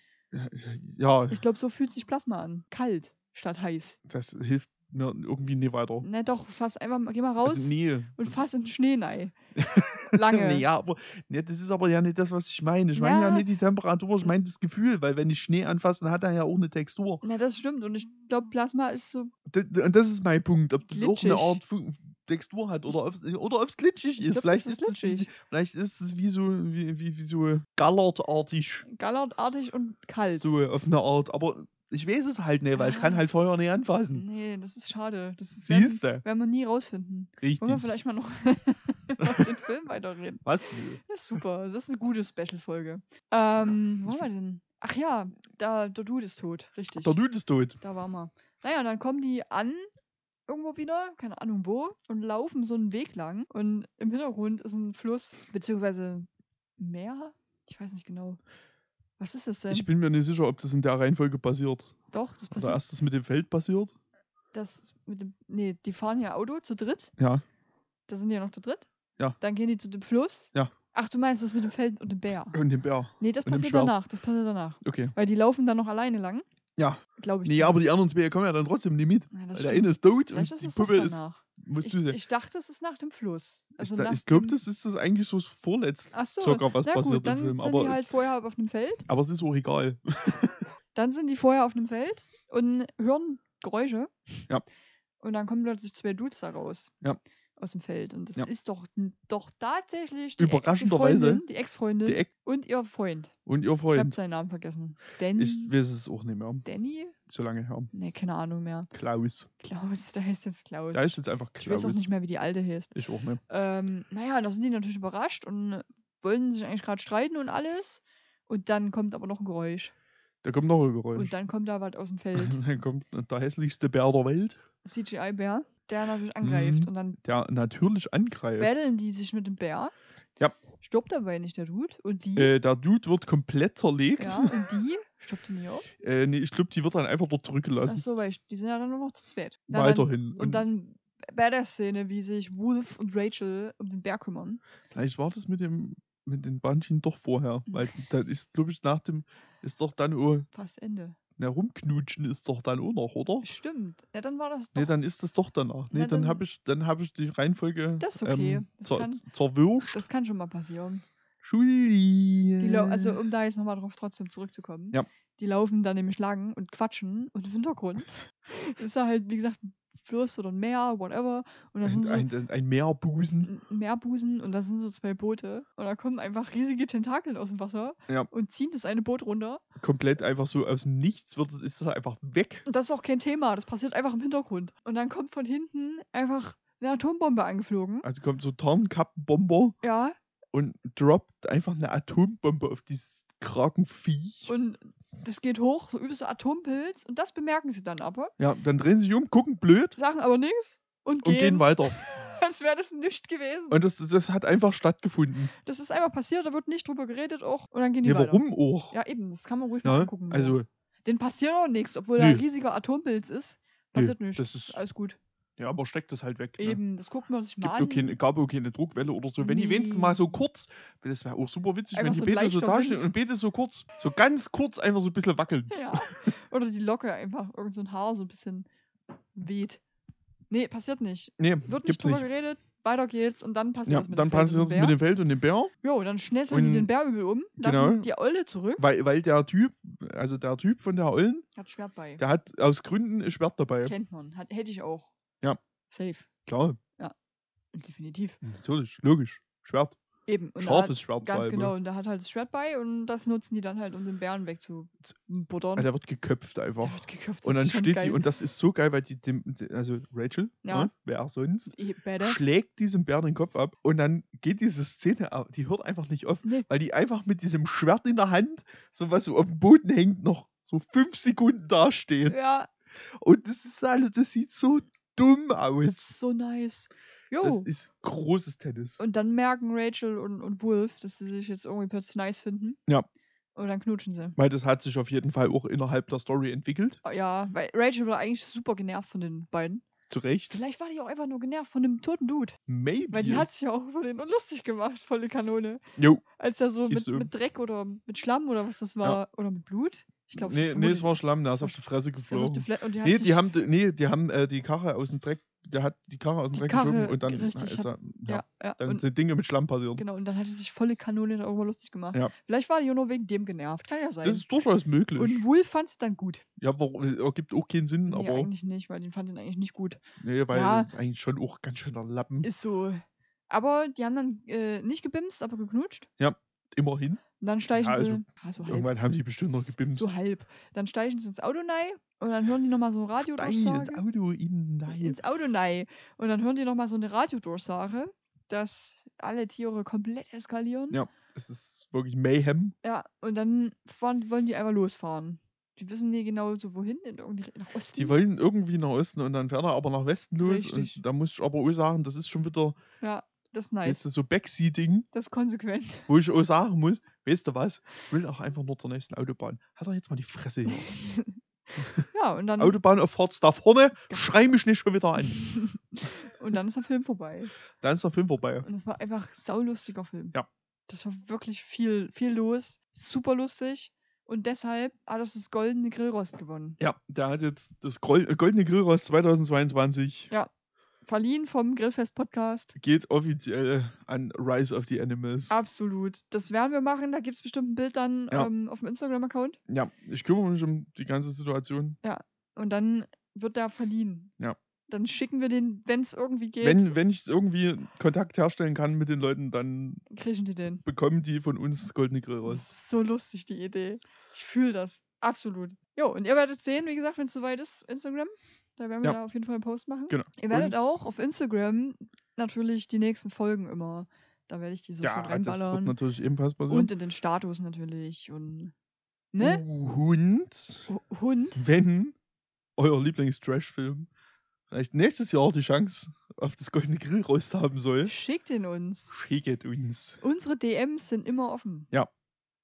B: Ja,
A: Ich glaube, so fühlt sich Plasma an. Kalt statt heiß.
B: das hilft mir irgendwie nie weiter.
A: Na doch, fass einfach mal, geh mal raus
B: Also, nee.
A: und
B: das-
A: fass in den Schnee. Lange.
B: Nee, ja, aber nee, das ist aber ja nicht das, was ich meine. Ich meine ja
A: Ja.
B: nicht die Temperatur, ich meine das Gefühl, weil wenn ich Schnee anfasse, dann hat er ja auch eine Textur.
A: Na, das stimmt. Und ich glaube, Plasma ist so.
B: D- d- Und das ist mein Punkt, ob das auch eine
A: Glitschig.
B: Art Textur hat oder ob es oder ob's glitschig ist.
A: glaub,
B: vielleicht,
A: das
B: ist
A: ist
B: das
A: glitschig.
B: vielleicht ist es wie so, wie, wie, wie so gallertartig,
A: gallertartig und kalt.
B: so auf eine Art. Aber ich weiß es halt nicht, weil ich kann
A: Ah.
B: halt Feuer nicht anfassen.
A: Nee, das ist schade. Das ist, werden,
B: Siehst du?
A: werden wir nie rausfinden.
B: Richtig.
A: Wollen wir vielleicht mal noch über den Film weiterreden?
B: Was?
A: Das ist super. Das ist eine gute Special-Folge. Ähm, wo waren wir denn? Ach ja, da, der Dude ist tot. Richtig.
B: Der Dude ist tot.
A: Da waren wir. Naja, dann kommen die an, irgendwo wieder, keine Ahnung wo, und laufen so einen Weg lang. Und im Hintergrund ist ein Fluss, beziehungsweise Meer? Ich weiß nicht genau. Was ist das denn?
B: Ich bin mir nicht sicher, ob das in der Reihenfolge passiert.
A: Doch, das
B: Oder
A: passiert.
B: erst das mit dem Feld passiert.
A: Das mit dem. Nee, die fahren ja Auto zu dritt.
B: Ja.
A: Da sind die ja noch zu dritt.
B: Ja.
A: Dann gehen die zu dem Fluss.
B: Ja.
A: Ach, du meinst das mit dem Feld und dem Bär?
B: Und dem Bär.
A: Nee, das
B: Und
A: passiert danach. Das passiert danach.
B: Okay.
A: Weil die laufen dann noch alleine lang,
B: Ja.
A: glaube ich.
B: Nee, aber die anderen zwei kommen ja dann trotzdem nicht mit.
A: Ja,
B: der eine ist tot
A: Vielleicht
B: und
A: ist
B: die Puppe ist.
A: Ich, ich dachte, es ist nach dem Fluss. Also
B: ich ich glaube, das ist das eigentlich so das vorletzte
A: Ach so,
B: circa, was
A: na
B: passiert
A: gut, dann
B: im Film.
A: sind
B: Aber,
A: die halt vorher auf einem Feld.
B: aber es ist auch egal.
A: Dann sind die vorher auf einem Feld und hören Geräusche.
B: Ja.
A: Und dann kommen plötzlich zwei Dudes da raus.
B: Ja.
A: Aus dem Feld. Und das
B: Ja.
A: ist doch, doch tatsächlich die,
B: Überraschenderweise
A: die, Freundin, die Ex-Freundin
B: Eck
A: und ihr Freund.
B: und ihr
A: Ich habe
B: Freund.
A: seinen Namen vergessen. Danny?
B: Ich weiß es auch nicht mehr.
A: Danny?
B: So lange her.
A: Ne, keine Ahnung mehr.
B: Klaus.
A: Klaus, der heißt jetzt Klaus.
B: Da ist jetzt einfach
A: ich weiß
B: Klaus.
A: auch nicht mehr, wie die alte heißt.
B: Ich auch nicht.
A: Ähm, naja, da sind die natürlich überrascht und wollen sich eigentlich gerade streiten und alles. Und dann kommt aber noch ein Geräusch.
B: Da kommt noch ein Geräusch.
A: Und dann kommt da was aus dem Feld.
B: Dann kommt der hässlichste Bär der Welt,
A: CGI-Bär, der natürlich angreift.
B: Mhm.
A: Und dann
B: der natürlich angreift.
A: battlen die sich mit dem Bär.
B: Ja.
A: Stirbt dabei nicht der Dude. Und die.
B: Äh, der Dude wird komplett zerlegt.
A: ja, und die. Stirbt die nicht auch?
B: Äh, nee, ich glaube, die wird dann einfach dort zurückgelassen.
A: Achso, weil ich, die sind ja dann nur noch zu zweit. Na,
B: Weiterhin.
A: Dann, und dann bei der Szene, wie sich Wolf und Rachel um den Bär kümmern.
B: Vielleicht war das mit dem mit den Bungeen doch vorher. Weil dann ist, glaube ich, nach dem, ist doch dann, oh,
A: Fast Ende.
B: Na, rumknutschen ist doch dann auch noch, oder?
A: Stimmt. Ja, dann war das doch.
B: Nee, dann ist das doch danach. Nee,
A: Na,
B: dann
A: dann-
B: habe ich, dann hab ich die Reihenfolge
A: Das ist okay.
B: ähm,
A: Das
B: zer
A: kann-
B: zerwirscht.
A: das kann schon mal passieren. Lau- also um da jetzt nochmal drauf trotzdem zurückzukommen.
B: Ja.
A: Die laufen dann nämlich lang und quatschen und im Hintergrund ist da halt, wie gesagt, Fluss oder ein Meer, whatever. Und da
B: ein,
A: sind so
B: ein, ein, Meerbusen.
A: ein Meerbusen und da sind so zwei Boote. Und da kommen einfach riesige Tentakeln aus dem Wasser
B: Ja.
A: und ziehen das eine Boot runter.
B: Komplett einfach so aus dem Nichts wird es, ist das einfach weg.
A: Und das ist auch kein Thema, das passiert einfach im Hintergrund. Und dann kommt von hinten einfach eine Atombombe angeflogen.
B: Also kommt so Tarnkappenbomber
A: Ja,
B: und droppt einfach eine Atombombe auf dieses Krakenviech.
A: und das geht hoch, so übelst Atompilz. Und das bemerken sie dann aber,
B: Ja, dann drehen sie sich um, gucken blöd
A: sagen aber nichts und
B: und
A: gehen,
B: gehen weiter.
A: als wäre das nicht gewesen.
B: Und das, das hat einfach stattgefunden.
A: Das ist einfach passiert, da wird nicht drüber geredet auch. Und dann gehen die
B: Ja,
A: weiter.
B: warum auch?
A: Ja, eben, das kann man ruhig mal
B: Ja,
A: angucken.
B: also,
A: Den passiert auch nichts, obwohl da ein riesiger Atompilz ist. Passiert nichts.
B: das ist-
A: alles gut.
B: Ja, aber steckt das halt weg. Ne?
A: Eben, das guckt man sich mal
B: Gibt
A: an.
B: keine, gab auch keine Druckwelle oder so. Wenn die wenigstens mal so kurz, das wäre auch super witzig,
A: Einfach
B: wenn die
A: so ein
B: Beete so
A: Wind.
B: und Beete so kurz, so ganz kurz einfach so ein bisschen wackeln.
A: Ja. Oder die Locke einfach, irgend so ein Haar so ein bisschen weht. Nee, passiert nicht.
B: Nee,
A: Wird nicht drüber
B: nicht.
A: geredet, weiter geht's und dann passiert
B: Ja,
A: es mit
B: dann
A: dem Feld
B: passiert
A: dem
B: mit dem Feld und dem Bär,
A: Jo, dann schnetzeln die den Bär übel um, lassen
B: Genau.
A: die Eule zurück.
B: weil, weil der Typ, also der Typ von der Eulen,
A: Hat Schwert bei.
B: der hat aus Gründen ein Schwert dabei.
A: Kennt man. Hat, hätte ich auch.
B: Ja.
A: Safe.
B: Klar,
A: Definitiv.
B: natürlich, logisch. Schwert.
A: Eben. Und
B: Scharfes Schwert vor
A: Ganz
B: allem,
A: genau.
B: ne?
A: Und da hat halt das Schwert bei und das nutzen die dann halt, um den Bären wegzubuttern.
B: Also der wird geköpft einfach.
A: Der wird geköpft.
B: Und dann steht
A: geil.
B: die, und das ist so geil, weil die, dem, also Rachel,
A: Ja.
B: ne, wer sonst,
A: Badass.
B: schlägt diesem Bär den Kopf ab und dann geht diese Szene, die hört einfach nicht auf,
A: Nee.
B: weil die einfach mit diesem Schwert in der Hand, so was so auf dem Boden hängt, noch so fünf Sekunden dasteht.
A: Ja,
B: Und das ist alles, das sieht so dumm
A: das
B: aus.
A: ist so nice.
B: Das
A: Jo.
B: ist großes Tennis.
A: Und dann merken Rachel und, und Wolf, dass sie sich jetzt irgendwie plötzlich nice finden.
B: Ja.
A: Und dann knutschen sie.
B: Weil das hat sich auf jeden Fall auch innerhalb der Story entwickelt.
A: Ah, Ja, weil Rachel war eigentlich super genervt von den beiden.
B: Zu Recht.
A: Vielleicht war die auch einfach nur genervt von dem toten Dude.
B: Maybe.
A: Weil die hat sich ja auch über den lustig gemacht, volle Kanone.
B: Jo.
A: Als er so mit,
B: so.
A: mit Dreck oder mit Schlamm oder was das war. Oder mit Blut. Ich glaube,
B: Nee, nee, es war Schlamm, der ist auf die Fresse geflogen.
A: die und die
B: Nee, die haben, die- nee, die haben äh, die Karre aus dem Dreck, der hat die Karre aus dem Dreck
A: Karre,
B: geschoben und dann,
A: richtig,
B: ist er, ja,
A: ja, ja.
B: dann
A: und,
B: sind Dinge mit Schlamm passiert.
A: genau, und dann hat sie sich volle Kanone darüber lustig gemacht.
B: Ja.
A: Vielleicht war nur wegen dem genervt. Kann ja sein.
B: Das ist durchaus möglich.
A: und Wolf fand es dann gut.
B: ja, warum, ergibt auch keinen Sinn,
A: Nee,
B: aber
A: eigentlich nicht, weil den fand ihn eigentlich nicht gut.
B: nee, weil
A: Ja.
B: das ist eigentlich schon auch ganz schöner Lappen.
A: Ist so. Aber die haben dann äh, nicht gebimst, aber geknutscht.
B: Immerhin.
A: Und dann steigen
B: Ja, also,
A: sie. So halb.
B: Irgendwann haben die bestimmt noch gebimst.
A: So halb. Dann steigen sie ins Auto rein und dann hören die nochmal so ein Radio
B: Nein, ins. Auto, in, nein.
A: Ins Auto rein. Und dann hören die nochmal so eine Radiodurchsage, dass alle Tiere komplett eskalieren.
B: Ja. Es ist wirklich Mayhem.
A: Ja, und dann fahren, wollen die einfach losfahren. Die wissen nie genau so wohin, in irgendwie nach Osten.
B: Die wollen irgendwie nach Osten und dann fährt er aber nach Westen los.
A: Richtig.
B: Und da muss ich aber auch sagen, das ist schon wieder
A: ja, das ist
B: weißt
A: nice.
B: du, so Backseating,
A: Das ist konsequent.
B: wo ich auch sagen muss, weißt du was, ich will auch einfach nur zur nächsten Autobahn. Hat er jetzt mal die Fresse hier.
A: ja, und dann,
B: Autobahnauffahrt da vorne, schrei mich nicht schon wieder an.
A: und dann ist der Film vorbei.
B: Dann ist der Film vorbei.
A: Und es war einfach ein saulustiger Film.
B: Ja.
A: Das war wirklich viel, viel los. Super lustig. Und deshalb hat es das goldene Grillrost gewonnen.
B: Ja, der hat jetzt das äh, Goldene Grillrost 2022
A: Ja. Verliehen vom Grillfest-Podcast.
B: geht offiziell an Rise of the Animals.
A: Absolut. Das werden wir machen. Da gibt es bestimmt ein Bild dann
B: Ja.
A: ähm, auf dem Instagram-Account.
B: Ja, ich kümmere mich um die ganze Situation.
A: Und dann wird der verliehen.
B: Ja.
A: Dann schicken wir den, wenn es irgendwie geht,
B: Wenn, wenn ich irgendwie Kontakt herstellen kann mit den Leuten, dann
A: kriegen die den.
B: bekommen die von uns das Goldene Grillrost.
A: ist so lustig, die Idee. Ich fühle das. Absolut. Jo, und ihr werdet sehen, wie gesagt, wenn es soweit ist, Instagram. Da werden wir
B: Ja.
A: da auf jeden Fall einen Post machen.
B: Genau.
A: Ihr werdet
B: Und-
A: auch auf Instagram natürlich die nächsten Folgen immer. Da werde ich die so
B: Ja, das wird
A: reinballern.
B: natürlich ebenfalls passieren.
A: Und in den Status natürlich. Und. Ne?
B: Und
A: Hu- Hund.
B: wenn euer Lieblings-Trash-Film vielleicht nächstes Jahr die Chance auf das Goldene Grillrost haben soll,
A: Schickt ihn uns.
B: schickt uns.
A: Unsere DMs sind immer offen.
B: Ja.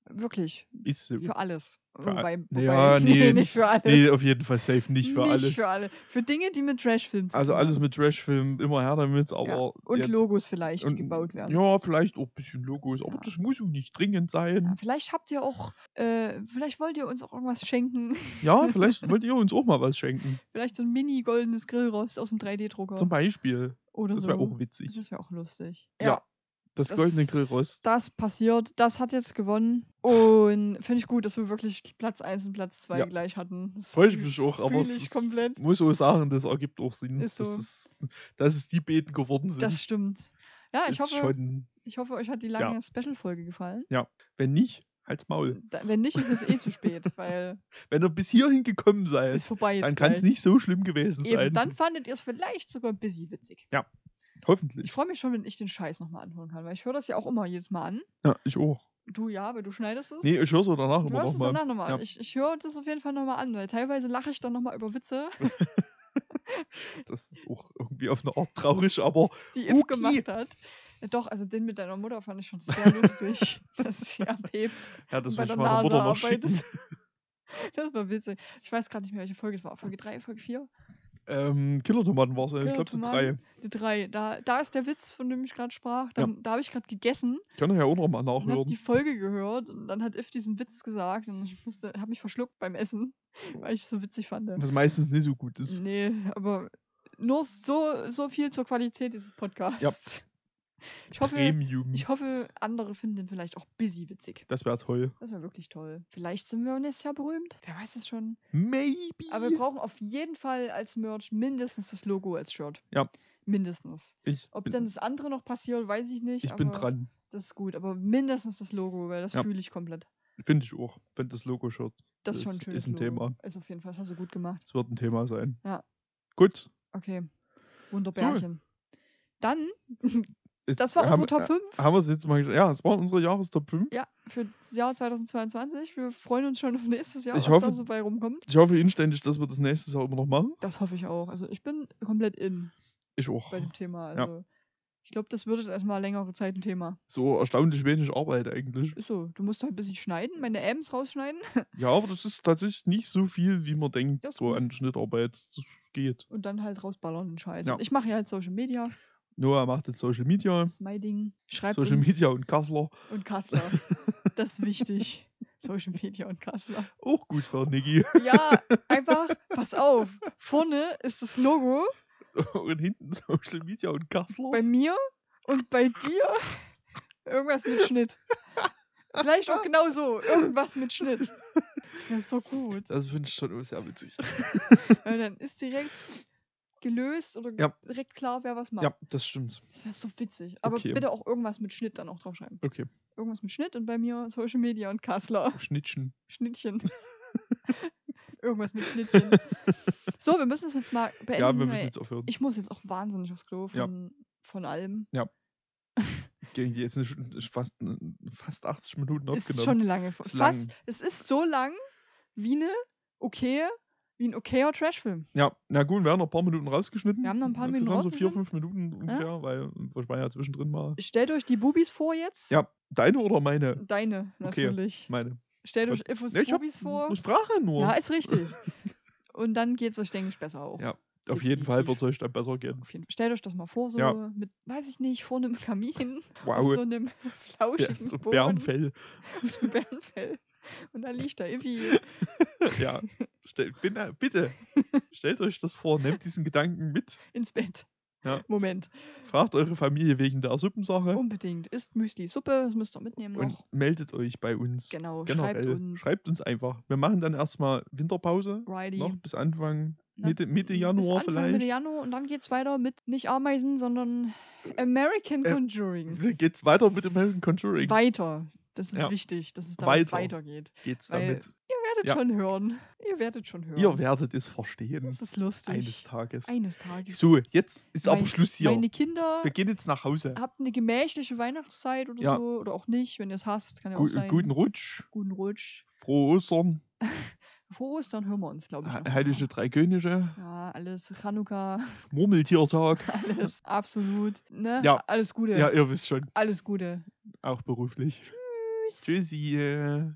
A: Wirklich.
B: Ist.
A: Für alles.
B: Für
A: wobei, wobei,
B: Ja, nee,
A: nicht für alles.
B: Nee, auf jeden Fall safe nicht für alles.
A: für alle. Für Dinge, die mit Trashfilmen zu
B: Also
A: tun
B: alles
A: haben.
B: mit Trash-Filmen immer her damit, aber.
A: ja. Und
B: jetzt-
A: Logos vielleicht,
B: und-
A: gebaut werden.
B: Ja, vielleicht auch ein bisschen Logos, aber
A: Ja.
B: das muss auch nicht dringend sein.
A: Ja, vielleicht habt ihr auch, äh, vielleicht wollt ihr uns auch irgendwas schenken.
B: Ja, vielleicht wollt ihr uns auch mal was schenken.
A: vielleicht so ein mini goldenes Grillrost aus dem 3D-Drucker.
B: Zum Beispiel.
A: Oder
B: Das
A: so.
B: wäre auch witzig.
A: Das wäre auch lustig.
B: Ja. Das,
A: Das-
B: goldene Grillrost.
A: Das passiert, das hat jetzt gewonnen. Und finde ich gut, dass wir wirklich Platz 1 und Platz 2
B: Ja.
A: gleich hatten. Das
B: Freue ich mich auch, aber
A: ich komplett.
B: muss auch sagen, das ergibt auch Sinn.
A: Ist
B: dass,
A: so.
B: es, dass es die Beten geworden sind.
A: Das stimmt. Ja, ich
B: ist
A: hoffe,
B: schon.
A: ich hoffe, euch hat die lange Special-Folge gefallen.
B: Wenn nicht, halt's Maul.
A: Da, wenn nicht, ist es eh zu spät, weil
B: Wenn ihr bis hierhin gekommen seid, dann kann es nicht so schlimm gewesen
A: Eben,
B: sein.
A: dann fandet ihr es vielleicht sogar ein bisschen witzig. Ich
B: Hoffentlich.
A: freue mich schon, wenn ich den Scheiß nochmal anhören kann, weil ich höre das ja auch immer jedes Mal an.
B: Ja, ich auch.
A: Du ja, weil du schneidest es.
B: Nee, ich höre so danach
A: du
B: immer
A: es
B: nochmal.
A: danach nochmal.
B: Ja.
A: an. Ich, ich höre das auf jeden Fall nochmal an, weil teilweise lache ich dann nochmal über Witze,
B: Das ist auch irgendwie auf eine Art traurig, aber
A: die If
B: Okay.
A: gemacht hat. Ja, doch, also den mit deiner Mutter fand ich schon sehr lustig, dass sie abhebt
B: ja, das
A: bei
B: ich
A: der
B: meiner Mutter noch
A: arbeitet. Das war witzig. Ich weiß gerade nicht mehr, welche Folge es war. Folge 3, Folge 4?
B: Ähm, Killer-Tomaten war es, ich glaube, die drei.
A: Die drei. Da, da ist der Witz, von dem ich gerade sprach. Da,
B: Ja.
A: da habe ich gerade gegessen
B: Kann ich ja auch noch mal
A: und habe
B: nachhören.
A: die Folge gehört und dann hat If diesen Witz gesagt und ich musste, habe mich verschluckt beim Essen, weil ich es so witzig fand.
B: Was meistens nicht so gut ist.
A: Nee, aber nur so, so viel zur Qualität dieses Podcasts. Ich hoffe, ich hoffe, andere finden den vielleicht auch busy witzig.
B: das wäre toll.
A: Das wäre wirklich toll. Vielleicht sind wir nächstes Jahr berühmt. Wer weiß es schon.
B: Maybe.
A: Aber wir brauchen auf jeden Fall als Merch mindestens das Logo als Shirt.
B: Ja.
A: Mindestens.
B: ich
A: Ob dann das andere noch passiert, weiß ich nicht.
B: ich bin dran.
A: Das ist gut. Aber mindestens das Logo, weil das
B: Ja.
A: fühle ich komplett.
B: Finde ich auch. Wenn das Logo-Shirt.
A: Das ist schon ein schönes
B: ist ein
A: Logo.
B: Thema.
A: Ist auf jeden Fall. Das hast du gut gemacht.
B: Das wird ein Thema sein.
A: Ja.
B: Gut.
A: Okay. Wunderbärchen. Dann,
B: Jetzt
A: das war
B: haben,
A: unsere Top
B: äh,
A: 5.
B: Haben wir es jetzt mal geschafft? Ja, es waren unsere Jahrestop 5.
A: Ja, für das Jahr 2022. Wir freuen uns schon auf nächstes Jahr,
B: Ich
A: was
B: hoffe-
A: da so bei rumkommt.
B: Ich hoffe inständig, dass wir das nächstes Jahr immer noch machen.
A: Das hoffe ich auch. Also ich bin komplett in
B: Ich auch.
A: bei dem Thema.
B: Ja.
A: Also ich glaube, das wird jetzt erstmal längere Zeit ein Thema.
B: So erstaunlich wenig Arbeit eigentlich.
A: Ist so. Du musst halt ein bisschen schneiden, meine Ms rausschneiden
B: Ja, aber das ist tatsächlich nicht so viel, wie man denkt,
A: Ja, ist
B: so an Schnittarbeit. Das geht.
A: und dann halt rausballern den Scheiß.
B: Ja.
A: Und ich mache ja halt Social Media.
B: Noah macht jetzt Social Media.
A: Das ist mein Ding. Schreibt
B: Social
A: uns
B: Media und Kassler.
A: und Kassler. Das ist wichtig. Social Media und Kassler.
B: Auch gut für Niki.
A: Ja, einfach, pass auf. Vorne ist das Logo
B: Und hinten Social Media und Kassler.
A: bei mir und bei dir irgendwas mit Schnitt. Vielleicht auch genau so. Irgendwas mit Schnitt. Das wäre so gut.
B: Das finde ich schon sehr witzig.
A: Weil dann ist direkt gelöst oder
B: Ja.
A: direkt klar, wer was macht.
B: Ja, das stimmt.
A: Das wäre so witzig. Aber
B: Okay.
A: bitte auch irgendwas mit Schnitt dann auch draufschreiben.
B: Okay.
A: Irgendwas mit Schnitt und bei mir Social Media und Kassler.
B: Schnittchen.
A: Schnittchen. irgendwas mit Schnittchen. So, wir müssen es jetzt mal beenden.
B: Ja, wir müssen jetzt aufhören.
A: ich muss jetzt auch wahnsinnig aufs Klo
B: Ja.
A: von, von allem.
B: Die jetzt Stunde- fast, fast 80 Minuten
A: Ist
B: aufgenommen.
A: schon eine lange Fo-
B: Ist
A: Fast,
B: lang.
A: Es ist so lang wie eine okay, wie ein okayer Trashfilm.
B: Ja, na gut, wir haben noch ein paar Minuten rausgeschnitten.
A: Wir haben noch ein paar Minuten
B: Insgesamt so vier, fünf Minuten ungefähr, weil ich war ja zwischendrin mal.
A: Stellt euch die Bubis vor jetzt.
B: Ja, deine oder meine?
A: Deine,
B: Okay.
A: natürlich.
B: Meine.
A: Stellt euch? Infos
B: Ja,
A: Bubis vor.
B: eine Sprache nur.
A: Ja, ist richtig. Und dann geht es euch, denke ich, besser auch.
B: Ja, Auf jeden Fall wird es euch dann besser gehen.
A: Stellt euch das mal vor, so
B: Ja.
A: mit, weiß ich nicht, vor einem Kamin,
B: Wow.
A: auf so einem
B: Ja,
A: flauschigen
B: so
A: Boden,
B: Bärenfell.
A: auf dem Bärenfell. Und dann liegt da irgendwie
B: ja. Stell, bin, äh, bitte, stellt euch das vor, nehmt diesen Gedanken mit.
A: ins Bett.
B: Ja.
A: Moment.
B: Fragt eure Familie wegen der Suppensache
A: Unbedingt. Isst Müsli-Suppe, das müsst ihr mitnehmen
B: und
A: noch.
B: meldet euch bei uns.
A: Genau,
B: Generell.
A: schreibt uns.
B: Schreibt uns einfach. Wir machen dann erstmal Winterpause.
A: Righty.
B: Noch bis Anfang, Mitte, Mitte
A: bis
B: Januar
A: Anfang,
B: vielleicht.
A: Mitte Januar und dann geht's weiter mit nicht Ameisen, sondern American
B: Äh,
A: Conjuring.
B: Dann geht's weiter mit American Conjuring.
A: Weiter. Das ist
B: Ja.
A: wichtig, dass es damit
B: Weiter.
A: weitergeht.
B: geht's
A: weil-
B: damit.
A: Ihr werdet
B: Ja.
A: schon hören. Ihr werdet schon hören.
B: Ihr werdet es verstehen.
A: das ist lustig.
B: Eines Tages.
A: Eines Tages.
B: So, jetzt ist aber
A: Mein-
B: Schluss hier.
A: Meine Kinder
B: Wir gehen jetzt nach Hause.
A: habt eine gemächliche Weihnachtszeit oder
B: Ja.
A: so. Oder auch nicht, wenn ihr es hasst. Kann ja
B: Gu
A: auch sein.
B: guten Rutsch.
A: Guten Rutsch.
B: Frohe Ostern.
A: Vor Ostern hören wir uns, glaube ich.
B: Heilige Drei Könige.
A: Ja, alles. Chanukka,
B: Murmeltiertag.
A: alles. Absolut. Ne?
B: Ja.
A: Alles Gute.
B: Ja, ihr wisst schon.
A: Alles Gute.
B: Auch beruflich.
A: Tschüss.
B: Tschüssi.